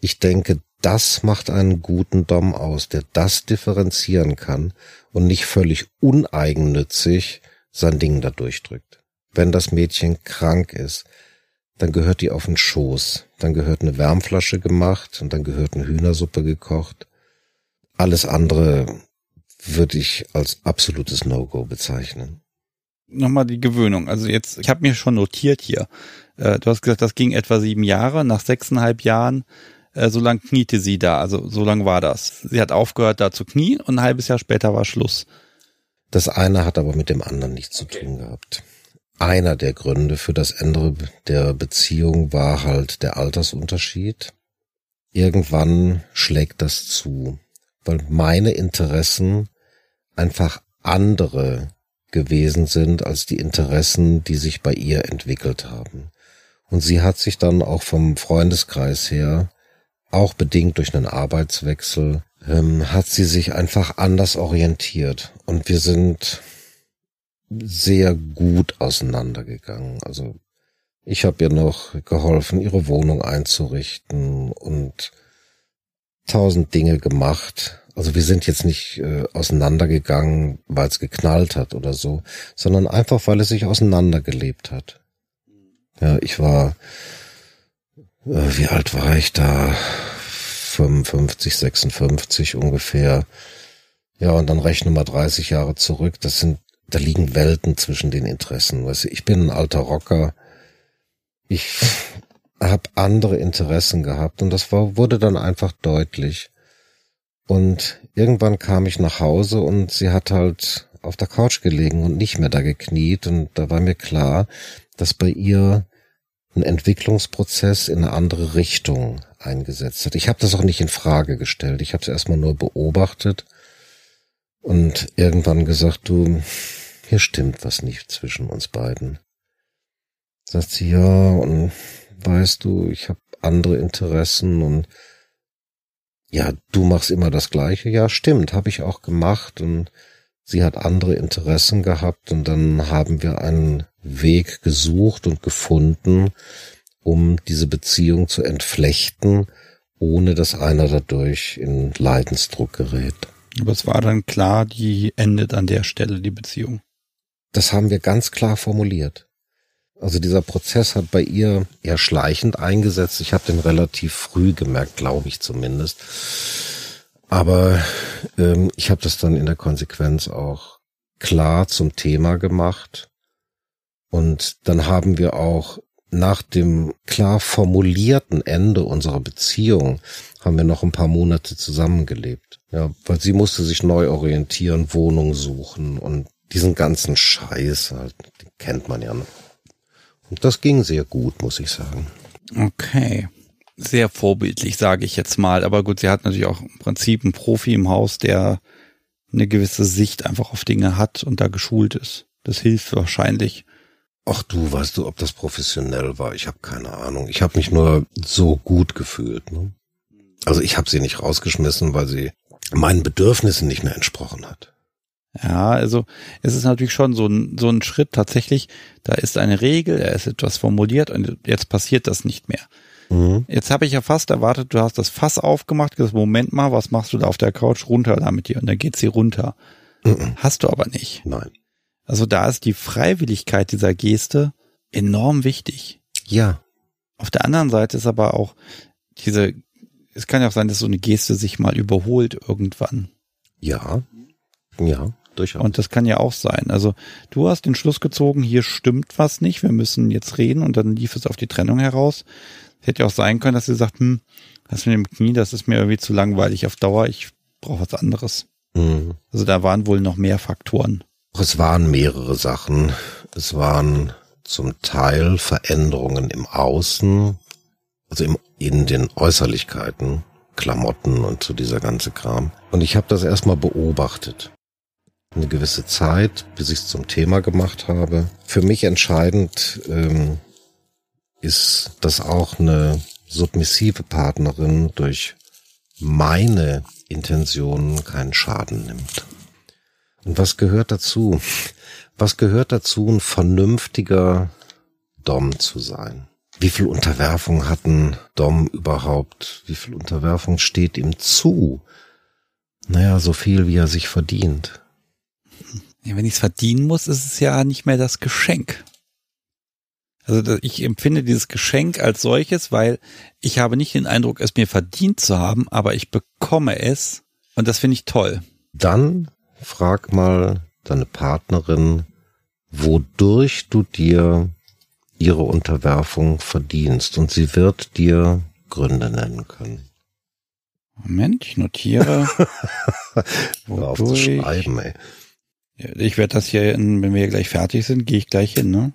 ich denke, das macht einen guten Dom aus, der das differenzieren kann und nicht völlig uneigennützig sein Ding da durchdrückt. Wenn das Mädchen krank ist, dann gehört die auf den Schoß, dann gehört eine Wärmflasche gemacht und dann gehört eine Hühnersuppe gekocht. Alles andere würde ich als absolutes No-Go bezeichnen. Nochmal die Gewöhnung. Also jetzt, ich habe mir schon notiert hier. Äh, du hast gesagt, das ging etwa sieben Jahre. Nach sechseinhalb Jahren, äh, so lang kniete sie da. Also so lang war das. Sie hat aufgehört, da zu knien und ein halbes Jahr später war Schluss. Das eine hat aber mit dem anderen nichts zu tun gehabt. Einer der Gründe für das Ende der Beziehung war halt der Altersunterschied. Irgendwann schlägt das zu weil meine Interessen einfach andere gewesen sind als die Interessen, die sich bei ihr entwickelt haben. Und sie hat sich dann auch vom Freundeskreis her, auch bedingt durch einen Arbeitswechsel, ähm, hat sie sich einfach anders orientiert. Und wir sind sehr gut auseinandergegangen. Also ich habe ihr noch geholfen, ihre Wohnung einzurichten und tausend Dinge gemacht. Also wir sind jetzt nicht äh, auseinandergegangen, weil es geknallt hat oder so, sondern einfach, weil es sich auseinandergelebt hat. Ja, ich war, äh, wie alt war ich da? 55, 56 ungefähr. Ja, und dann rechne mal 30 Jahre zurück. Das sind, da liegen Welten zwischen den Interessen. Weißt du, ich bin ein alter Rocker. Ich habe andere Interessen gehabt und das war, wurde dann einfach deutlich. Und irgendwann kam ich nach Hause und sie hat halt auf der Couch gelegen und nicht mehr da gekniet und da war mir klar, dass bei ihr ein Entwicklungsprozess in eine andere Richtung eingesetzt hat. Ich habe das auch nicht in Frage gestellt. Ich habe es erstmal nur beobachtet und irgendwann gesagt, du, hier stimmt was nicht zwischen uns beiden. Sagt sie, ja, und weißt du, ich habe andere Interessen und ja, du machst immer das Gleiche. Ja, stimmt, habe ich auch gemacht und sie hat andere Interessen gehabt und dann haben wir einen Weg gesucht und gefunden, um diese Beziehung zu entflechten, ohne dass einer dadurch in Leidensdruck gerät. Aber es war dann klar, die endet an der Stelle, die Beziehung. Das haben wir ganz klar formuliert. Also dieser Prozess hat bei ihr eher schleichend eingesetzt. Ich habe den relativ früh gemerkt, glaube ich zumindest. Aber ähm, ich habe das dann in der Konsequenz auch klar zum Thema gemacht. Und dann haben wir auch nach dem klar formulierten Ende unserer Beziehung haben wir noch ein paar Monate zusammengelebt. Ja, weil sie musste sich neu orientieren, Wohnung suchen und diesen ganzen Scheiß halt, den kennt man ja noch. Und das ging sehr gut, muss ich sagen. Okay. Sehr vorbildlich, sage ich jetzt mal. Aber gut, sie hat natürlich auch im Prinzip einen Profi im Haus, der eine gewisse Sicht einfach auf Dinge hat und da geschult ist. Das hilft wahrscheinlich. Ach du, weißt du, ob das professionell war? Ich habe keine Ahnung. Ich habe mich nur so gut gefühlt. Ne? Also ich habe sie nicht rausgeschmissen, weil sie meinen Bedürfnissen nicht mehr entsprochen hat. Ja, also es ist natürlich schon so ein, so ein Schritt tatsächlich, da ist eine Regel, er ist etwas formuliert und jetzt passiert das nicht mehr. Mhm. Jetzt habe ich ja fast erwartet, du hast das Fass aufgemacht, gesagt, Moment mal, was machst du da auf der Couch runter da mit dir? Und dann geht sie runter. Mhm. Hast du aber nicht. Nein. Also da ist die Freiwilligkeit dieser Geste enorm wichtig. Ja. Auf der anderen Seite ist aber auch diese, es kann ja auch sein, dass so eine Geste sich mal überholt irgendwann. Ja. Ja, durchaus. Und das kann ja auch sein. Also du hast den Schluss gezogen, hier stimmt was nicht, wir müssen jetzt reden und dann lief es auf die Trennung heraus. Es hätte ja auch sein können, dass sie sagt, hm, das mit dem Knie, das ist mir irgendwie zu langweilig auf Dauer, ich brauche was anderes. Mhm. Also da waren wohl noch mehr Faktoren. Es waren mehrere Sachen. Es waren zum Teil Veränderungen im Außen, also im, in den Äußerlichkeiten, Klamotten und so dieser ganze Kram. Und ich habe das erstmal beobachtet eine gewisse Zeit, bis ich es zum Thema gemacht habe. Für mich entscheidend ähm, ist, dass auch eine submissive Partnerin durch meine Intentionen keinen Schaden nimmt. Und was gehört dazu? Was gehört dazu, ein vernünftiger Dom zu sein? Wie viel Unterwerfung hat ein Dom überhaupt? Wie viel Unterwerfung steht ihm zu? Naja, so viel, wie er sich verdient. Ja, wenn ich es verdienen muss, ist es ja nicht mehr das Geschenk. Also ich empfinde dieses Geschenk als solches, weil ich habe nicht den Eindruck, es mir verdient zu haben, aber ich bekomme es und das finde ich toll. Dann frag mal deine Partnerin, wodurch du dir ihre Unterwerfung verdienst und sie wird dir Gründe nennen können. Moment, ich notiere. Hör auf zu schreiben, ey. Ich werde das hier, in, wenn wir hier gleich fertig sind, gehe ich gleich hin, ne?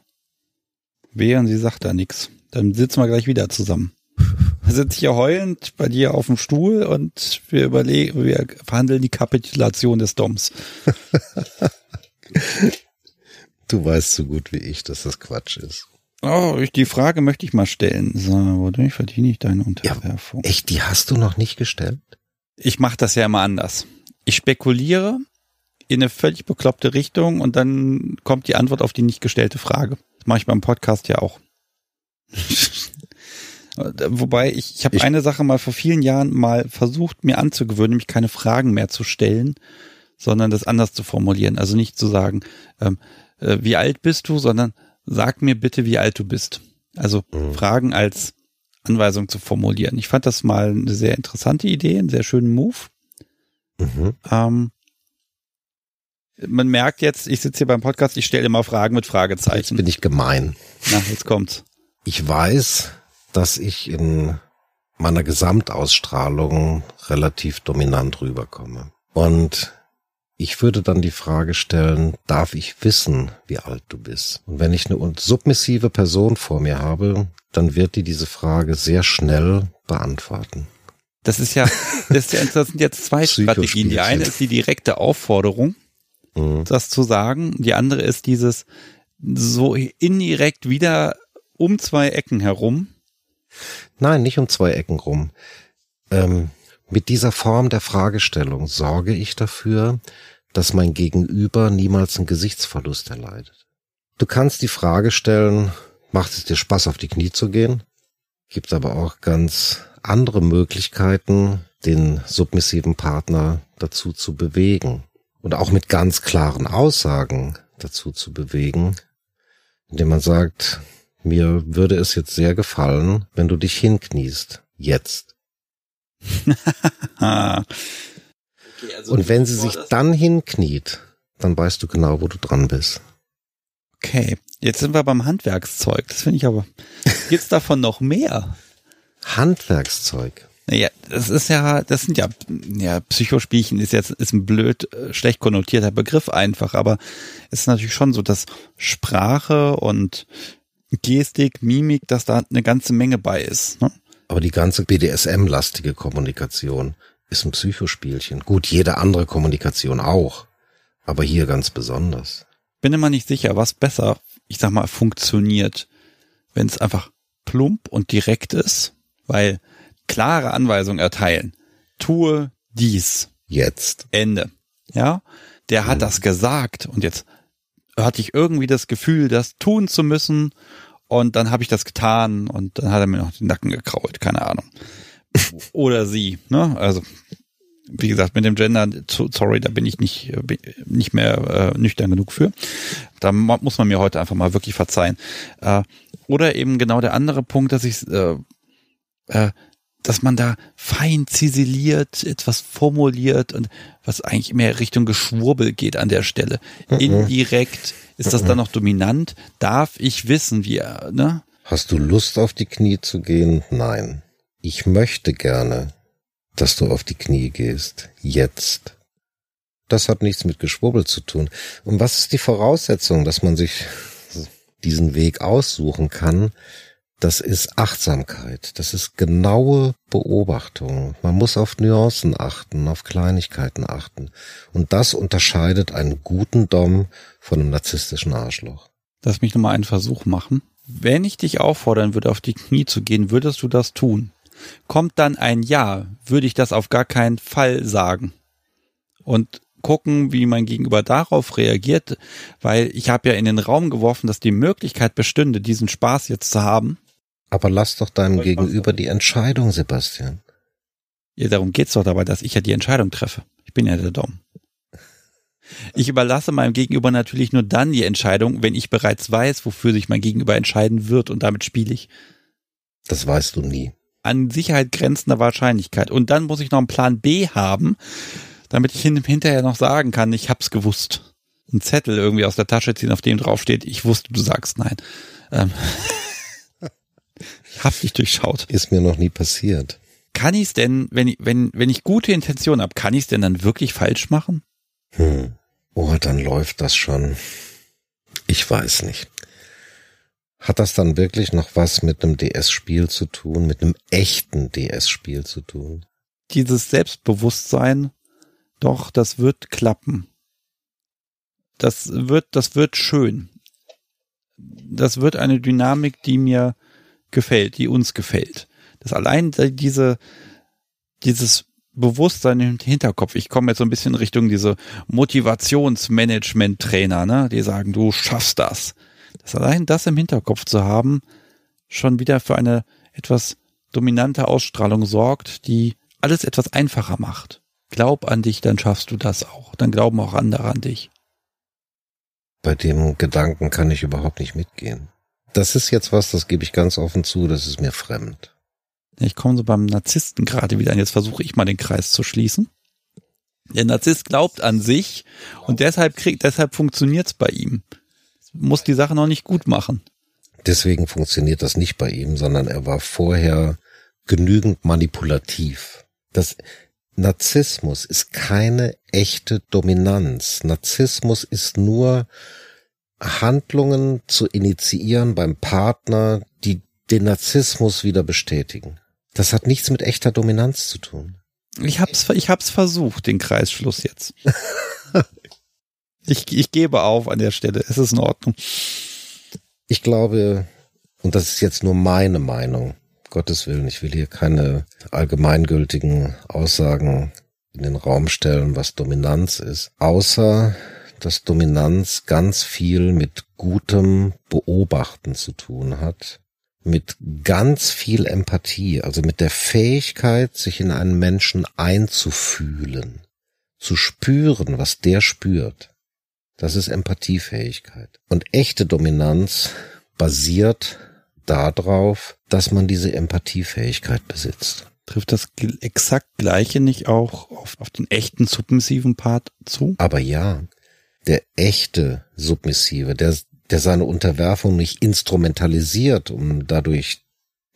Wehe und sie sagt da nichts. Dann sitzen wir gleich wieder zusammen. Dann sitze ich hier heulend bei dir auf dem Stuhl und wir überlegen, wir verhandeln die Kapitulation des Doms. du weißt so gut wie ich, dass das Quatsch ist. Oh, die Frage möchte ich mal stellen. So, wodurch verdiene ich deine Unterwerfung? Ja, echt, die hast du noch nicht gestellt? Ich mache das ja immer anders. Ich spekuliere in eine völlig bekloppte Richtung und dann kommt die Antwort auf die nicht gestellte Frage. Das mache ich beim Podcast ja auch. Wobei ich, ich habe eine Sache mal vor vielen Jahren mal versucht, mir anzugewöhnen, nämlich keine Fragen mehr zu stellen, sondern das anders zu formulieren. Also nicht zu sagen, ähm, äh, wie alt bist du, sondern sag mir bitte, wie alt du bist. Also mhm. Fragen als Anweisung zu formulieren. Ich fand das mal eine sehr interessante Idee, einen sehr schönen Move. Mhm. Ähm, man merkt jetzt, ich sitze hier beim Podcast, ich stelle immer Fragen mit Fragezeichen. Jetzt bin ich gemein. Na, jetzt kommt's. Ich weiß, dass ich in meiner Gesamtausstrahlung relativ dominant rüberkomme. Und ich würde dann die Frage stellen, darf ich wissen, wie alt du bist? Und wenn ich eine submissive Person vor mir habe, dann wird die diese Frage sehr schnell beantworten. Das ist ja, das, ist ja, das sind jetzt zwei Strategien. Die eine ist die direkte Aufforderung, mhm. das zu sagen. Die andere ist dieses so indirekt wieder um zwei Ecken herum. Nein, nicht um zwei Ecken rum. Ähm, mit dieser Form der Fragestellung sorge ich dafür, dass mein Gegenüber niemals einen Gesichtsverlust erleidet. Du kannst die Frage stellen, macht es dir Spaß, auf die Knie zu gehen? Gibt aber auch ganz andere Möglichkeiten, den submissiven Partner dazu zu bewegen und auch mit ganz klaren Aussagen dazu zu bewegen, indem man sagt, mir würde es jetzt sehr gefallen, wenn du dich hinkniest. Jetzt. okay, also Und wenn sie sich dann hinkniet, dann weißt du genau, wo du dran bist. Okay, jetzt sind wir beim Handwerkszeug. Das finde ich aber. Gibt's davon noch mehr? Handwerkszeug. Naja, das ist ja, das sind ja, ja, Psychospielchen ist jetzt, ist ein blöd, äh, schlecht konnotierter Begriff einfach, aber es ist natürlich schon so, dass Sprache und Gestik, Mimik, dass da eine ganze Menge bei ist. Ne? Aber die ganze BDSM-lastige Kommunikation ist ein Psychospielchen. Gut, jede andere Kommunikation auch. Aber hier ganz besonders. Bin immer nicht sicher, was besser, ich sag mal, funktioniert, wenn es einfach plump und direkt ist, weil klare Anweisungen erteilen. Tue dies. Jetzt. Ende. Ja. Der hat mhm. das gesagt und jetzt hatte ich irgendwie das Gefühl, das tun zu müssen und dann habe ich das getan und dann hat er mir noch den Nacken gekrault, keine Ahnung. Oder sie, ne? Also wie gesagt, mit dem Gender, sorry, da bin ich nicht, äh, nicht mehr äh, nüchtern genug für. Da muss man mir heute einfach mal wirklich verzeihen. Äh, oder eben genau der andere Punkt, dass ich, äh, äh, dass man da fein ziseliert, etwas formuliert und was eigentlich mehr Richtung Geschwurbel geht an der Stelle. Mhm. Indirekt ist das dann noch dominant? Darf ich wissen, wie er, ne? Hast du Lust auf die Knie zu gehen? Nein. Ich möchte gerne, dass du auf die Knie gehst. Jetzt. Das hat nichts mit Geschwurbel zu tun. Und was ist die Voraussetzung, dass man sich diesen Weg aussuchen kann? Das ist Achtsamkeit. Das ist genaue Beobachtung. Man muss auf Nuancen achten, auf Kleinigkeiten achten. Und das unterscheidet einen guten Dom von einem narzisstischen Arschloch. Lass mich nochmal einen Versuch machen. Wenn ich dich auffordern würde, auf die Knie zu gehen, würdest du das tun? Kommt dann ein Ja, würde ich das auf gar keinen Fall sagen. Und gucken, wie mein Gegenüber darauf reagiert, weil ich habe ja in den Raum geworfen, dass die Möglichkeit bestünde, diesen Spaß jetzt zu haben. Aber lass doch deinem Gegenüber die Entscheidung, Sebastian. Ja, darum geht's doch dabei, dass ich ja die Entscheidung treffe. Ich bin ja der Dom. Ich überlasse meinem Gegenüber natürlich nur dann die Entscheidung, wenn ich bereits weiß, wofür sich mein Gegenüber entscheiden wird und damit spiele ich. Das weißt du nie. An Sicherheit grenzender Wahrscheinlichkeit. Und dann muss ich noch einen Plan B haben, damit ich hinterher noch sagen kann, ich hab's gewusst. Ein Zettel irgendwie aus der Tasche ziehen, auf dem draufsteht, ich wusste, du sagst nein. Ähm, ich hab dich durchschaut. Ist mir noch nie passiert. Kann ich's denn, wenn ich, wenn, wenn ich gute Intention habe, kann ich's denn dann wirklich falsch machen? Hm. Oh, dann läuft das schon. Ich weiß nicht. Hat das dann wirklich noch was mit einem DS-Spiel zu tun, mit einem echten DS-Spiel zu tun? Dieses Selbstbewusstsein, doch, das wird klappen. Das wird, das wird schön. Das wird eine Dynamik, die mir gefällt, die uns gefällt. Das allein diese, dieses Bewusstsein im Hinterkopf. Ich komme jetzt so ein bisschen Richtung diese Motivationsmanagement-Trainer, ne, die sagen, du schaffst das. Das allein das im Hinterkopf zu haben, schon wieder für eine etwas dominante Ausstrahlung sorgt, die alles etwas einfacher macht. Glaub an dich, dann schaffst du das auch. Dann glauben auch andere an dich. Bei dem Gedanken kann ich überhaupt nicht mitgehen. Das ist jetzt was, das gebe ich ganz offen zu, das ist mir fremd. Ich komme so beim Narzissten gerade wieder an. Jetzt versuche ich mal den Kreis zu schließen. Der Narzisst glaubt an sich und deshalb kriegt, deshalb funktioniert's bei ihm. Muss die Sache noch nicht gut machen. Deswegen funktioniert das nicht bei ihm, sondern er war vorher genügend manipulativ. Das Narzissmus ist keine echte Dominanz. Narzissmus ist nur Handlungen zu initiieren beim Partner, die den Narzissmus wieder bestätigen. Das hat nichts mit echter Dominanz zu tun. Ich hab's, ich hab's versucht, den Kreisschluss jetzt. ich, ich gebe auf an der Stelle. Es ist in Ordnung. Ich glaube, und das ist jetzt nur meine Meinung, Gottes Willen, ich will hier keine allgemeingültigen Aussagen in den Raum stellen, was Dominanz ist, außer dass Dominanz ganz viel mit gutem Beobachten zu tun hat mit ganz viel Empathie, also mit der Fähigkeit, sich in einen Menschen einzufühlen, zu spüren, was der spürt. Das ist Empathiefähigkeit. Und echte Dominanz basiert darauf, dass man diese Empathiefähigkeit besitzt. Trifft das exakt gleiche nicht auch auf, auf den echten submissiven Part zu? Aber ja, der echte Submissive, der, der seine Unterwerfung nicht instrumentalisiert, um dadurch,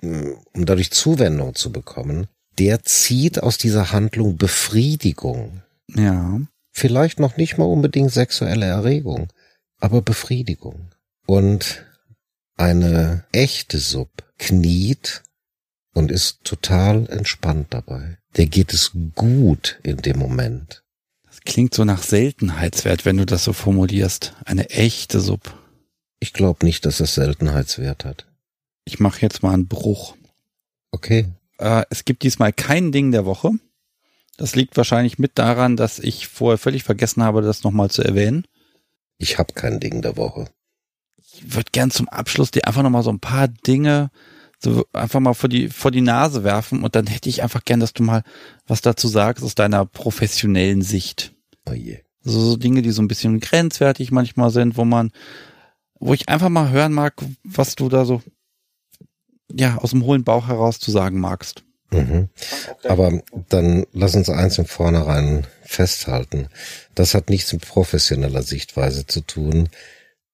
um dadurch Zuwendung zu bekommen, der zieht aus dieser Handlung Befriedigung. Ja. Vielleicht noch nicht mal unbedingt sexuelle Erregung, aber Befriedigung. Und eine echte Sub kniet und ist total entspannt dabei. Der geht es gut in dem Moment. Das klingt so nach Seltenheitswert, wenn du das so formulierst. Eine echte Sub. Ich glaube nicht, dass es Seltenheitswert hat. Ich mache jetzt mal einen Bruch. Okay. Äh, es gibt diesmal kein Ding der Woche. Das liegt wahrscheinlich mit daran, dass ich vorher völlig vergessen habe, das nochmal zu erwähnen. Ich habe kein Ding der Woche. Ich würde gern zum Abschluss dir einfach nochmal so ein paar Dinge so einfach mal vor die, vor die Nase werfen und dann hätte ich einfach gern, dass du mal was dazu sagst aus deiner professionellen Sicht. Oh je. Also so Dinge, die so ein bisschen grenzwertig manchmal sind, wo man wo ich einfach mal hören mag, was du da so ja aus dem hohlen Bauch heraus zu sagen magst. Mhm. Aber dann lass uns eins im Vornherein festhalten. Das hat nichts mit professioneller Sichtweise zu tun.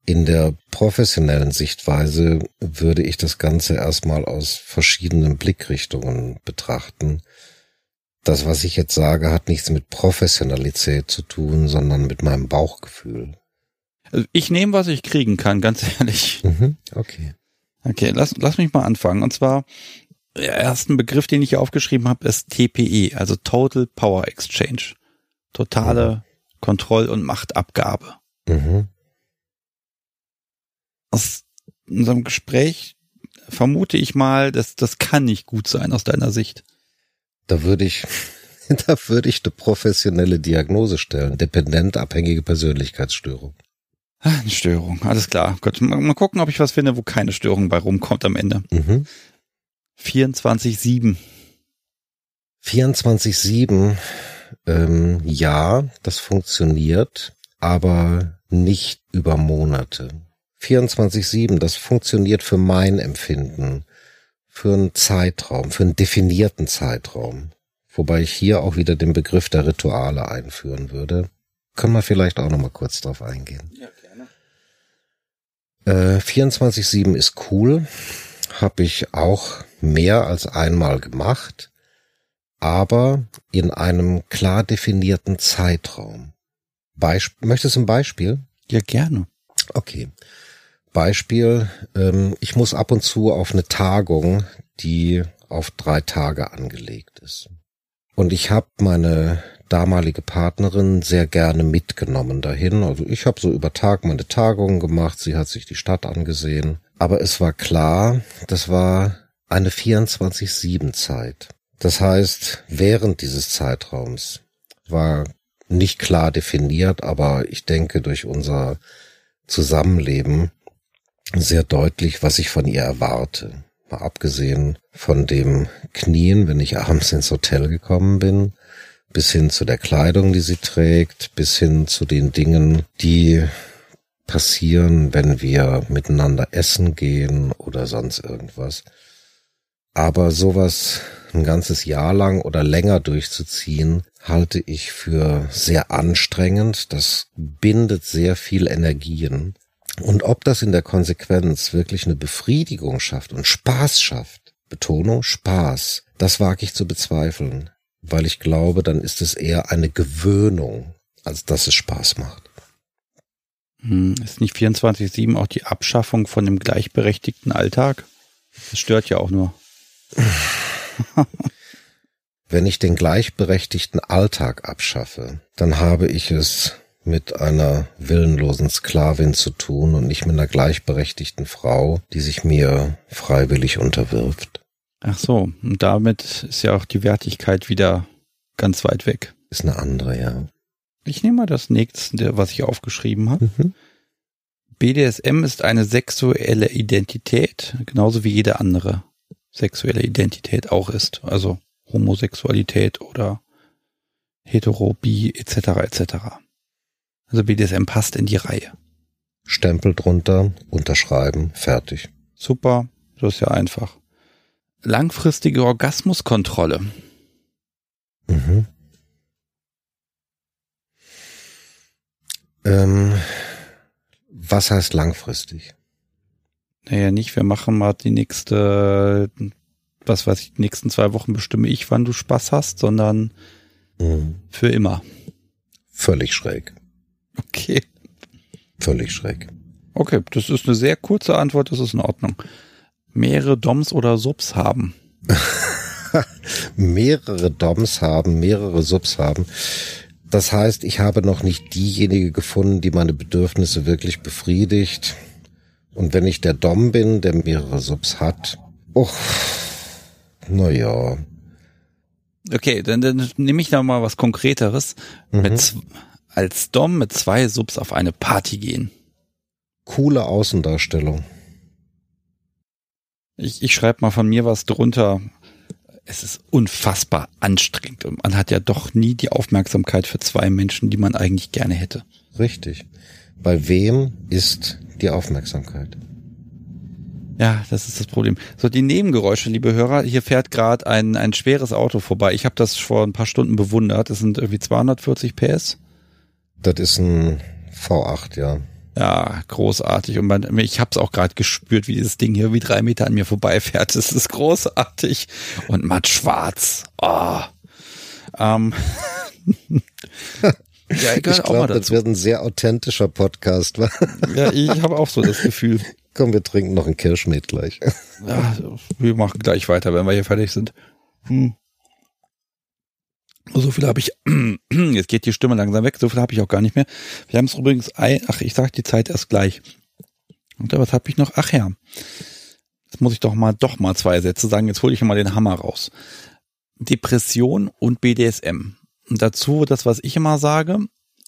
In der professionellen Sichtweise würde ich das Ganze erstmal aus verschiedenen Blickrichtungen betrachten. Das, was ich jetzt sage, hat nichts mit Professionalität zu tun, sondern mit meinem Bauchgefühl. Also ich nehme, was ich kriegen kann, ganz ehrlich. Mhm, okay. Okay, lass, lass mich mal anfangen. Und zwar, der erste Begriff, den ich hier aufgeschrieben habe, ist TPE, also Total Power Exchange. Totale mhm. Kontroll- und Machtabgabe. Mhm. Aus unserem Gespräch vermute ich mal, dass das kann nicht gut sein aus deiner Sicht. Da würde ich, da würde ich eine professionelle Diagnose stellen. Dependent abhängige Persönlichkeitsstörung. Ah, eine Störung, alles klar. Gut, mal gucken, ob ich was finde, wo keine Störung bei rumkommt am Ende. Mhm. 24-7. 24-7, ähm, ja, das funktioniert, aber nicht über Monate. 24-7, das funktioniert für mein Empfinden, für einen Zeitraum, für einen definierten Zeitraum. Wobei ich hier auch wieder den Begriff der Rituale einführen würde. Können wir vielleicht auch nochmal kurz drauf eingehen. Ja, gerne. Äh, 24-7 ist cool. Habe ich auch mehr als einmal gemacht, aber in einem klar definierten Zeitraum. Beisp Möchtest du ein Beispiel? Ja, gerne. Okay. Beispiel, ähm, ich muss ab und zu auf eine Tagung, die auf drei Tage angelegt ist. Und ich habe meine damalige Partnerin sehr gerne mitgenommen dahin. Also ich habe so über Tag meine Tagungen gemacht, sie hat sich die Stadt angesehen. Aber es war klar, das war eine 24-7 Zeit. Das heißt, während dieses Zeitraums war nicht klar definiert, aber ich denke durch unser Zusammenleben sehr deutlich, was ich von ihr erwarte. Mal abgesehen von dem Knien, wenn ich abends ins Hotel gekommen bin, bis hin zu der Kleidung, die sie trägt, bis hin zu den Dingen, die passieren, wenn wir miteinander essen gehen oder sonst irgendwas. Aber sowas ein ganzes Jahr lang oder länger durchzuziehen, halte ich für sehr anstrengend. Das bindet sehr viel Energien. Und ob das in der Konsequenz wirklich eine Befriedigung schafft und Spaß schafft, Betonung Spaß, das wage ich zu bezweifeln, weil ich glaube, dann ist es eher eine Gewöhnung, als dass es Spaß macht. Hm, ist nicht 24-7 auch die Abschaffung von dem gleichberechtigten Alltag? Das stört ja auch nur. Wenn ich den gleichberechtigten Alltag abschaffe, dann habe ich es mit einer willenlosen Sklavin zu tun und nicht mit einer gleichberechtigten Frau, die sich mir freiwillig unterwirft. Ach so, und damit ist ja auch die Wertigkeit wieder ganz weit weg. Ist eine andere, ja. Ich nehme mal das nächste, was ich aufgeschrieben habe. Mhm. BDSM ist eine sexuelle Identität, genauso wie jede andere sexuelle Identität auch ist. Also Homosexualität oder Hetero, Bi etc. etc. Also BDSM passt in die Reihe. Stempel drunter, unterschreiben, fertig. Super, das ist ja einfach. Langfristige Orgasmuskontrolle. Mhm. Ähm, was heißt langfristig? Naja, nicht, wir machen mal die nächste, was weiß ich, die nächsten zwei Wochen bestimme ich, wann du Spaß hast, sondern mhm. für immer. Völlig schräg. Okay. Völlig schräg. Okay, das ist eine sehr kurze Antwort, das ist in Ordnung. Mehrere Doms oder Subs haben. mehrere Doms haben, mehrere Subs haben. Das heißt, ich habe noch nicht diejenige gefunden, die meine Bedürfnisse wirklich befriedigt. Und wenn ich der Dom bin, der mehrere Subs hat, oh, naja. Okay, dann, dann nehme ich da mal was Konkreteres. Mhm. Mit, als Dom mit zwei Subs auf eine Party gehen. Coole Außendarstellung. Ich, ich schreibe mal von mir was drunter. Es ist unfassbar anstrengend und man hat ja doch nie die Aufmerksamkeit für zwei Menschen, die man eigentlich gerne hätte. Richtig. Bei wem ist die Aufmerksamkeit? Ja, das ist das Problem. So, die Nebengeräusche, liebe Hörer, hier fährt gerade ein, ein schweres Auto vorbei. Ich habe das vor ein paar Stunden bewundert. Das sind irgendwie 240 PS. Das ist ein V8, ja. Ja, großartig. Und man, ich habe es auch gerade gespürt, wie dieses Ding hier wie drei Meter an mir vorbeifährt. Das ist großartig. Und matt schwarz. Oh. Ähm. Ja, ich glaube, das wird ein sehr authentischer Podcast. ja, ich habe auch so das Gefühl. Komm, wir trinken noch ein Kirschmet gleich. Ja, wir machen gleich weiter, wenn wir hier fertig sind. Hm. So viel habe ich, jetzt geht die Stimme langsam weg, so viel habe ich auch gar nicht mehr. Wir haben es übrigens, ach, ich sag die Zeit erst gleich. Und was habe ich noch? Ach ja, jetzt muss ich doch mal, doch mal zwei Sätze sagen, jetzt hole ich mal den Hammer raus Depression und BDSM. Und dazu das, was ich immer sage.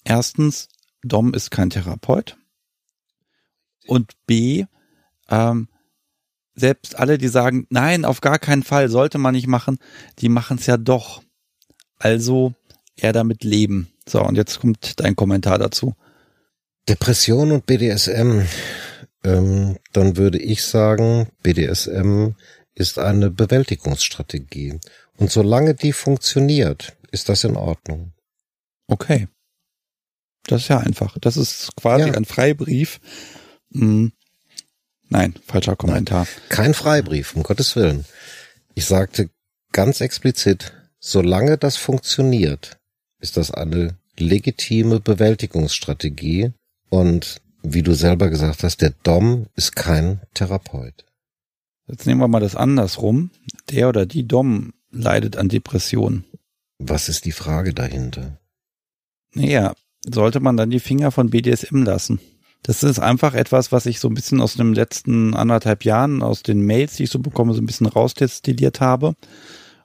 Erstens, Dom ist kein Therapeut. Und B, ähm, selbst alle, die sagen, nein, auf gar keinen Fall, sollte man nicht machen, die machen es ja doch. Also eher damit leben. So, und jetzt kommt dein Kommentar dazu. Depression und BDSM. Ähm, dann würde ich sagen, BDSM ist eine Bewältigungsstrategie. Und solange die funktioniert, ist das in Ordnung. Okay. Das ist ja einfach. Das ist quasi ja. ein Freibrief. Hm. Nein, falscher Kommentar. Nein, kein Freibrief, um Gottes Willen. Ich sagte ganz explizit, solange das funktioniert, ist das eine legitime Bewältigungsstrategie und wie du selber gesagt hast, der Dom ist kein Therapeut. Jetzt nehmen wir mal das andersrum. Der oder die Dom leidet an Depressionen. Was ist die Frage dahinter? Naja, sollte man dann die Finger von BDSM lassen? Das ist einfach etwas, was ich so ein bisschen aus den letzten anderthalb Jahren, aus den Mails, die ich so bekomme, so ein bisschen rausdestilliert habe.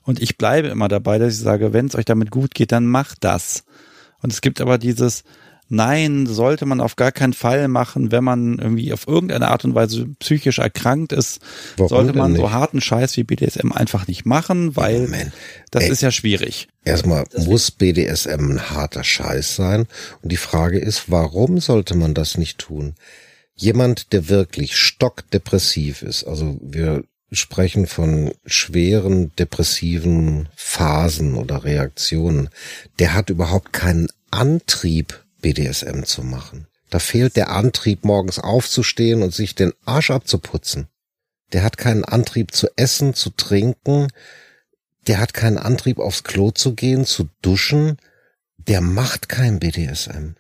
Und ich bleibe immer dabei, dass ich sage, wenn es euch damit gut geht, dann macht das. Und es gibt aber dieses, nein, sollte man auf gar keinen Fall machen, wenn man irgendwie auf irgendeine Art und Weise psychisch erkrankt ist, Warum sollte man so harten Scheiß wie BDSM einfach nicht machen, weil Moment. das Ey, ist ja schwierig. Erstmal muss BDSM ein harter Scheiß sein und die Frage ist, warum sollte man das nicht tun? Jemand, der wirklich stockdepressiv ist, also wir sprechen von schweren depressiven Phasen oder Reaktionen, der hat überhaupt keinen Antrieb, BDSM zu machen. Da fehlt der Antrieb, morgens aufzustehen und sich den Arsch abzuputzen. Der hat keinen Antrieb zu essen, zu trinken. Der hat keinen Antrieb, aufs Klo zu gehen, zu duschen. Der macht kein BDSM.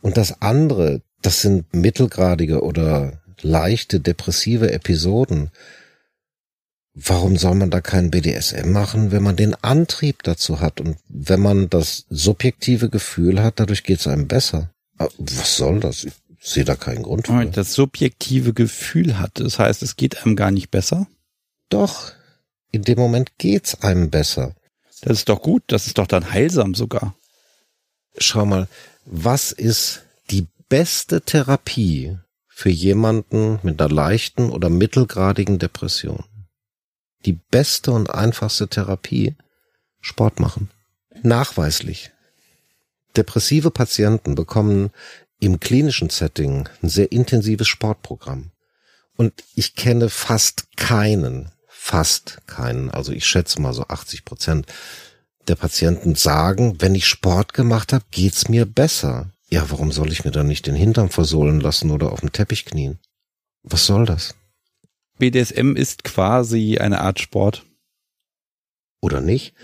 Und das andere, das sind mittelgradige oder leichte depressive Episoden. Warum soll man da keinen BDSM machen, wenn man den Antrieb dazu hat und wenn man das subjektive Gefühl hat, dadurch geht es einem besser? Ah, was soll das? Ich sehe da keinen Grund für. Das subjektive Gefühl hat, das heißt, es geht einem gar nicht besser? Doch, in dem Moment geht's einem besser. Das ist doch gut, das ist doch dann heilsam sogar. Schau mal, was ist die beste Therapie für jemanden mit einer leichten oder mittelgradigen Depression? Die beste und einfachste Therapie Sport machen. Nachweislich. Depressive Patienten bekommen im klinischen Setting ein sehr intensives Sportprogramm. Und ich kenne fast keinen, fast keinen, also ich schätze mal so 80 Prozent der Patienten sagen, wenn ich Sport gemacht habe, geht's mir besser. Ja, warum soll ich mir dann nicht den Hintern versohlen lassen oder auf dem Teppich knien? Was soll das? BDSM ist quasi eine Art Sport. Oder nicht?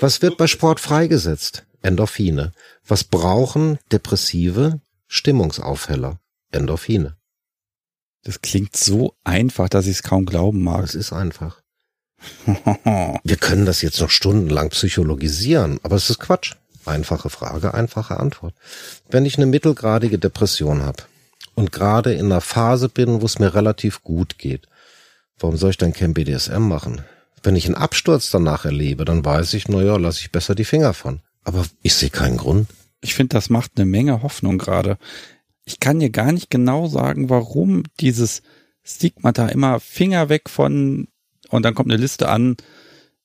Was wird bei Sport freigesetzt? Endorphine. Was brauchen Depressive? Stimmungsaufheller. Endorphine. Das klingt so einfach, dass ich es kaum glauben mag. Es ist einfach. Wir können das jetzt noch stundenlang psychologisieren, aber es ist Quatsch. Einfache Frage, einfache Antwort. Wenn ich eine mittelgradige Depression habe und gerade in einer Phase bin, wo es mir relativ gut geht, Warum soll ich dann kein BDSM machen? Wenn ich einen Absturz danach erlebe, dann weiß ich, naja, lasse ich besser die Finger von. Aber ich sehe keinen Grund. Ich finde, das macht eine Menge Hoffnung gerade. Ich kann dir gar nicht genau sagen, warum dieses Stigmata immer Finger weg von und dann kommt eine Liste an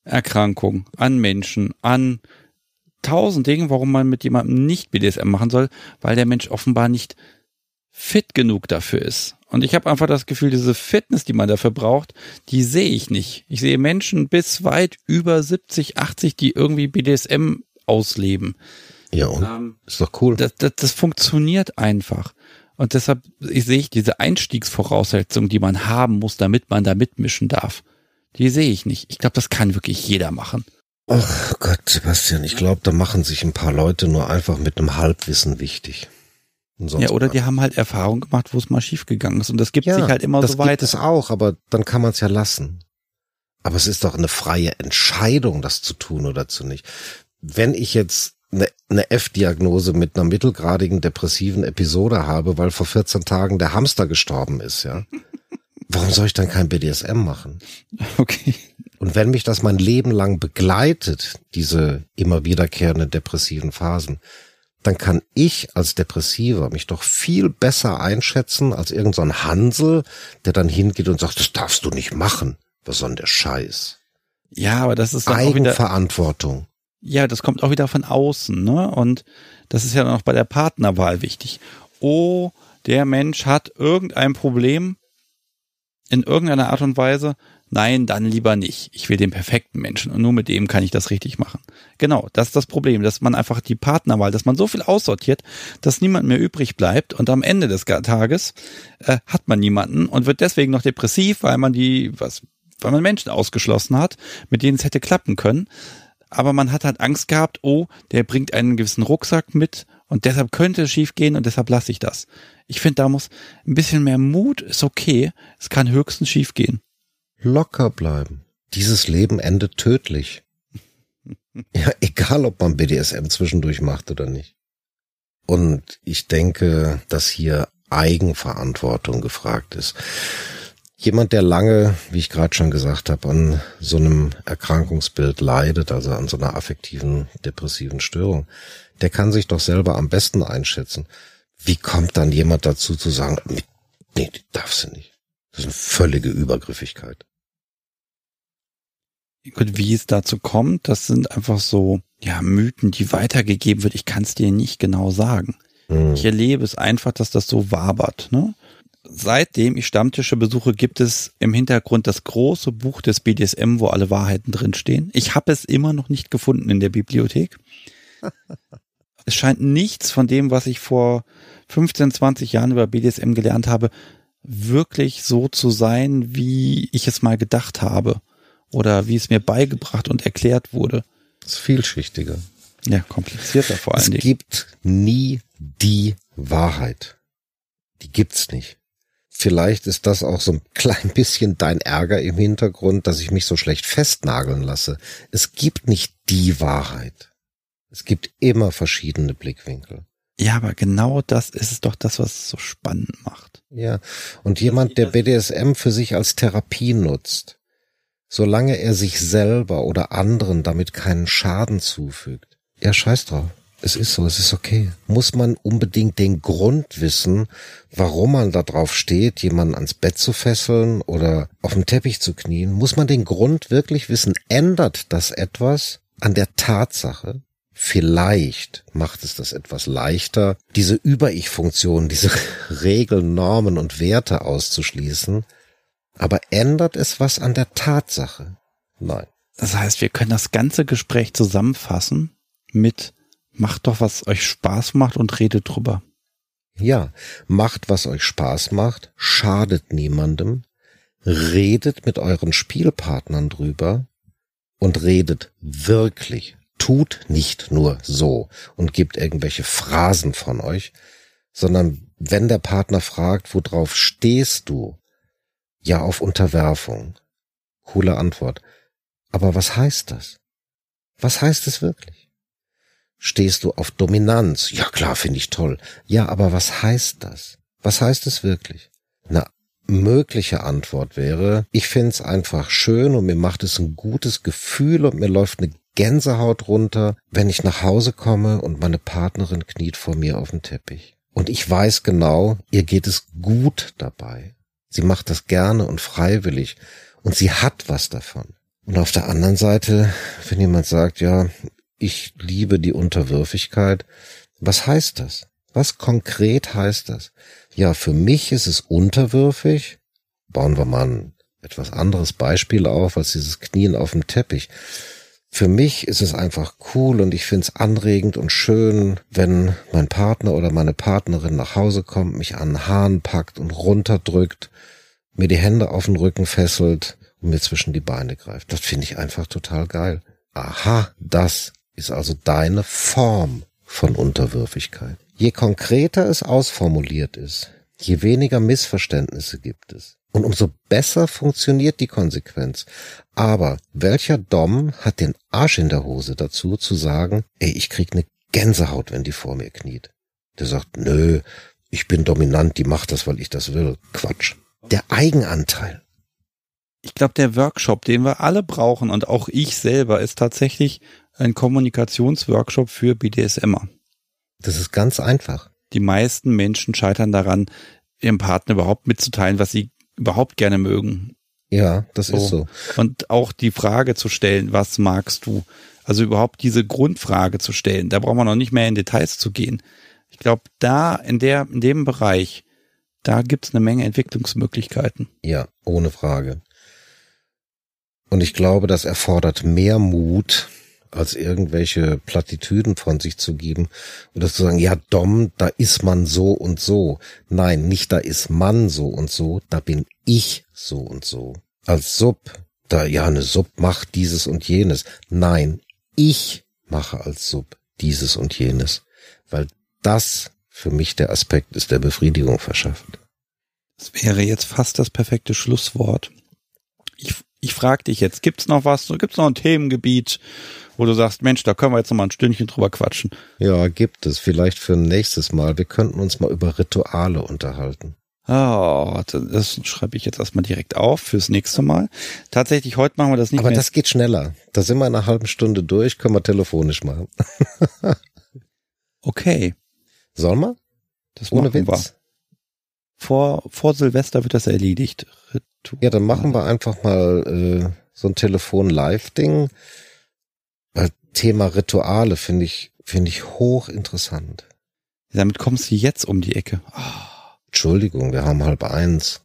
Erkrankungen, an Menschen, an tausend Dingen, warum man mit jemandem nicht BDSM machen soll, weil der Mensch offenbar nicht fit genug dafür ist. Und ich habe einfach das Gefühl, diese Fitness, die man dafür braucht, die sehe ich nicht. Ich sehe Menschen bis weit über 70, 80, die irgendwie BDSM ausleben. Ja, und ähm, ist doch cool. Das, das, das funktioniert einfach. Und deshalb ich, sehe ich diese Einstiegsvoraussetzungen, die man haben muss, damit man da mitmischen darf. Die sehe ich nicht. Ich glaube, das kann wirklich jeder machen. Ach Gott, Sebastian, ich glaube, da machen sich ein paar Leute nur einfach mit einem Halbwissen wichtig. Ja, oder die haben halt Erfahrung gemacht, wo es mal schief gegangen ist. Und das gibt ja, sich halt immer so weiter. Das gibt es auch, aber dann kann man es ja lassen. Aber es ist doch eine freie Entscheidung, das zu tun oder zu nicht. Wenn ich jetzt eine, eine F-Diagnose mit einer mittelgradigen depressiven Episode habe, weil vor 14 Tagen der Hamster gestorben ist, ja. Warum soll ich dann kein BDSM machen? Okay. Und wenn mich das mein Leben lang begleitet, diese immer wiederkehrenden depressiven Phasen, dann kann ich als Depressiver mich doch viel besser einschätzen als irgendein so Hansel, der dann hingeht und sagt, das darfst du nicht machen. Was soll denn der Scheiß? Ja, aber das ist dann Eigenverantwortung. ja, das kommt auch wieder von außen, ne? Und das ist ja dann auch bei der Partnerwahl wichtig. Oh, der Mensch hat irgendein Problem in irgendeiner Art und Weise. Nein, dann lieber nicht. Ich will den perfekten Menschen und nur mit dem kann ich das richtig machen. Genau, das ist das Problem, dass man einfach die Partnerwahl, dass man so viel aussortiert, dass niemand mehr übrig bleibt und am Ende des Tages äh, hat man niemanden und wird deswegen noch depressiv, weil man die, was, weil man Menschen ausgeschlossen hat, mit denen es hätte klappen können. Aber man hat halt Angst gehabt, oh, der bringt einen gewissen Rucksack mit und deshalb könnte es schief gehen und deshalb lasse ich das. Ich finde, da muss ein bisschen mehr Mut, ist okay. Es kann höchstens schief gehen locker bleiben. Dieses Leben endet tödlich. ja, egal ob man BDSM zwischendurch macht oder nicht. Und ich denke, dass hier Eigenverantwortung gefragt ist. Jemand, der lange, wie ich gerade schon gesagt habe, an so einem Erkrankungsbild leidet, also an so einer affektiven, depressiven Störung, der kann sich doch selber am besten einschätzen. Wie kommt dann jemand dazu zu sagen, nee, die darfst du nicht. Das ist eine völlige Übergriffigkeit. Wie es dazu kommt, das sind einfach so, ja, Mythen, die weitergegeben wird. Ich kann es dir nicht genau sagen. Mhm. Ich erlebe es einfach, dass das so wabert. Ne? Seitdem ich Stammtische besuche, gibt es im Hintergrund das große Buch des BDSM, wo alle Wahrheiten drinstehen. Ich habe es immer noch nicht gefunden in der Bibliothek. es scheint nichts von dem, was ich vor 15, 20 Jahren über BDSM gelernt habe, wirklich so zu sein, wie ich es mal gedacht habe oder wie es mir beigebracht und erklärt wurde. Das ist vielschichtiger. Ja, komplizierter vor allem. Es gibt nie die Wahrheit. Die gibt's nicht. Vielleicht ist das auch so ein klein bisschen dein Ärger im Hintergrund, dass ich mich so schlecht festnageln lasse. Es gibt nicht die Wahrheit. Es gibt immer verschiedene Blickwinkel. Ja, aber genau das ist es doch das, was es so spannend macht. Ja, und jemand, der BDSM für sich als Therapie nutzt, solange er sich selber oder anderen damit keinen Schaden zufügt. Ja, scheiß drauf. Es ist so, es ist okay. Muss man unbedingt den Grund wissen, warum man da drauf steht, jemanden ans Bett zu fesseln oder auf dem Teppich zu knien? Muss man den Grund wirklich wissen? Ändert das etwas an der Tatsache? Vielleicht macht es das etwas leichter, diese Über-Ich-Funktion, diese Regeln, Normen und Werte auszuschließen, aber ändert es was an der Tatsache? Nein. Das heißt, wir können das ganze Gespräch zusammenfassen mit macht doch, was euch Spaß macht und redet drüber. Ja, macht, was euch Spaß macht, schadet niemandem, redet mit euren Spielpartnern drüber und redet wirklich. Tut nicht nur so und gibt irgendwelche Phrasen von euch, sondern wenn der Partner fragt, worauf stehst du, ja, auf Unterwerfung. Coole Antwort. Aber was heißt das? Was heißt es wirklich? Stehst du auf Dominanz? Ja klar, finde ich toll. Ja, aber was heißt das? Was heißt es wirklich? Eine mögliche Antwort wäre, ich finde es einfach schön und mir macht es ein gutes Gefühl und mir läuft eine Gänsehaut runter, wenn ich nach Hause komme und meine Partnerin kniet vor mir auf dem Teppich. Und ich weiß genau, ihr geht es gut dabei. Sie macht das gerne und freiwillig und sie hat was davon. Und auf der anderen Seite, wenn jemand sagt, ja, ich liebe die Unterwürfigkeit, was heißt das? Was konkret heißt das? Ja, für mich ist es unterwürfig. Bauen wir mal ein etwas anderes Beispiel auf als dieses Knien auf dem Teppich. Für mich ist es einfach cool und ich finde es anregend und schön, wenn mein Partner oder meine Partnerin nach Hause kommt, mich an den Haaren packt und runterdrückt mir die Hände auf den Rücken fesselt und mir zwischen die Beine greift. Das finde ich einfach total geil. Aha, das ist also deine Form von Unterwürfigkeit. Je konkreter es ausformuliert ist, je weniger Missverständnisse gibt es. Und umso besser funktioniert die Konsequenz. Aber welcher Dom hat den Arsch in der Hose dazu zu sagen, ey, ich krieg ne Gänsehaut, wenn die vor mir kniet? Der sagt, nö, ich bin dominant, die macht das, weil ich das will. Quatsch der Eigenanteil. ich glaube, der Workshop, den wir alle brauchen und auch ich selber, ist tatsächlich ein Kommunikationsworkshop für BDSMer. Das ist ganz einfach. Die meisten Menschen scheitern daran, ihrem Partner überhaupt mitzuteilen, was sie überhaupt gerne mögen. Ja, das so. ist so. Und auch die Frage zu stellen, was magst du? Also überhaupt diese Grundfrage zu stellen. Da braucht man noch nicht mehr in Details zu gehen. Ich glaube, da in der, in dem Bereich, da gibt's eine Menge Entwicklungsmöglichkeiten. Ja, ohne Frage. Und ich glaube, das erfordert mehr Mut, als irgendwelche Plattitüden von sich zu geben oder zu sagen, ja, Dom, da ist man so und so. Nein, nicht da ist man so und so, da bin ich so und so. Als Sub, da, ja, eine Sub macht dieses und jenes. Nein, ich mache als Sub dieses und jenes. Weil das für mich der Aspekt ist, der Befriedigung verschafft. Das wäre jetzt fast das perfekte Schlusswort. Ich, ich frage dich jetzt, gibt's noch was, gibt's noch ein Themengebiet, wo du sagst, Mensch, da können wir jetzt noch mal ein Stündchen drüber quatschen? Ja, gibt es. Vielleicht für ein nächstes Mal. Wir könnten uns mal über Rituale unterhalten. Oh, das schreibe ich jetzt erstmal direkt auf fürs nächste Mal. Tatsächlich, heute machen wir das nicht Aber mehr. das geht schneller. Da sind wir in einer halben Stunde durch, können wir telefonisch machen. okay. Sollen wir? Das Ohne Witz. Wir. Vor, vor Silvester wird das erledigt. Ritual. Ja, dann machen wir einfach mal äh, so ein Telefon-Live-Ding. Thema Rituale finde ich, finde ich hochinteressant. Damit kommst du jetzt um die Ecke. Oh. Entschuldigung, wir haben halb eins.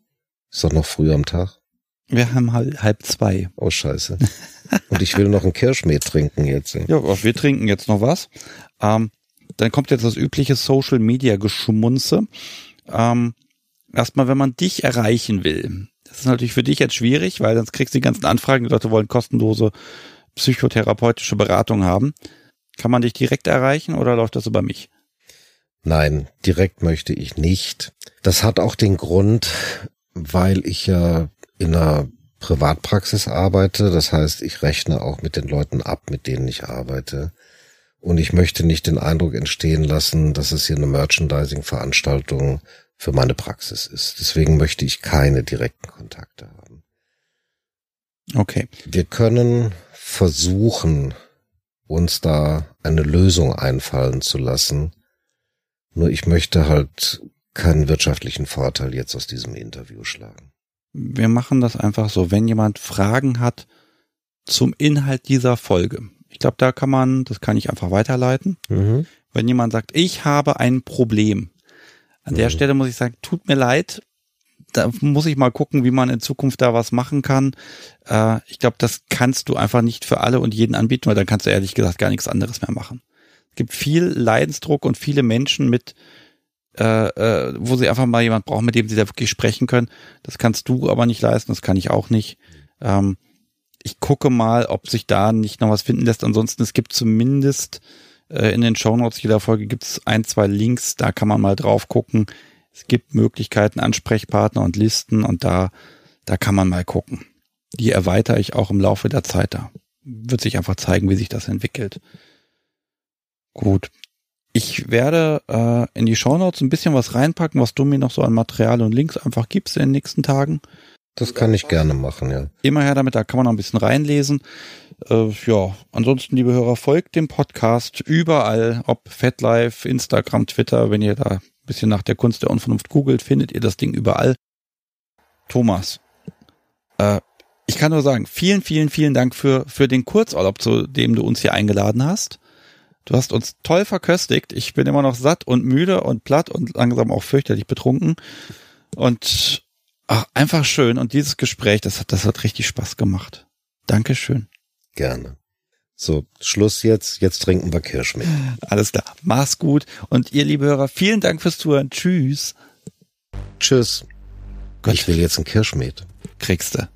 Ist doch noch früh am Tag. Wir haben halb, halb zwei. Oh, scheiße. Und ich will noch ein Kirschmehl trinken jetzt. Ja, wir trinken jetzt noch was. Ähm, dann kommt jetzt das übliche Social Media Geschmunze. Ähm, erstmal, wenn man dich erreichen will. Das ist natürlich für dich jetzt schwierig, weil sonst kriegst du die ganzen Anfragen, die Leute wollen kostenlose psychotherapeutische Beratung haben. Kann man dich direkt erreichen oder läuft das über mich? Nein, direkt möchte ich nicht. Das hat auch den Grund, weil ich ja in einer Privatpraxis arbeite. Das heißt, ich rechne auch mit den Leuten ab, mit denen ich arbeite. Und ich möchte nicht den Eindruck entstehen lassen, dass es hier eine Merchandising-Veranstaltung für meine Praxis ist. Deswegen möchte ich keine direkten Kontakte haben. Okay. Wir können versuchen, uns da eine Lösung einfallen zu lassen, nur ich möchte halt keinen wirtschaftlichen Vorteil jetzt aus diesem Interview schlagen. Wir machen das einfach so, wenn jemand Fragen hat zum Inhalt dieser Folge. Ich glaube, da kann man, das kann ich einfach weiterleiten. Mhm. Wenn jemand sagt, ich habe ein Problem. An mhm. der Stelle muss ich sagen, tut mir leid, da muss ich mal gucken, wie man in Zukunft da was machen kann. Äh, ich glaube, das kannst du einfach nicht für alle und jeden anbieten, weil dann kannst du ehrlich gesagt gar nichts anderes mehr machen gibt viel Leidensdruck und viele Menschen mit, äh, äh, wo sie einfach mal jemand brauchen, mit dem sie da wirklich sprechen können. Das kannst du aber nicht leisten, das kann ich auch nicht. Ähm, ich gucke mal, ob sich da nicht noch was finden lässt. Ansonsten, es gibt zumindest äh, in den Shownotes jeder Folge gibt es ein, zwei Links, da kann man mal drauf gucken. Es gibt Möglichkeiten, Ansprechpartner und Listen und da, da kann man mal gucken. Die erweitere ich auch im Laufe der Zeit da. Wird sich einfach zeigen, wie sich das entwickelt. Gut. Ich werde äh, in die Shownotes ein bisschen was reinpacken, was du mir noch so an Material und Links einfach gibst in den nächsten Tagen. Das kann ich gerne machen, ja. Immer her damit, da kann man noch ein bisschen reinlesen. Äh, ja, ansonsten, liebe Hörer, folgt dem Podcast überall, ob FatLife, Instagram, Twitter, wenn ihr da bisschen nach der Kunst der Unvernunft googelt, findet ihr das Ding überall. Thomas, äh, ich kann nur sagen, vielen, vielen, vielen Dank für, für den Kurzurlaub, zu dem du uns hier eingeladen hast. Du hast uns toll verköstigt. Ich bin immer noch satt und müde und platt und langsam auch fürchterlich betrunken. Und ach, einfach schön. Und dieses Gespräch, das hat, das hat richtig Spaß gemacht. Dankeschön. Gerne. So, Schluss jetzt. Jetzt trinken wir Kirschmehl. Alles klar. Mach's gut. Und ihr, liebe Hörer, vielen Dank fürs Zuhören. Tschüss. Tschüss. Gott. Ich will jetzt ein Kirschmehl. Kriegst du.